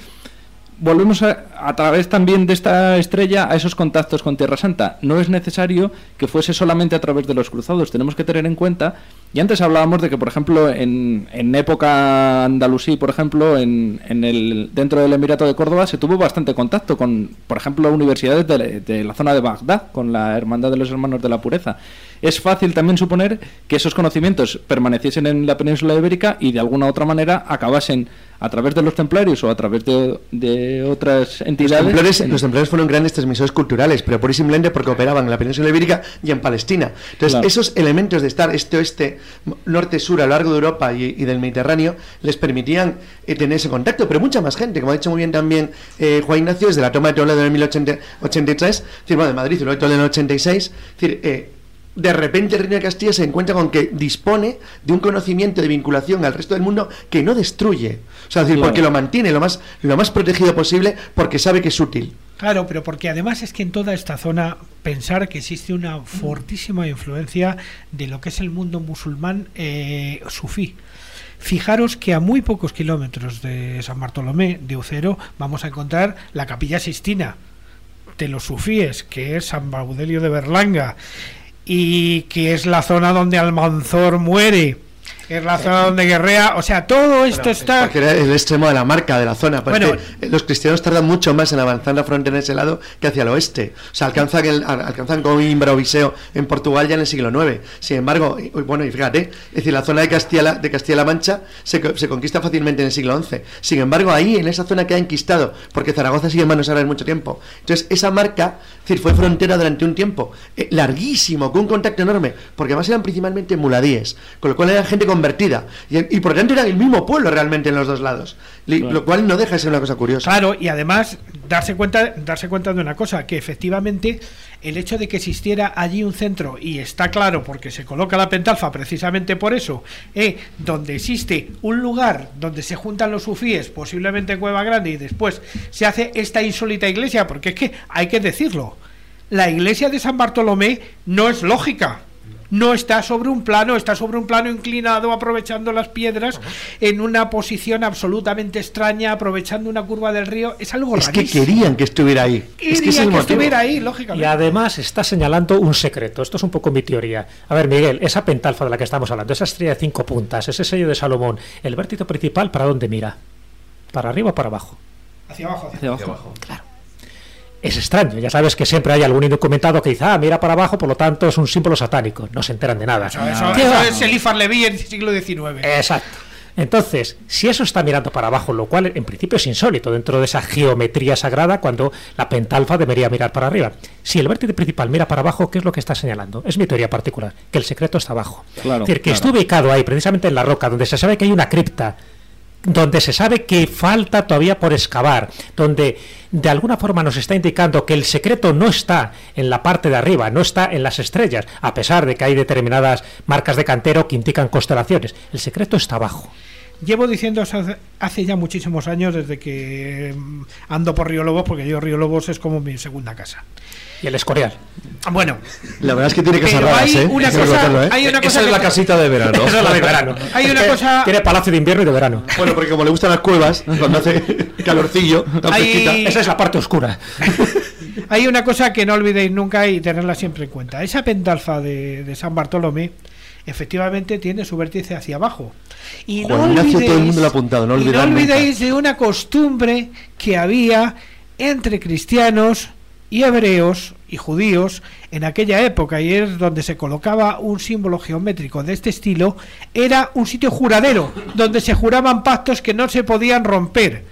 Volvemos a, a través también de esta estrella a esos contactos con Tierra Santa. No es necesario que fuese solamente a través de los cruzados. Tenemos que tener en cuenta, y antes hablábamos de que, por ejemplo, en, en época andalusí, por ejemplo, en, en el, dentro del Emirato de Córdoba se tuvo bastante contacto con, por ejemplo, universidades de, de la zona de Bagdad, con la Hermandad de los Hermanos de la Pureza. Es fácil también suponer que esos conocimientos permaneciesen en la península ibérica y de alguna otra manera acabasen a través de los templarios o a través de, de otras Los entidades. templarios, en- los templarios fueron grandes transmisores culturales, pero por y simplemente porque operaban en la península ibérica y en Palestina. Entonces, Claro. esos elementos de estar este-oeste, norte-sur, a lo largo de Europa y, y del Mediterráneo, les permitían eh, tener ese contacto. Pero mucha más gente, como ha dicho muy bien también eh, Juan Ignacio, desde la toma de Toledo en 1083, es decir, bueno, de Madrid y luego de Toledo en el 86, es decir, eh, de repente el reino de Castilla se encuentra con que dispone de un conocimiento de vinculación al resto del mundo que no destruye. O sea, es decir, Claro. porque lo mantiene lo más, lo más protegido posible porque sabe que es útil. Claro, pero porque además es que en toda esta zona pensar que existe una fortísima influencia de lo que es el mundo musulmán eh, sufí. Fijaros que a muy pocos kilómetros de San Bartolomé de Ucero vamos a encontrar la capilla Sistina de los sufíes, que es San Baudelio de Berlanga, y que es la zona donde Almanzor muere, es la zona donde guerrea, o sea, todo esto está... Porque era el extremo de la marca de la zona. Porque Bueno. los cristianos tardan mucho más en avanzar la frontera en ese lado que hacia el oeste. O sea, alcanzan, el, al- alcanzan Coimbra o Viseo en Portugal ya en el siglo IX. Sin embargo, y- bueno, y fíjate, es decir, la zona de Castilla, de Castilla-La Mancha se, se conquista fácilmente en el siglo XI. Sin embargo, ahí, en esa zona queda enquistado, porque Zaragoza sigue en manos árabes mucho tiempo. Entonces, esa marca, es decir, fue frontera durante un tiempo eh, larguísimo, con un contacto enorme, porque además eran principalmente muladíes, con lo cual era gente convertida. Y, y por tanto era el mismo pueblo realmente en los dos lados. Lo cual no deja de ser una cosa curiosa. Claro, y además darse cuenta, darse cuenta de una cosa, que efectivamente el hecho de que existiera allí un centro, y está claro porque se coloca la pentalfa precisamente por eso, eh, donde existe un lugar donde se juntan los sufíes, posiblemente en Cueva Grande, y después se hace esta insólita iglesia, porque es que hay que decirlo, la iglesia de San Bartolomé no es lógica. No está sobre un plano, está sobre un plano inclinado, aprovechando las piedras en una posición absolutamente extraña, aprovechando una curva del río. Es algo Es que querían que estuviera ahí. es que es Querían el que motivo. estuviera ahí, Y lógicamente. además está señalando un secreto. Esto es un poco mi teoría. A ver, Miguel, esa pentalfa de la que estamos hablando, esa estrella de cinco puntas, ese sello de Salomón, el vértice principal, ¿para dónde mira? ¿Para arriba o para abajo? Hacia abajo. Hacia abajo. Es extraño, ya sabes que siempre hay algún indocumentado que dice, ah, mira para abajo, por lo tanto es un símbolo satánico. No se enteran de nada. Eso, es Elifar Leví en el siglo XIX. Exacto. Entonces, si eso está mirando para abajo, lo cual en principio es insólito dentro de esa geometría sagrada cuando la pentalfa debería mirar para arriba. Si el vértice principal mira para abajo, ¿qué es lo que está señalando? Es mi teoría particular, que el secreto está abajo. Claro, es decir, que claro. está ubicado ahí, precisamente en la roca, donde se sabe que hay una cripta, donde se sabe que falta todavía por excavar, donde de alguna forma nos está indicando que el secreto no está en la parte de arriba, no está en las estrellas, a pesar de que hay determinadas marcas de cantero que indican constelaciones. El secreto está abajo. Llevo diciendo hace, hace ya muchísimos años desde que mm, ando por Río Lobos, porque yo Río Lobos es como mi segunda casa. Y el Escorial. Bueno, La verdad es que tiene raras, hay ¿eh? una que cosa, ¿eh? hay una cosa Esa es que- la casita de verano. Esa es la de verano. Hay una que cosa- Tiene palacio de invierno y de verano. Bueno, porque como le gustan las cuevas, cuando hace calorcillo, tan Hay- fresquita. Esa es la parte oscura. Hay una cosa que no olvidéis nunca y tenerla siempre en cuenta. Esa pentalfa de, de San Bartolomé efectivamente tiene su vértice hacia abajo. Y no Ignacio, olvidéis, todo el mundo lo ha apuntado, no y no olvidéis de una costumbre que había entre cristianos y hebreos y judíos en aquella época y es donde se colocaba un símbolo geométrico de este estilo era un sitio juradero donde se juraban pactos que no se podían romper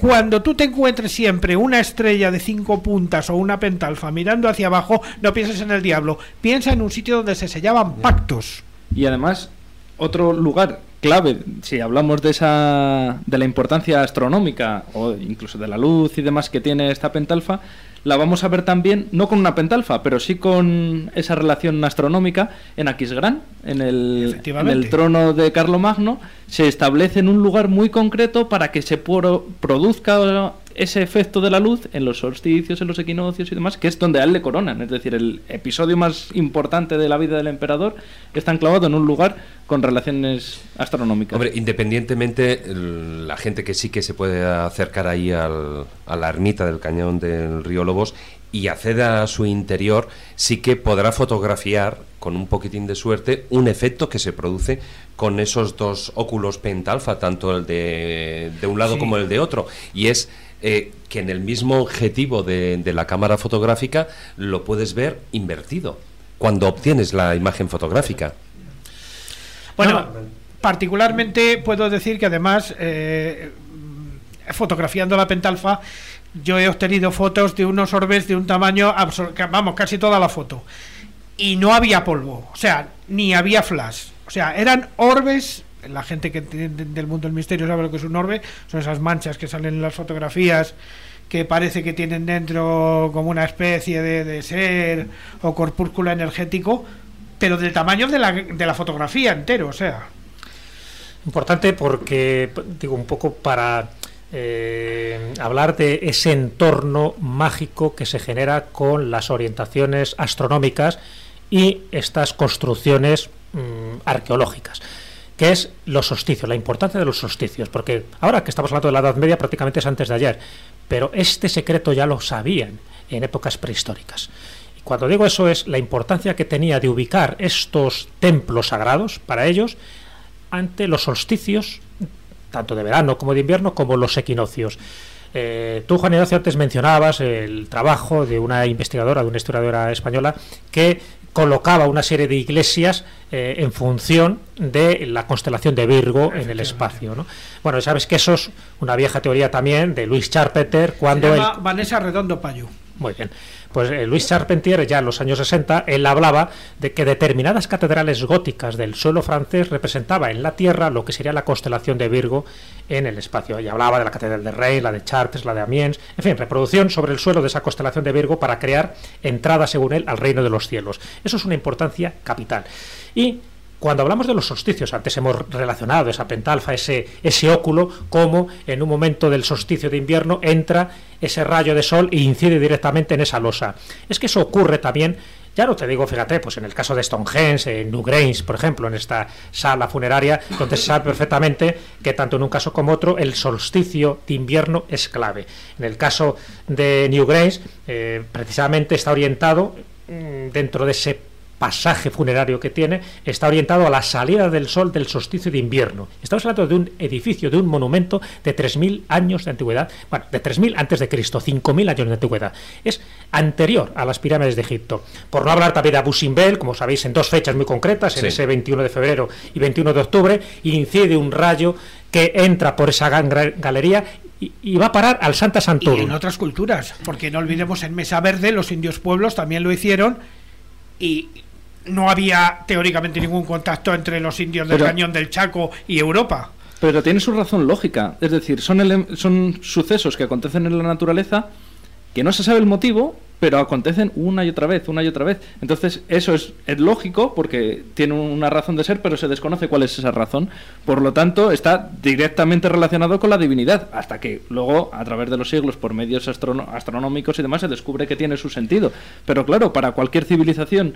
cuando tú te encuentres siempre una estrella de cinco puntas o una pentalfa mirando hacia abajo, no pienses en el diablo, piensa en un sitio donde se sellaban pactos. Y además, otro lugar clave, si hablamos de esa de la importancia astronómica o incluso de la luz y demás que tiene esta pentalfa, la vamos a ver también no con una pentalfa, pero sí con esa relación astronómica en Aquisgrán, en el, en Efectivamente. el trono de Carlomagno, se establece en un lugar muy concreto para que se pro- produzca ese efecto de la luz en los solsticios, en los equinoccios y demás, que es donde a él le coronan. Es decir, el episodio más importante de la vida del emperador está enclavado en un lugar con relaciones astronómicas. Hombre, independientemente, la gente que sí que se puede acercar ahí al- a la ermita del cañón del río Lobos y accede a su interior, sí que podrá fotografiar con un poquitín de suerte un efecto que se produce con esos dos óculos pentalfa, tanto el de, de un lado Sí. como el de otro. Y es eh, que en el mismo objetivo de, de la cámara fotográfica lo puedes ver invertido cuando obtienes la imagen fotográfica. Bueno, particularmente puedo decir que además, eh, fotografiando la pentalfa, yo he obtenido fotos de unos orbes de un tamaño, vamos, casi toda la foto. Y no había polvo, o sea, ni había flash. O sea, eran orbes, la gente que entiende del mundo del misterio sabe lo que es un orbe, son esas manchas que salen en las fotografías que parece que tienen dentro como una especie de, de ser o corpúsculo energético, pero del tamaño de la, de la fotografía entero, o sea. Importante porque, digo, un poco para eh, hablar de ese entorno mágico que se genera con las orientaciones astronómicas y estas construcciones mm, arqueológicas que es los solsticios, la importancia de los solsticios, porque ahora que estamos hablando de la Edad Media prácticamente es antes de ayer, pero este secreto ya lo sabían en épocas prehistóricas. Y cuando digo eso es la importancia que tenía de ubicar estos templos sagrados para ellos ante los solsticios, tanto de verano como de invierno, como los equinoccios. Eh, tú, Juan Ignacio, antes mencionabas el trabajo de una investigadora, de una historiadora española, que colocaba una serie de iglesias eh, en función de la constelación de Virgo en el espacio. ¿no? Bueno, sabes que eso es una vieja teoría también de Luis Charpenter cuando... Se llama Vanessa Redondo Payo. Muy bien. Pues eh, Luis Charpentier, ya en los años 60, él hablaba de que determinadas catedrales góticas del suelo francés representaba en la Tierra lo que sería la constelación de Virgo en el espacio. Y hablaba de la Catedral de Rey, la de Chartres, la de Amiens, en fin, reproducción sobre el suelo de esa constelación de Virgo para crear entrada, según él, al reino de los cielos. Eso es una importancia capital. Y cuando hablamos de los solsticios, antes hemos relacionado esa pentalfa, ese, ese óculo, como en un momento del solsticio de invierno entra ese rayo de sol e incide directamente en esa losa. Es que eso ocurre también ya no te digo, fíjate, pues en el caso de Stonehenge, en Newgrange, por ejemplo, en esta sala funeraria, donde se sabe perfectamente que tanto en un caso como otro el solsticio de invierno es clave. En el caso de Newgrange, eh, precisamente está orientado mm, dentro de ese pasaje funerario que tiene está orientado a la salida del sol del solsticio de invierno. Estamos hablando de un edificio, de un monumento de 3.000 años de antigüedad, bueno, de 3.000 antes de Cristo, 5.000 años de antigüedad. Es anterior a las pirámides de Egipto. Por no hablar también de Abu Simbel, como sabéis, en dos fechas muy concretas, en ese 21 de febrero y 21 de octubre, incide un rayo que entra por esa gran galería y, va a parar al Santa Santorum. Y en otras culturas, porque no olvidemos en Mesa Verde los indios pueblos también lo hicieron y no había teóricamente ningún contacto entre los indios del Cañón del Chaco y Europa. Pero tiene su razón lógica. Es decir, son, son sucesos que acontecen en la naturaleza que no se sabe el motivo, pero acontecen una y otra vez, una y otra vez. Entonces, eso es, es, lógico porque tiene una razón de ser, pero se desconoce cuál es esa razón. Por lo tanto, está directamente relacionado con la divinidad, hasta que luego, a través de los siglos, por medios astronómicos y demás, se descubre que tiene su sentido. Pero claro, para cualquier civilización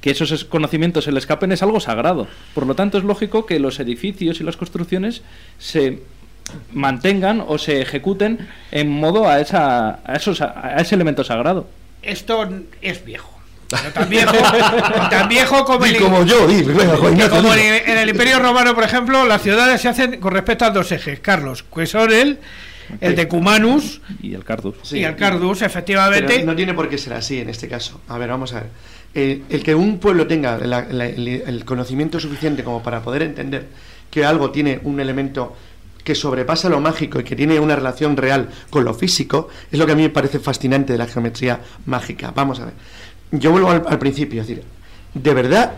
que esos conocimientos se le escapen es algo sagrado. Por lo tanto, es lógico que los edificios y las construcciones se mantengan o se ejecuten en modo a, esa, a, esos, a ese elemento sagrado. Esto es viejo. tan viejo, tan viejo como, el, como yo, como en el Imperio Romano, por ejemplo, las ciudades se hacen con respecto a dos ejes, Carlos, que son el, el de Cumanus y el Cardus. y el Cardus, efectivamente. no tiene por qué ser así en este caso. A ver, vamos a ver. Eh, el que un pueblo tenga el, conocimiento suficiente como para poder entender que algo tiene un elemento que sobrepasa lo mágico y que tiene una relación real con lo físico, es lo que a mí me parece fascinante de la geometría mágica. Vamos a ver. Yo vuelvo al, al principio, es decir, ¿de verdad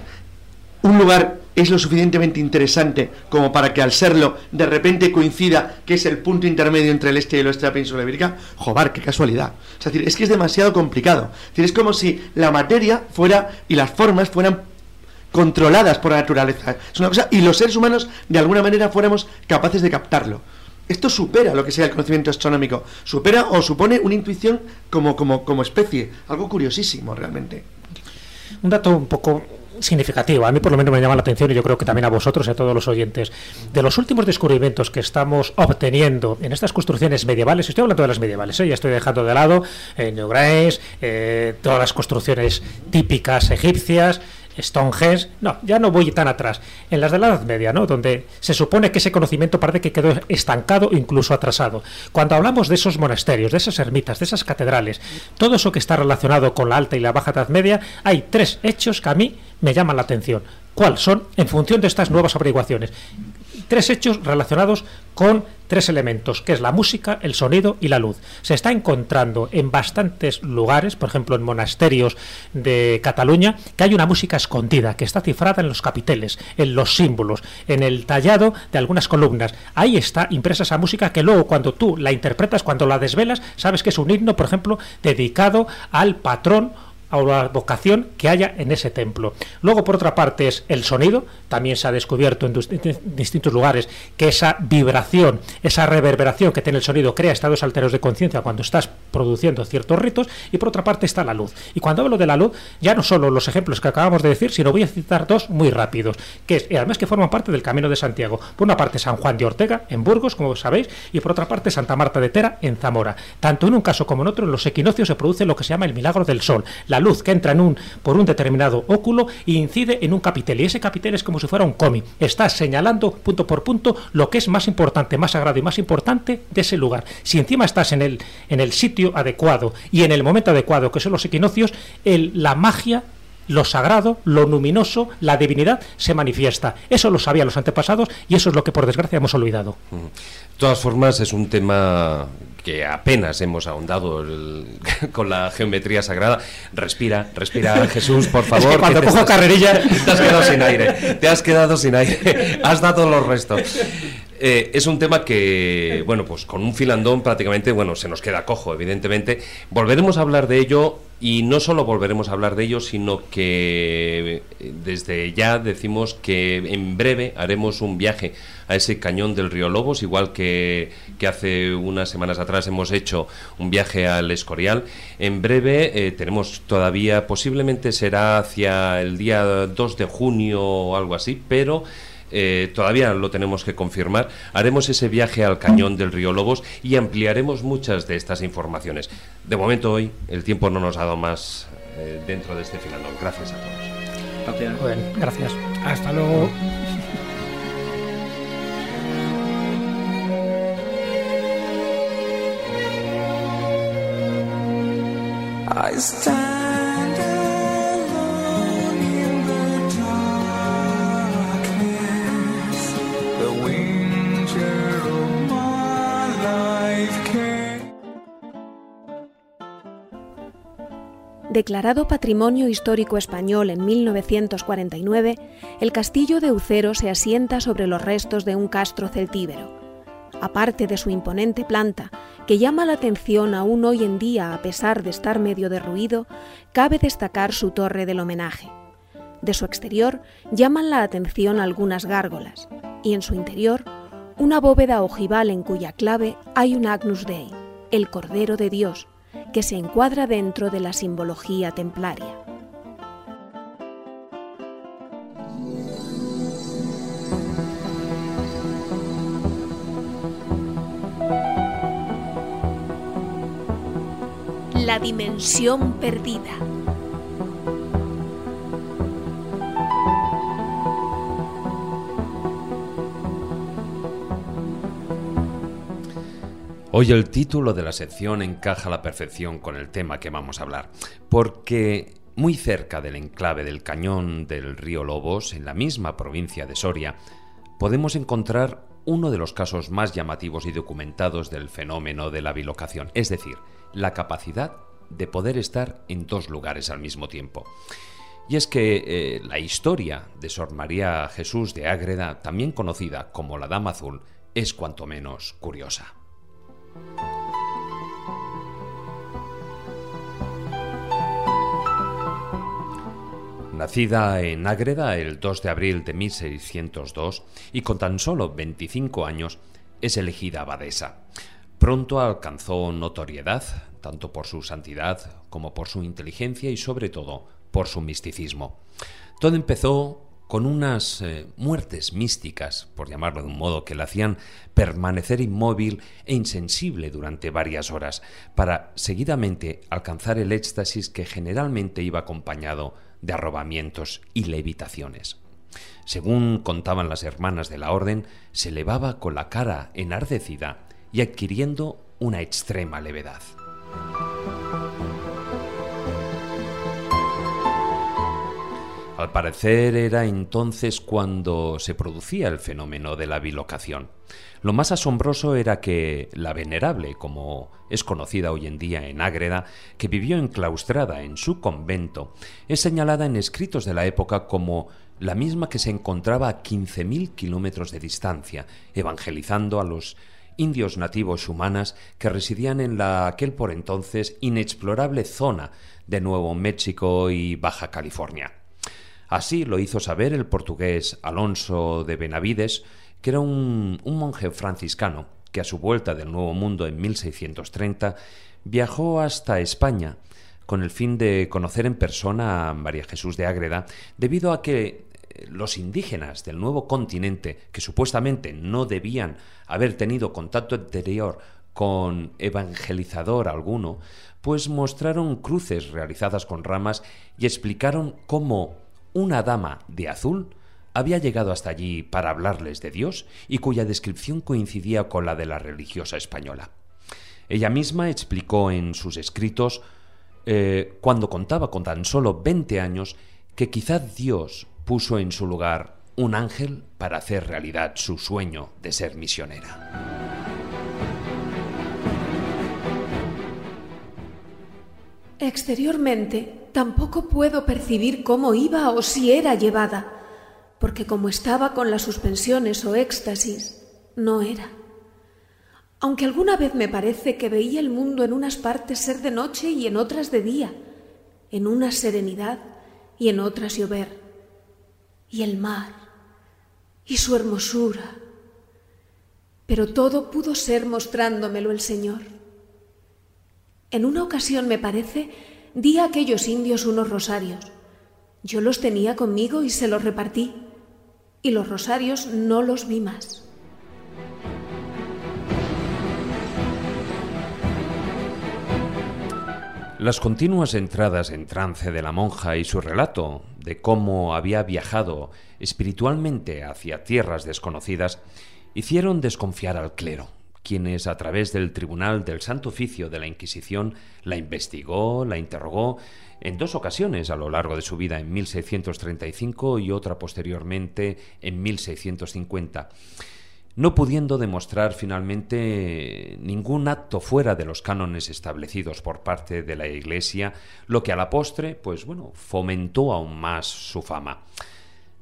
un lugar es lo suficientemente interesante como para que al serlo de repente coincida que es el punto intermedio entre el este y el oeste de la península ibérica, joder, qué casualidad. Es decir, es que es demasiado complicado. Es, decir, es como si la materia fuera y las formas fueran controladas por la naturaleza. Es una cosa y los seres humanos de alguna manera fuéramos capaces de captarlo. Esto supera lo que sea el conocimiento astronómico, supera o supone una intuición como, como, como especie, algo curiosísimo realmente. Un dato un poco significativo. A mí por lo menos me llama la atención y yo creo que también a vosotros y a todos los oyentes. De los últimos descubrimientos que estamos obteniendo en estas construcciones medievales, estoy hablando de las medievales, ¿eh? ya estoy dejando de lado eh, New todas las construcciones típicas egipcias, Stonehenge, no, ya no voy tan atrás, en las de la Edad Media, ¿no? donde se supone que ese conocimiento parece que quedó estancado, incluso atrasado. Cuando hablamos de esos monasterios, de esas ermitas, de esas catedrales, todo eso que está relacionado con la Alta y la Baja Edad Media, hay tres hechos que a mí me llaman la atención. ¿Cuáles son? En función de estas nuevas averiguaciones tres hechos relacionados con tres elementos, que es la música, el sonido y la luz. Se está encontrando en bastantes lugares, por ejemplo en monasterios de Cataluña, que hay una música escondida, que está cifrada en los capiteles, en los símbolos, en el tallado de algunas columnas. Ahí está impresa esa música que luego cuando tú la interpretas, cuando la desvelas, sabes que es un himno, por ejemplo, dedicado al patrón a la vocación que haya en ese templo. Luego, por otra parte, es el sonido. También se ha descubierto en distintos lugares que esa vibración, esa reverberación que tiene el sonido crea estados alteros de conciencia cuando estás produciendo ciertos ritos. Y por otra parte está la luz. Y cuando hablo de la luz, ya no solo los ejemplos que acabamos de decir, sino voy a citar dos muy rápidos, que es, además que forman parte del Camino de Santiago. Por una parte, San Juan de Ortega, en Burgos, como sabéis, y por otra parte, Santa Marta de Tera, en Zamora. Tanto en un caso como en otro, en los equinoccios se produce lo que se llama el milagro del sol. La luz que entra en un, por un determinado óculo y incide en un capitel. Y ese capitel es como si fuera un cómic. Está señalando punto por punto lo que es más importante, más sagrado y más importante de ese lugar. Si encima estás en el, en el sitio adecuado y en el momento adecuado, que son los equinoccios, el, la magia lo sagrado, lo luminoso, la divinidad se manifiesta. Eso lo sabían los antepasados y eso es lo que por desgracia hemos olvidado. De todas formas, es un tema que apenas hemos ahondado con la geometría sagrada. Respira, respira, Jesús, por favor. cuando cojo carrerilla. Te has quedado sin aire. Te has quedado sin aire. Has dado los restos. Eh, es un tema que, bueno, pues con un filandón prácticamente, bueno, se nos queda cojo, evidentemente. Volveremos a hablar de ello y no solo volveremos a hablar de ello, sino que eh, desde ya decimos que en breve haremos un viaje a ese cañón del río Lobos, igual que, que hace unas semanas atrás hemos hecho un viaje al Escorial. En breve eh, tenemos todavía, posiblemente será hacia el día 2 de junio o algo así, pero... Eh, todavía lo tenemos que confirmar, haremos ese viaje al cañón del río Lobos y ampliaremos muchas de estas informaciones. De momento hoy el tiempo no nos ha dado más eh, dentro de este final. Gracias a todos. Gracias. gracias. Hasta luego. Declarado Patrimonio Histórico Español en 1949, el castillo de Ucero se asienta sobre los restos de un castro celtíbero. Aparte de su imponente planta, que llama la atención aún hoy en día a pesar de estar medio derruido, cabe destacar su torre del homenaje. De su exterior llaman la atención algunas gárgolas, y en su interior una bóveda ojival en cuya clave hay un Agnus Dei, el Cordero de Dios, que se encuadra dentro de la simbología templaria. La dimensión perdida. Hoy el título de la sección encaja a la perfección con el tema que vamos a hablar, porque muy cerca del enclave del cañón del río Lobos, en la misma provincia de Soria, podemos encontrar uno de los casos más llamativos y documentados del fenómeno de la bilocación, es decir, la capacidad de poder estar en dos lugares al mismo tiempo. Y es que eh, la historia de Sor María Jesús de Ágreda, también conocida como la Dama Azul, es cuanto menos curiosa. Nacida en Ágreda el 2 de abril de 1602 y con tan solo 25 años, es elegida abadesa. Pronto alcanzó notoriedad, tanto por su santidad como por su inteligencia y sobre todo por su misticismo. Todo empezó con unas eh, muertes místicas, por llamarlo de un modo, que la hacían permanecer inmóvil e insensible durante varias horas, para seguidamente alcanzar el éxtasis que generalmente iba acompañado de arrobamientos y levitaciones. Según contaban las hermanas de la orden, se elevaba con la cara enardecida y adquiriendo una extrema levedad. Al parecer era entonces cuando se producía el fenómeno de la bilocación. Lo más asombroso era que la venerable, como es conocida hoy en día en Ágreda, que vivió enclaustrada en su convento, es señalada en escritos de la época como la misma que se encontraba a 15.000 kilómetros de distancia, evangelizando a los indios nativos humanas que residían en la aquel por entonces inexplorable zona de Nuevo México y Baja California. Así lo hizo saber el portugués Alonso de Benavides, que era un, monje franciscano que a su vuelta del Nuevo Mundo en 1630 viajó hasta España con el fin de conocer en persona a María Jesús de Ágreda, debido a que eh, los indígenas del nuevo continente, que supuestamente no debían haber tenido contacto anterior con evangelizador alguno, pues mostraron cruces realizadas con ramas y explicaron cómo una dama de azul había llegado hasta allí para hablarles de Dios y cuya descripción coincidía con la de la religiosa española. Ella misma explicó en sus escritos, eh, cuando contaba con tan solo 20 años, que quizá Dios puso en su lugar un ángel para hacer realidad su sueño de ser misionera. Exteriormente tampoco puedo percibir cómo iba o si era llevada, porque como estaba con las suspensiones o éxtasis, no era. Aunque alguna vez me parece que veía el mundo en unas partes ser de noche y en otras de día, en unas serenidad y en otras llover, y el mar, y su hermosura. Pero todo pudo ser mostrándomelo el Señor. En una ocasión, me parece, di a aquellos indios unos rosarios. Yo los tenía conmigo y se los repartí, y los rosarios no los vi más. Las continuas entradas en trance de la monja y su relato de cómo había viajado espiritualmente hacia tierras desconocidas hicieron desconfiar al clero quienes a través del Tribunal del Santo Oficio de la Inquisición la investigó, la interrogó en dos ocasiones a lo largo de su vida, en 1635 y otra posteriormente en 1650 no pudiendo demostrar finalmente ningún acto fuera de los cánones establecidos por parte de la Iglesia, lo que a la postre, pues bueno, fomentó aún más su fama.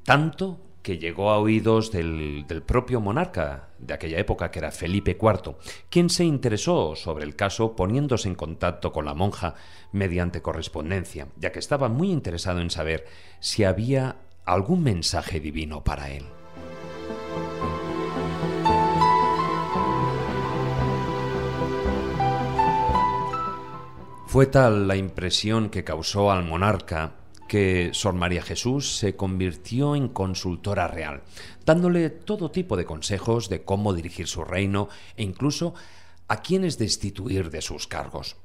Tanto que llegó a oídos del, propio monarca de aquella época, que era Felipe IV, quien se interesó sobre el caso poniéndose en contacto con la monja mediante correspondencia, ya que estaba muy interesado en saber si había algún mensaje divino para él. Fue tal la impresión que causó al monarca que Sor María Jesús se convirtió en consultora real, dándole todo tipo de consejos de cómo dirigir su reino e incluso a quienes destituir de sus cargos.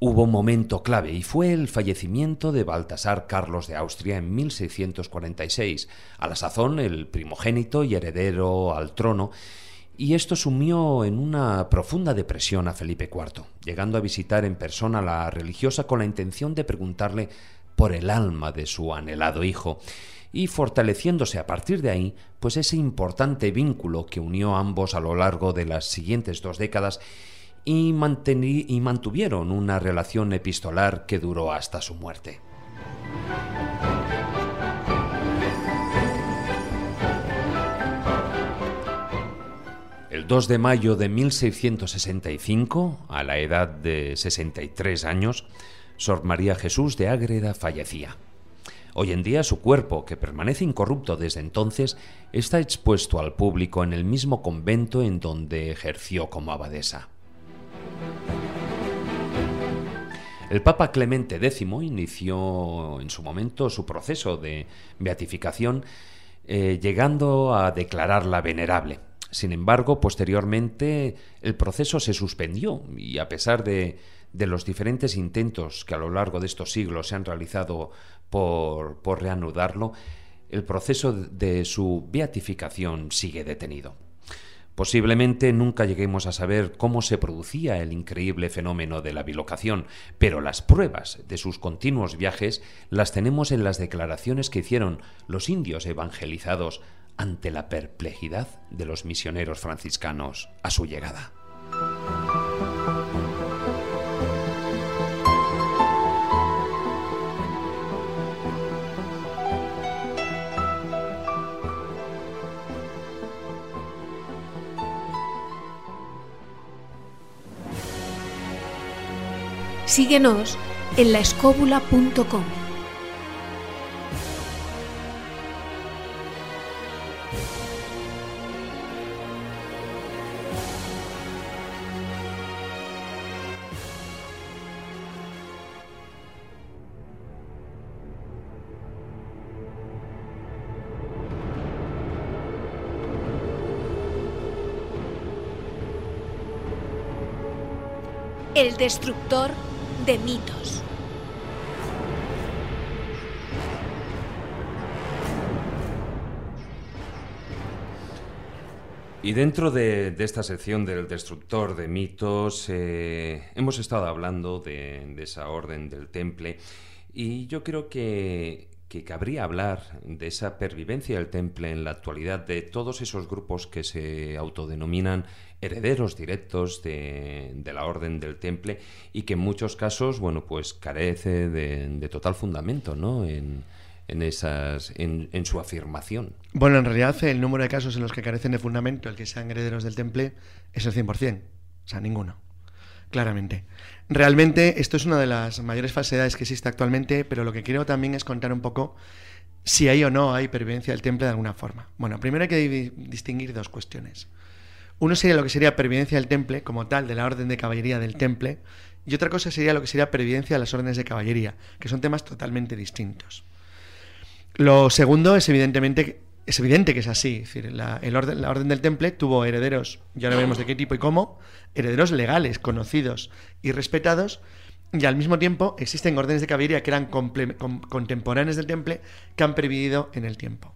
Hubo un momento clave y fue el fallecimiento de Baltasar Carlos de Austria en 1646, a la sazón el primogénito y heredero al trono, y esto sumió en una profunda depresión a Felipe IV, llegando a visitar en persona a la religiosa con la intención de preguntarle por el alma de su anhelado hijo, y fortaleciéndose a partir de ahí, pues ese importante vínculo que unió a ambos a lo largo de las siguientes dos décadas y, y mantuvieron una relación epistolar que duró hasta su muerte. El 2 de mayo de 1665, a la edad de 63 años, Sor María Jesús de Ágreda fallecía. Hoy en día su cuerpo, que permanece incorrupto desde entonces, está expuesto al público en el mismo convento en donde ejerció como abadesa. El Papa Clemente X inició en su momento su proceso de beatificación, eh, llegando a declararla venerable. Sin embargo, posteriormente el proceso se suspendió y a pesar de, los diferentes intentos que a lo largo de estos siglos se han realizado por, por reanudarlo, el proceso de su beatificación sigue detenido. Posiblemente nunca lleguemos a saber cómo se producía el increíble fenómeno de la bilocación, pero las pruebas de sus continuos viajes las tenemos en las declaraciones que hicieron los indios evangelizados ante la perplejidad de los misioneros franciscanos a su llegada. Síguenos en laescóbula.com. Destructor de mitos. Y dentro de, de esta sección del destructor de mitos, eh, hemos estado hablando de, de esa orden del temple y yo creo que, que cabría hablar de esa pervivencia del temple en la actualidad, de todos esos grupos que se autodenominan herederos directos de, la orden del temple y que en muchos casos, bueno, pues carece de, de total fundamento, ¿no? En, en esas en, en, su afirmación. Bueno, en realidad el número de casos en los que carecen de fundamento el que sean herederos del temple es el 100%, o sea, ninguno, claramente. Realmente esto es una de las mayores falsedades que existe actualmente, pero lo que quiero también es contar un poco si hay o no hay pervivencia del temple de alguna forma. Bueno, primero hay que distinguir dos cuestiones. Uno sería lo que sería pervivencia del temple, como tal, de la orden de caballería del temple, y otra cosa sería lo que sería pervivencia de las órdenes de caballería, que son temas totalmente distintos. Lo segundo es evidentemente es evidente que es así. Es decir, la, orden, del temple tuvo herederos, ya no veremos de qué tipo y cómo, herederos legales, conocidos y respetados, y al mismo tiempo existen órdenes de caballería que eran con, contemporáneas del temple que han pervivido en el tiempo.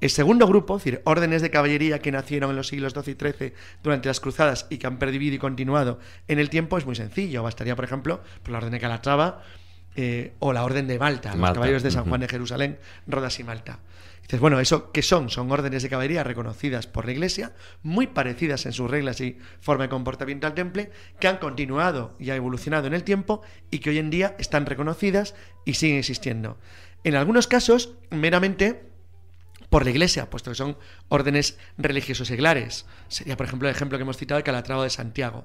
El segundo grupo, es decir, órdenes de caballería que nacieron en los siglos XII y XIII durante las cruzadas y que han pervivido y continuado en el tiempo, es muy sencillo. Bastaría, por ejemplo, por la orden de Calatrava, eh, o la Orden de Malta, Malta, los caballeros de San Juan de Jerusalén, Rodas y Malta. Dices, bueno, ¿eso qué son? Son órdenes de caballería reconocidas por la Iglesia, muy parecidas en sus reglas y forma de comportamiento al temple, que han continuado y han evolucionado en el tiempo y que hoy en día están reconocidas y siguen existiendo. En algunos casos, meramente por la Iglesia, puesto que son órdenes religiosos seglares. Sería, por ejemplo, el ejemplo que hemos citado, el Calatrava de Santiago.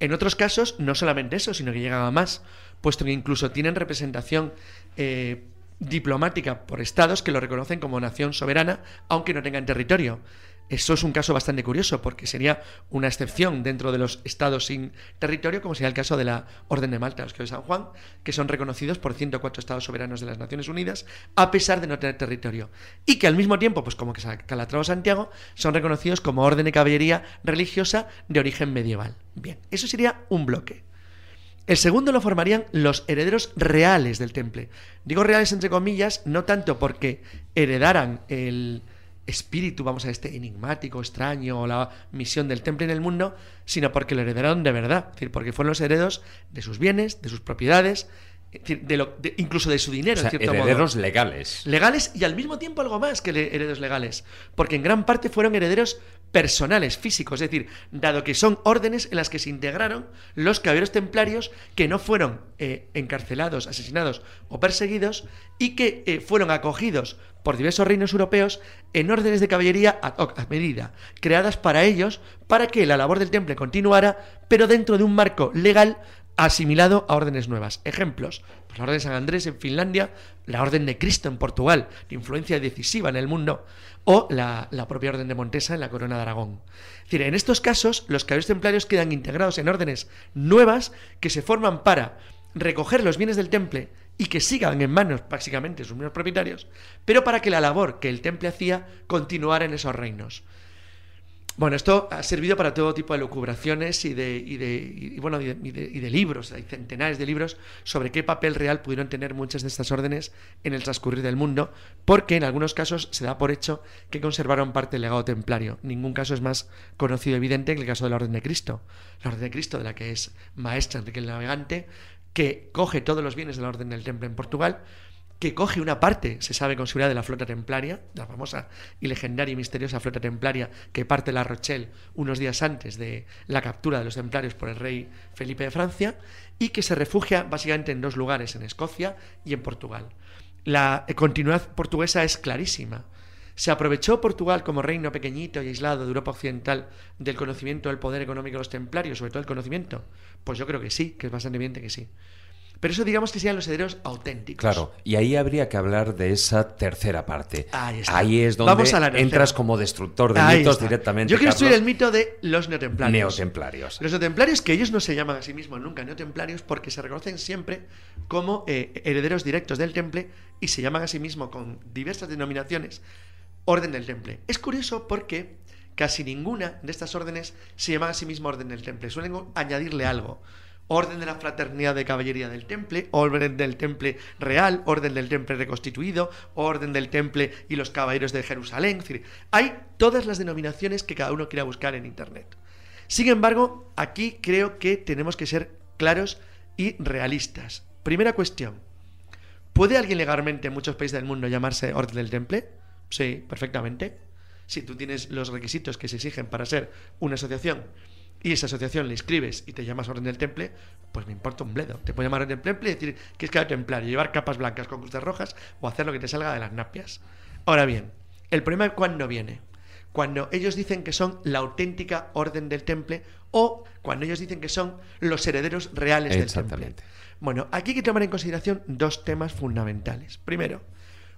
En otros casos, no solamente eso, sino que llegan más, puesto que incluso tienen representación eh, diplomática por estados que lo reconocen como nación soberana, aunque no tengan territorio. Eso es un caso bastante curioso, porque sería una excepción dentro de los estados sin territorio, como sería el caso de la Orden de Malta, los que de San Juan, que son reconocidos por 104 estados soberanos de las Naciones Unidas, a pesar de no tener territorio. Y que al mismo tiempo, pues como que Calatrava Santiago, son reconocidos como orden de caballería religiosa de origen medieval. Bien, eso sería un bloque. El segundo lo formarían los herederos reales del temple. Digo reales entre comillas, no tanto porque heredaran el espíritu, vamos a este enigmático, extraño, o la misión del temple en el mundo, sino porque lo heredaron de verdad, es decir, porque fueron los herederos de sus bienes, de sus propiedades, de lo, de, incluso de su dinero, o sea, en cierto herederos modo. legales. Legales y al mismo tiempo algo más que herederos legales, porque en gran parte fueron herederos personales, físicos, es decir, dado que son órdenes en las que se integraron los caballeros templarios que no fueron eh, encarcelados, asesinados o perseguidos y que eh, fueron acogidos por diversos reinos europeos en órdenes de caballería ad hoc, a medida, creadas para ellos, para que la labor del temple continuara, pero dentro de un marco legal asimilado a órdenes nuevas. Ejemplos, pues la Orden de San Andrés en Finlandia, la Orden de Cristo en Portugal, de influencia decisiva en el mundo, o la, propia Orden de Montesa en la Corona de Aragón. Es decir, en estos casos, los caballeros templarios quedan integrados en órdenes nuevas que se forman para recoger los bienes del temple y que sigan en manos básicamente sus mismos propietarios, pero para que la labor que el temple hacía continuara en esos reinos. Bueno, esto ha servido para todo tipo de lucubraciones y de, y de, y, bueno, y de, y de, y libros. Hay centenares de libros sobre qué papel real pudieron tener muchas de estas órdenes en el transcurrir del mundo, porque en algunos casos se da por hecho que conservaron parte del legado templario. Ningún caso es más conocido evidente que el caso de la Orden de Cristo. La Orden de Cristo, de la que es maestra Enrique el Navegante, que coge todos los bienes de la Orden del Temple en Portugal, que coge una parte, se sabe con seguridad, de la flota templaria, la famosa y legendaria y misteriosa flota templaria que parte La Rochelle unos días antes de la captura de los templarios por el rey Felipe de Francia, y que se refugia básicamente en dos lugares, en Escocia y en Portugal. La continuidad portuguesa es clarísima. ¿Se aprovechó Portugal como reino pequeñito y aislado de Europa Occidental del conocimiento del poder económico de los templarios, sobre todo el conocimiento? Pues yo creo que sí, que es bastante evidente que sí. Pero eso digamos que serían los herederos auténticos. Claro, y ahí habría que hablar de esa tercera parte. Ahí está. Ahí es donde Vamos a entras como destructor de Ahí mitos está. directamente. Yo quiero estudiar el mito de los neotemplarios. Neotemplarios. Los neotemplarios, que ellos no se llaman a sí mismos nunca neotemplarios porque se reconocen siempre como eh, herederos directos del temple y se llaman a sí mismos con diversas denominaciones Orden del Temple. Es curioso porque casi ninguna de estas órdenes se llama a sí mismo Orden del Temple. Suelen añadirle algo. Orden de la Fraternidad de Caballería del Temple, Orden del Temple Real, Orden del Temple Reconstituido, Orden del Temple y los Caballeros de Jerusalén. Es decir, hay todas las denominaciones que cada uno quiera buscar en Internet. Sin embargo, aquí creo que tenemos que ser claros y realistas. Primera cuestión. ¿Puede alguien legalmente en muchos países del mundo llamarse Orden del Temple? Sí, perfectamente. Si tú tienes los requisitos que se exigen para ser una asociación y esa asociación le inscribes y te llamas Orden del Temple, pues me importa un bledo. Te puede llamar Orden del Temple y decir que es cada templario, llevar capas blancas con cruces rojas o hacer lo que te salga de las napias. Ahora bien, el problema es cuándo viene. Cuando ellos dicen que son la auténtica Orden del Temple o cuando ellos dicen que son los herederos reales del Temple. Exactamente. Bueno, aquí hay que tomar en consideración dos temas fundamentales. Primero,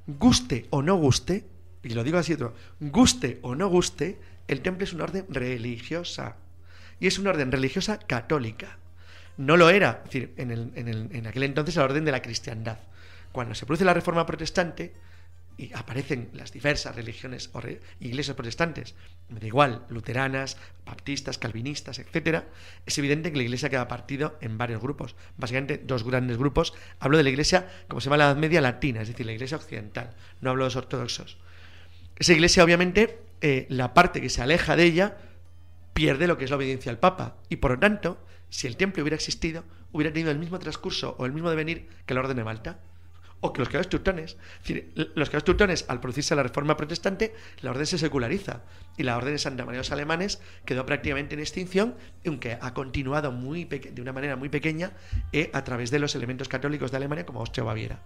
guste o no guste, y lo digo así, otro, guste o no guste, el temple es una orden religiosa. Y es una orden religiosa católica. No lo era, decir, en, el- aquel entonces la orden de la cristiandad. Cuando se produce la reforma protestante y aparecen las diversas religiones o iglesias protestantes, me da igual, luteranas, baptistas, calvinistas, etcétera, es evidente que la iglesia queda partido en varios grupos. Básicamente dos grandes grupos. Hablo de la iglesia, como se llama la Edad Media, latina, es decir, la iglesia occidental. No hablo de los ortodoxos. Esa iglesia, obviamente, eh, la parte que se aleja de ella pierde lo que es la obediencia al Papa. Y por lo tanto, si el templo hubiera existido, hubiera tenido el mismo transcurso o el mismo devenir que la Orden de Malta. O que los caballeros teutones. Los caballeros teutones, al producirse la reforma protestante, la orden se seculariza. Y la orden de Santa María de los Alemanes quedó prácticamente en extinción, aunque ha continuado muy de una manera muy pequeña eh, a través de los elementos católicos de Alemania, como Austria o Baviera.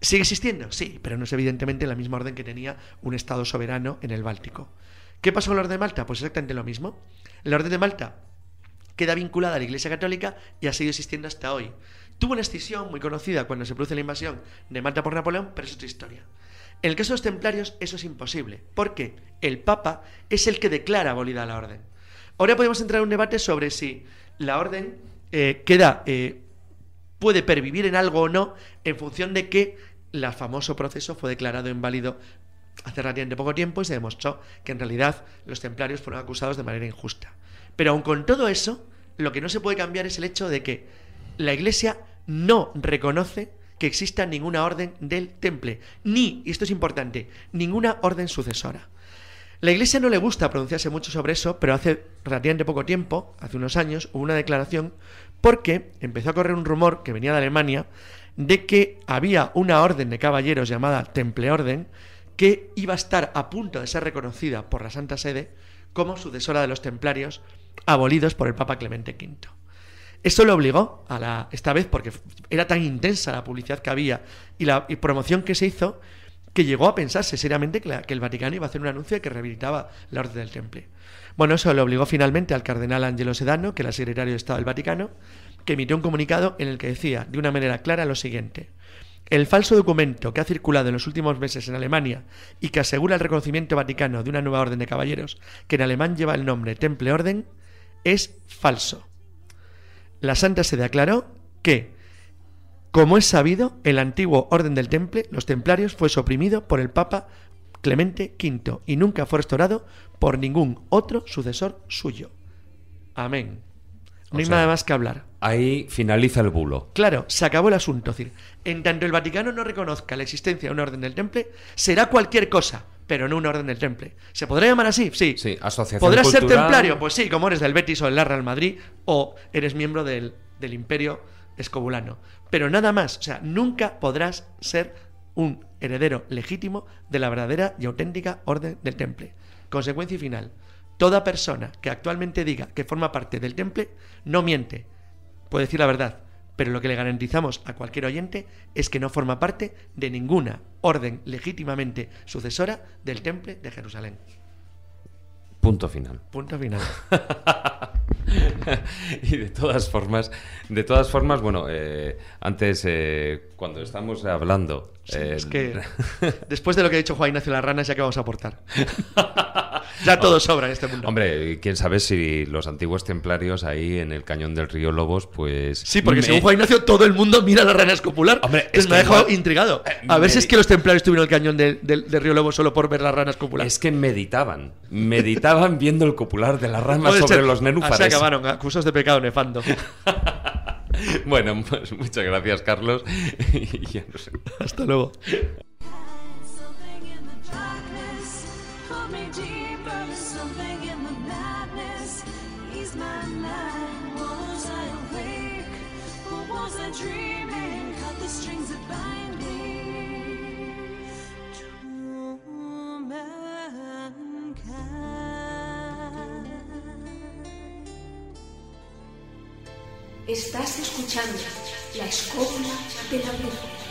¿Sigue existiendo? Sí, pero no es evidentemente la misma orden que tenía un Estado soberano en el Báltico. ¿Qué pasó con la Orden de Malta? Pues exactamente lo mismo. La Orden de Malta queda vinculada a la Iglesia Católica y ha seguido existiendo hasta hoy. Tuvo una escisión muy conocida cuando se produce la invasión de Malta por Napoleón, pero es otra historia. En el caso de los templarios eso es imposible, porque el Papa es el que declara abolida la orden. Ahora podemos entrar en un debate sobre si la orden eh, queda eh, puede pervivir en algo o no en función de que el famoso proceso fue declarado inválido hace relativamente poco tiempo y se demostró que en realidad los templarios fueron acusados de manera injusta. Pero aun con todo eso, lo que no se puede cambiar es el hecho de que la Iglesia no reconoce que exista ninguna orden del temple, ni, y esto es importante, ninguna orden sucesora. La Iglesia no le gusta pronunciarse mucho sobre eso, pero hace relativamente poco tiempo, hace unos años, hubo una declaración porque empezó a correr un rumor que venía de Alemania de que había una orden de caballeros llamada Temple Orden que iba a estar a punto de ser reconocida por la Santa Sede como sucesora de los templarios abolidos por el Papa Clemente V. Eso lo obligó a la esta vez porque era tan intensa la publicidad que había y la promoción que se hizo que llegó a pensarse seriamente que, el Vaticano iba a hacer un anuncio que rehabilitaba la orden del Temple. Bueno, eso lo obligó finalmente al cardenal Angelo Sedano, que era secretario de Estado del Vaticano, que emitió un comunicado en el que decía de una manera clara lo siguiente. El falso documento que ha circulado en los últimos meses en Alemania y que asegura el reconocimiento vaticano de una nueva orden de caballeros, que en alemán lleva el nombre Temple Orden, es falso. La Santa Sede aclaró que, como es sabido, el antiguo orden del Temple, los templarios, fue suprimido por el Papa Clemente V y nunca fue restaurado por ningún otro sucesor suyo. Amén. No O hay sea, nada más que hablar. Ahí finaliza el bulo. Claro, se acabó el asunto. Es decir, en tanto el Vaticano no reconozca la existencia de una orden del Temple, será cualquier cosa, pero no una orden del Temple. ¿Se podrá llamar así? Sí. Sí, asociación ¿Podrás ser templario? Pues sí, como eres del Betis o del Real Madrid, o eres miembro del, del Imperio Escobulano. Pero nada más. O sea, nunca podrás ser un heredero legítimo de la verdadera y auténtica orden del Temple. Consecuencia y final. Toda persona que actualmente diga que forma parte del Temple no miente, puede decir la verdad, pero lo que le garantizamos a cualquier oyente es que no forma parte de ninguna orden legítimamente sucesora del Temple de Jerusalén. Punto final. Punto final. y de todas formas, de todas formas, bueno, eh, antes eh, cuando estamos hablando, eh, Es que después de lo que ha dicho Juan Ignacio Las Ranas, ya que vamos a aportar. ya todo sobra en este mundo. Hombre, quién sabe si los antiguos templarios ahí en el cañón del río Lobos, pues. Sí, porque me- según Juan Ignacio, todo el mundo mira la rana escopular. Hombre, Entonces es me ha que dejado igual- intrigado. Eh, A ver si es que los templarios estuvieron en el cañón del, del- del río Lobo solo por ver la rana escopular. Es que meditaban, meditaban viendo el copular de la rama Puede sobre ser. los nenúfares. Así acabaron, acusados de pecado nefando. Bueno, pues muchas gracias, Carlos. Y ya no sé. Hasta luego. Dreaming? Cut the strings that bind me to. Estás escuchando la escóbula de la bruja.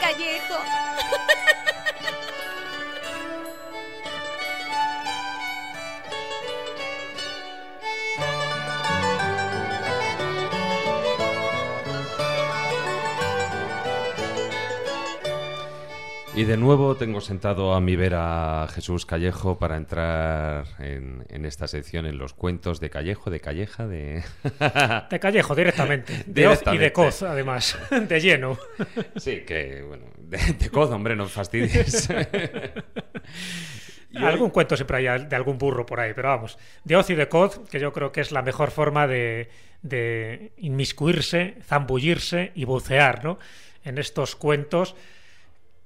Callejo. Y de nuevo tengo sentado a mi vera a Jesús Callejo para entrar en, en esta sección en los cuentos de Callejo, de Calleja, de... De Callejo, directamente. De Oz y de. Coz, además. De lleno. Sí, que, bueno, de, de codo, hombre, no fastidies. Y hoy- Algún cuento siempre hay de algún burro por ahí, pero vamos. De Oz y de Coz, que yo creo que es la mejor forma de, de inmiscuirse, zambullirse y bucear, ¿no? En estos cuentos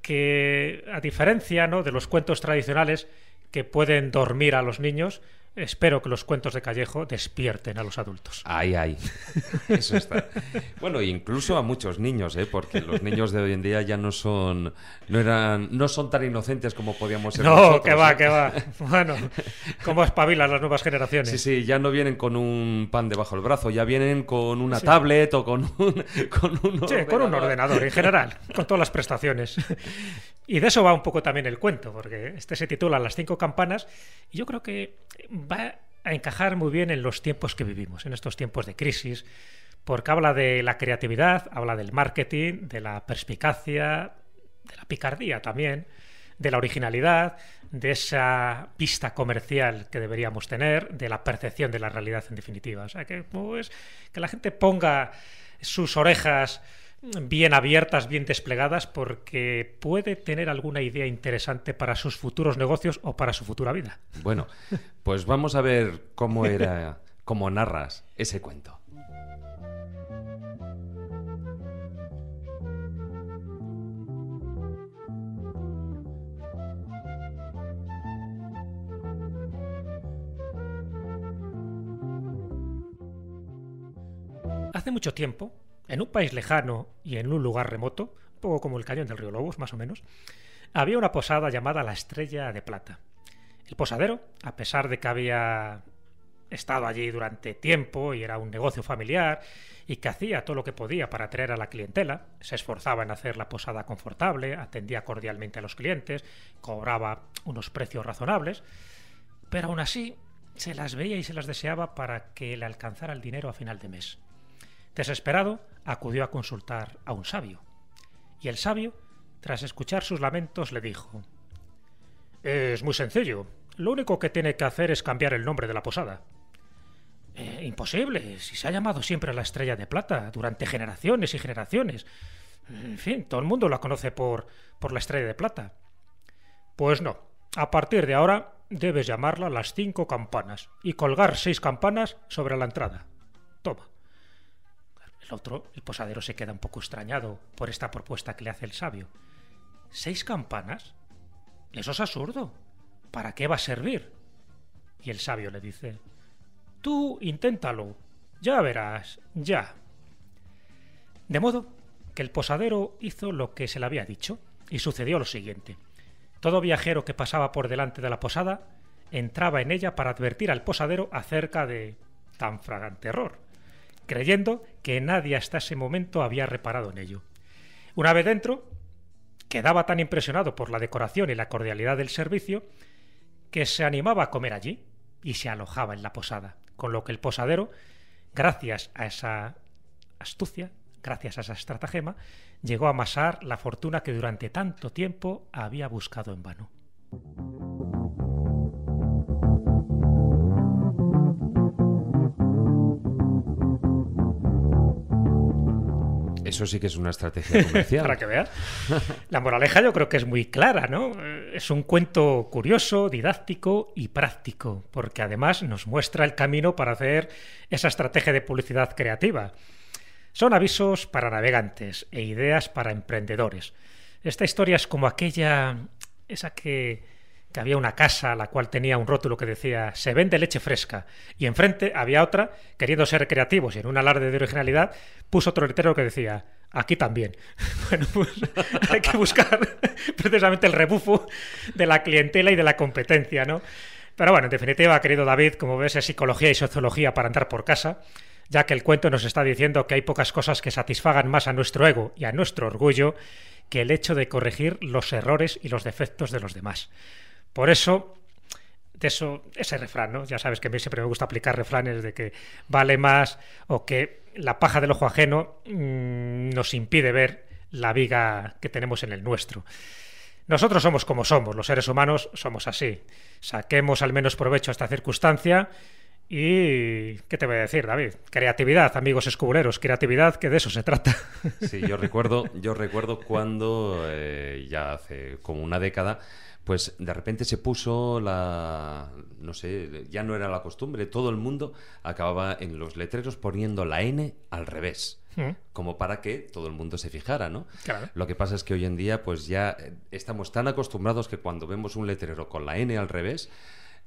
que, a diferencia ¿no? de los cuentos tradicionales que pueden dormir a los niños, espero que los cuentos de Callejo despierten a los adultos. Ay, ay. Eso está. Bueno, incluso a muchos niños, ¿eh? Porque los niños de hoy en día ya no son no eran no son tan inocentes como podíamos ser No, nosotros. que va, ¿eh? que va. Bueno, ¿cómo espabilan las nuevas generaciones? Sí, sí, ya no vienen con un pan debajo del brazo, ya vienen con una tablet o con un con un Sí, con un ordenador en general, con todas las prestaciones. Y de eso va un poco también el cuento, porque este se titula Las cinco campanas y yo creo que va a encajar muy bien en los tiempos que vivimos, en estos tiempos de crisis, porque habla de la creatividad, habla del marketing, de la perspicacia, de la picardía también, de la originalidad, de esa vista comercial que deberíamos tener, de la percepción de la realidad en definitiva. O sea, que, pues, que la gente ponga sus orejas bien abiertas, bien desplegadas, porque puede tener alguna idea interesante para sus futuros negocios o para su futura vida. Bueno, pues vamos a ver cómo era cómo narras ese cuento. Hace mucho tiempo, en un país lejano y en un lugar remoto, un poco como el cañón del río Lobos, más o menos, había una posada llamada la Estrella de Plata. El posadero, a pesar de que había estado allí durante tiempo y era un negocio familiar y que hacía todo lo que podía para atraer a la clientela, se esforzaba en hacer la posada confortable, atendía cordialmente a los clientes, cobraba unos precios razonables, pero aún así se las veía y se las deseaba para que le alcanzara el dinero a final de mes. Desesperado, acudió a consultar a un sabio. Y el sabio, tras escuchar sus lamentos, le dijo Es muy sencillo. Lo único que tiene que hacer es cambiar el nombre de la posada. "Eh, imposible, si se ha llamado siempre la Estrella de Plata durante generaciones y generaciones. En fin, todo el mundo la conoce por, por la Estrella de Plata. Pues no. A partir de ahora debes llamarla las cinco campanas y colgar seis campanas sobre la entrada. Toma. El otro, el posadero, se queda un poco extrañado por esta propuesta que le hace el sabio. ¿Seis campanas? Eso es absurdo. ¿para qué va a servir? Y el sabio le dice, tú inténtalo, ya verás, ya. De modo que el posadero hizo lo que se le había dicho, y sucedió lo siguiente. Todo viajero que pasaba por delante de la posada entraba en ella para advertir al posadero acerca de tan fragante error, creyendo que nadie hasta ese momento había reparado en ello. Una vez dentro, quedaba tan impresionado por la decoración y la cordialidad del servicio que se animaba a comer allí y se alojaba en la posada, con lo que el posadero, gracias a esa astucia, gracias a esa estratagema, llegó a amasar la fortuna que durante tanto tiempo había buscado en vano. Eso sí que es una estrategia comercial. Para que veas. La moraleja yo creo que es muy clara, ¿no? Eh, Es un cuento curioso, didáctico y práctico, porque además nos muestra el camino para hacer esa estrategia de publicidad creativa. Son avisos para navegantes e ideas para emprendedores. Esta historia es como aquella, esa que, que había una casa a la cual tenía un rótulo que decía se vende leche fresca y enfrente había otra queriendo ser creativos y en un alarde de originalidad puso otro letrero que decía aquí también. Bueno, pues hay que buscar precisamente el rebufo de la clientela y de la competencia, ¿no? Pero bueno, en definitiva, querido David, como ves, es psicología y sociología para andar por casa, ya que el cuento nos está diciendo que hay pocas cosas que satisfagan más a nuestro ego y a nuestro orgullo que el hecho de corregir los errores y los defectos de los demás. Por eso, de eso, ese refrán, ¿no? Ya sabes que a mí siempre me gusta aplicar refranes de que vale más o que la paja del ojo ajeno mm, nos impide ver la viga que tenemos en el nuestro. Nosotros somos como somos, los seres humanos somos así. Saquemos al menos provecho a esta circunstancia y... ¿Qué te voy a decir, David? Creatividad, amigos escubuleros, creatividad, que de eso se trata. Sí, yo recuerdo, yo recuerdo cuando eh, ya hace como una década, pues de repente se puso la, no sé, ya no era la costumbre, todo el mundo acababa en los letreros poniendo la N al revés. Mm. Como para que todo el mundo se fijara, ¿no? Claro. Lo que pasa es que hoy en día, pues ya eh, estamos tan acostumbrados que cuando vemos un letrero con la N al revés,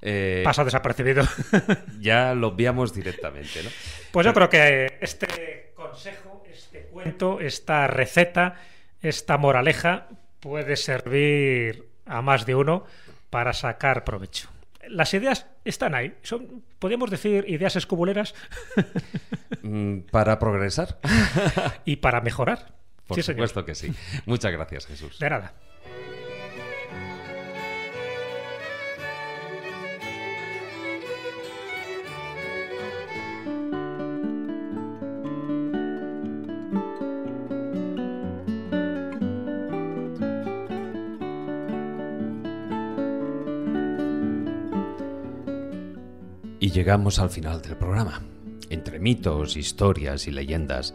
eh, Pasa desapercibido. ya lo obviamos directamente, ¿no? Pues yo creo que este consejo, este cuento, esta receta, esta moraleja puede servir a más de uno para sacar provecho. Las ideas están ahí. Son, podemos decir, ideas escobuleras Mm, Para progresar. y para mejorar. Por Sí, señor. supuesto que sí. Muchas gracias, Jesús. De nada. Llegamos al final del programa. Entre mitos, historias y leyendas,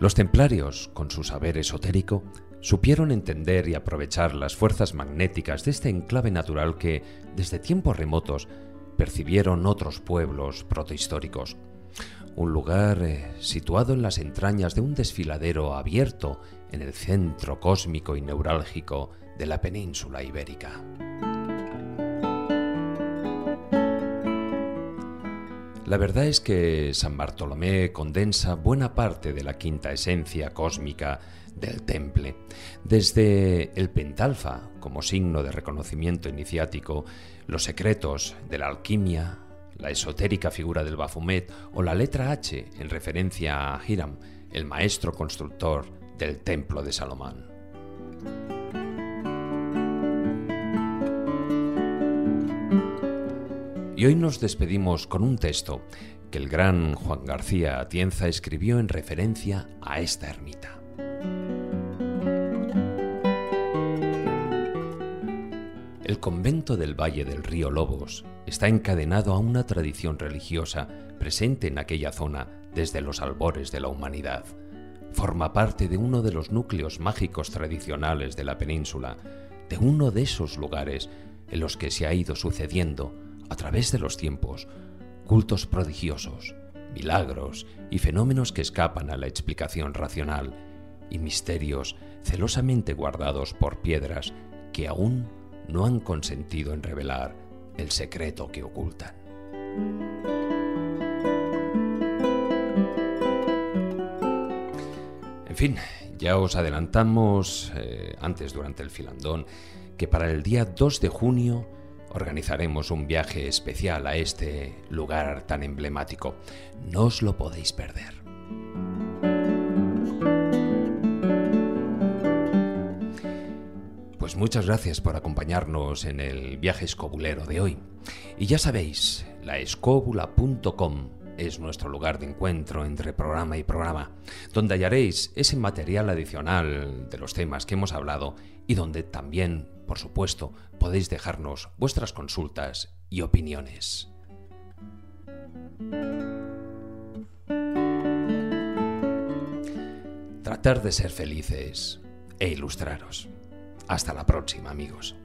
los templarios, con su saber esotérico, supieron entender y aprovechar las fuerzas magnéticas de este enclave natural que, desde tiempos remotos, percibieron otros pueblos protohistóricos. Un lugar eh, situado en las entrañas de un desfiladero abierto en el centro cósmico y neurálgico de la península ibérica. La verdad es que San Bartolomé condensa buena parte de la quinta esencia cósmica del temple, desde el pentalfa como signo de reconocimiento iniciático, los secretos de la alquimia, la esotérica figura del Bafumet o la letra H en referencia a Hiram, el maestro constructor del templo de Salomón. Y hoy nos despedimos con un texto que el gran Juan García Atienza escribió en referencia a esta ermita. El convento del Valle del Río Lobos está encadenado a una tradición religiosa presente en aquella zona desde los albores de la humanidad. Forma parte de uno de los núcleos mágicos tradicionales de la península, de uno de esos lugares en los que se ha ido sucediendo, a través de los tiempos, cultos prodigiosos, milagros y fenómenos que escapan a la explicación racional, y misterios celosamente guardados por piedras que aún no han consentido en revelar el secreto que ocultan. En fin, ya os adelantamos eh, antes durante el filandón que para el día 2 de junio organizaremos un viaje especial a este lugar tan emblemático. No os lo podéis perder. Pues muchas gracias por acompañarnos en el viaje escobulero de hoy. Y ya sabéis, laescóbula.com es nuestro lugar de encuentro entre programa y programa, donde hallaréis ese material adicional de los temas que hemos hablado y donde también, por supuesto, podéis dejarnos vuestras consultas y opiniones. Tratar de ser felices e ilustraros. Hasta la próxima, amigos.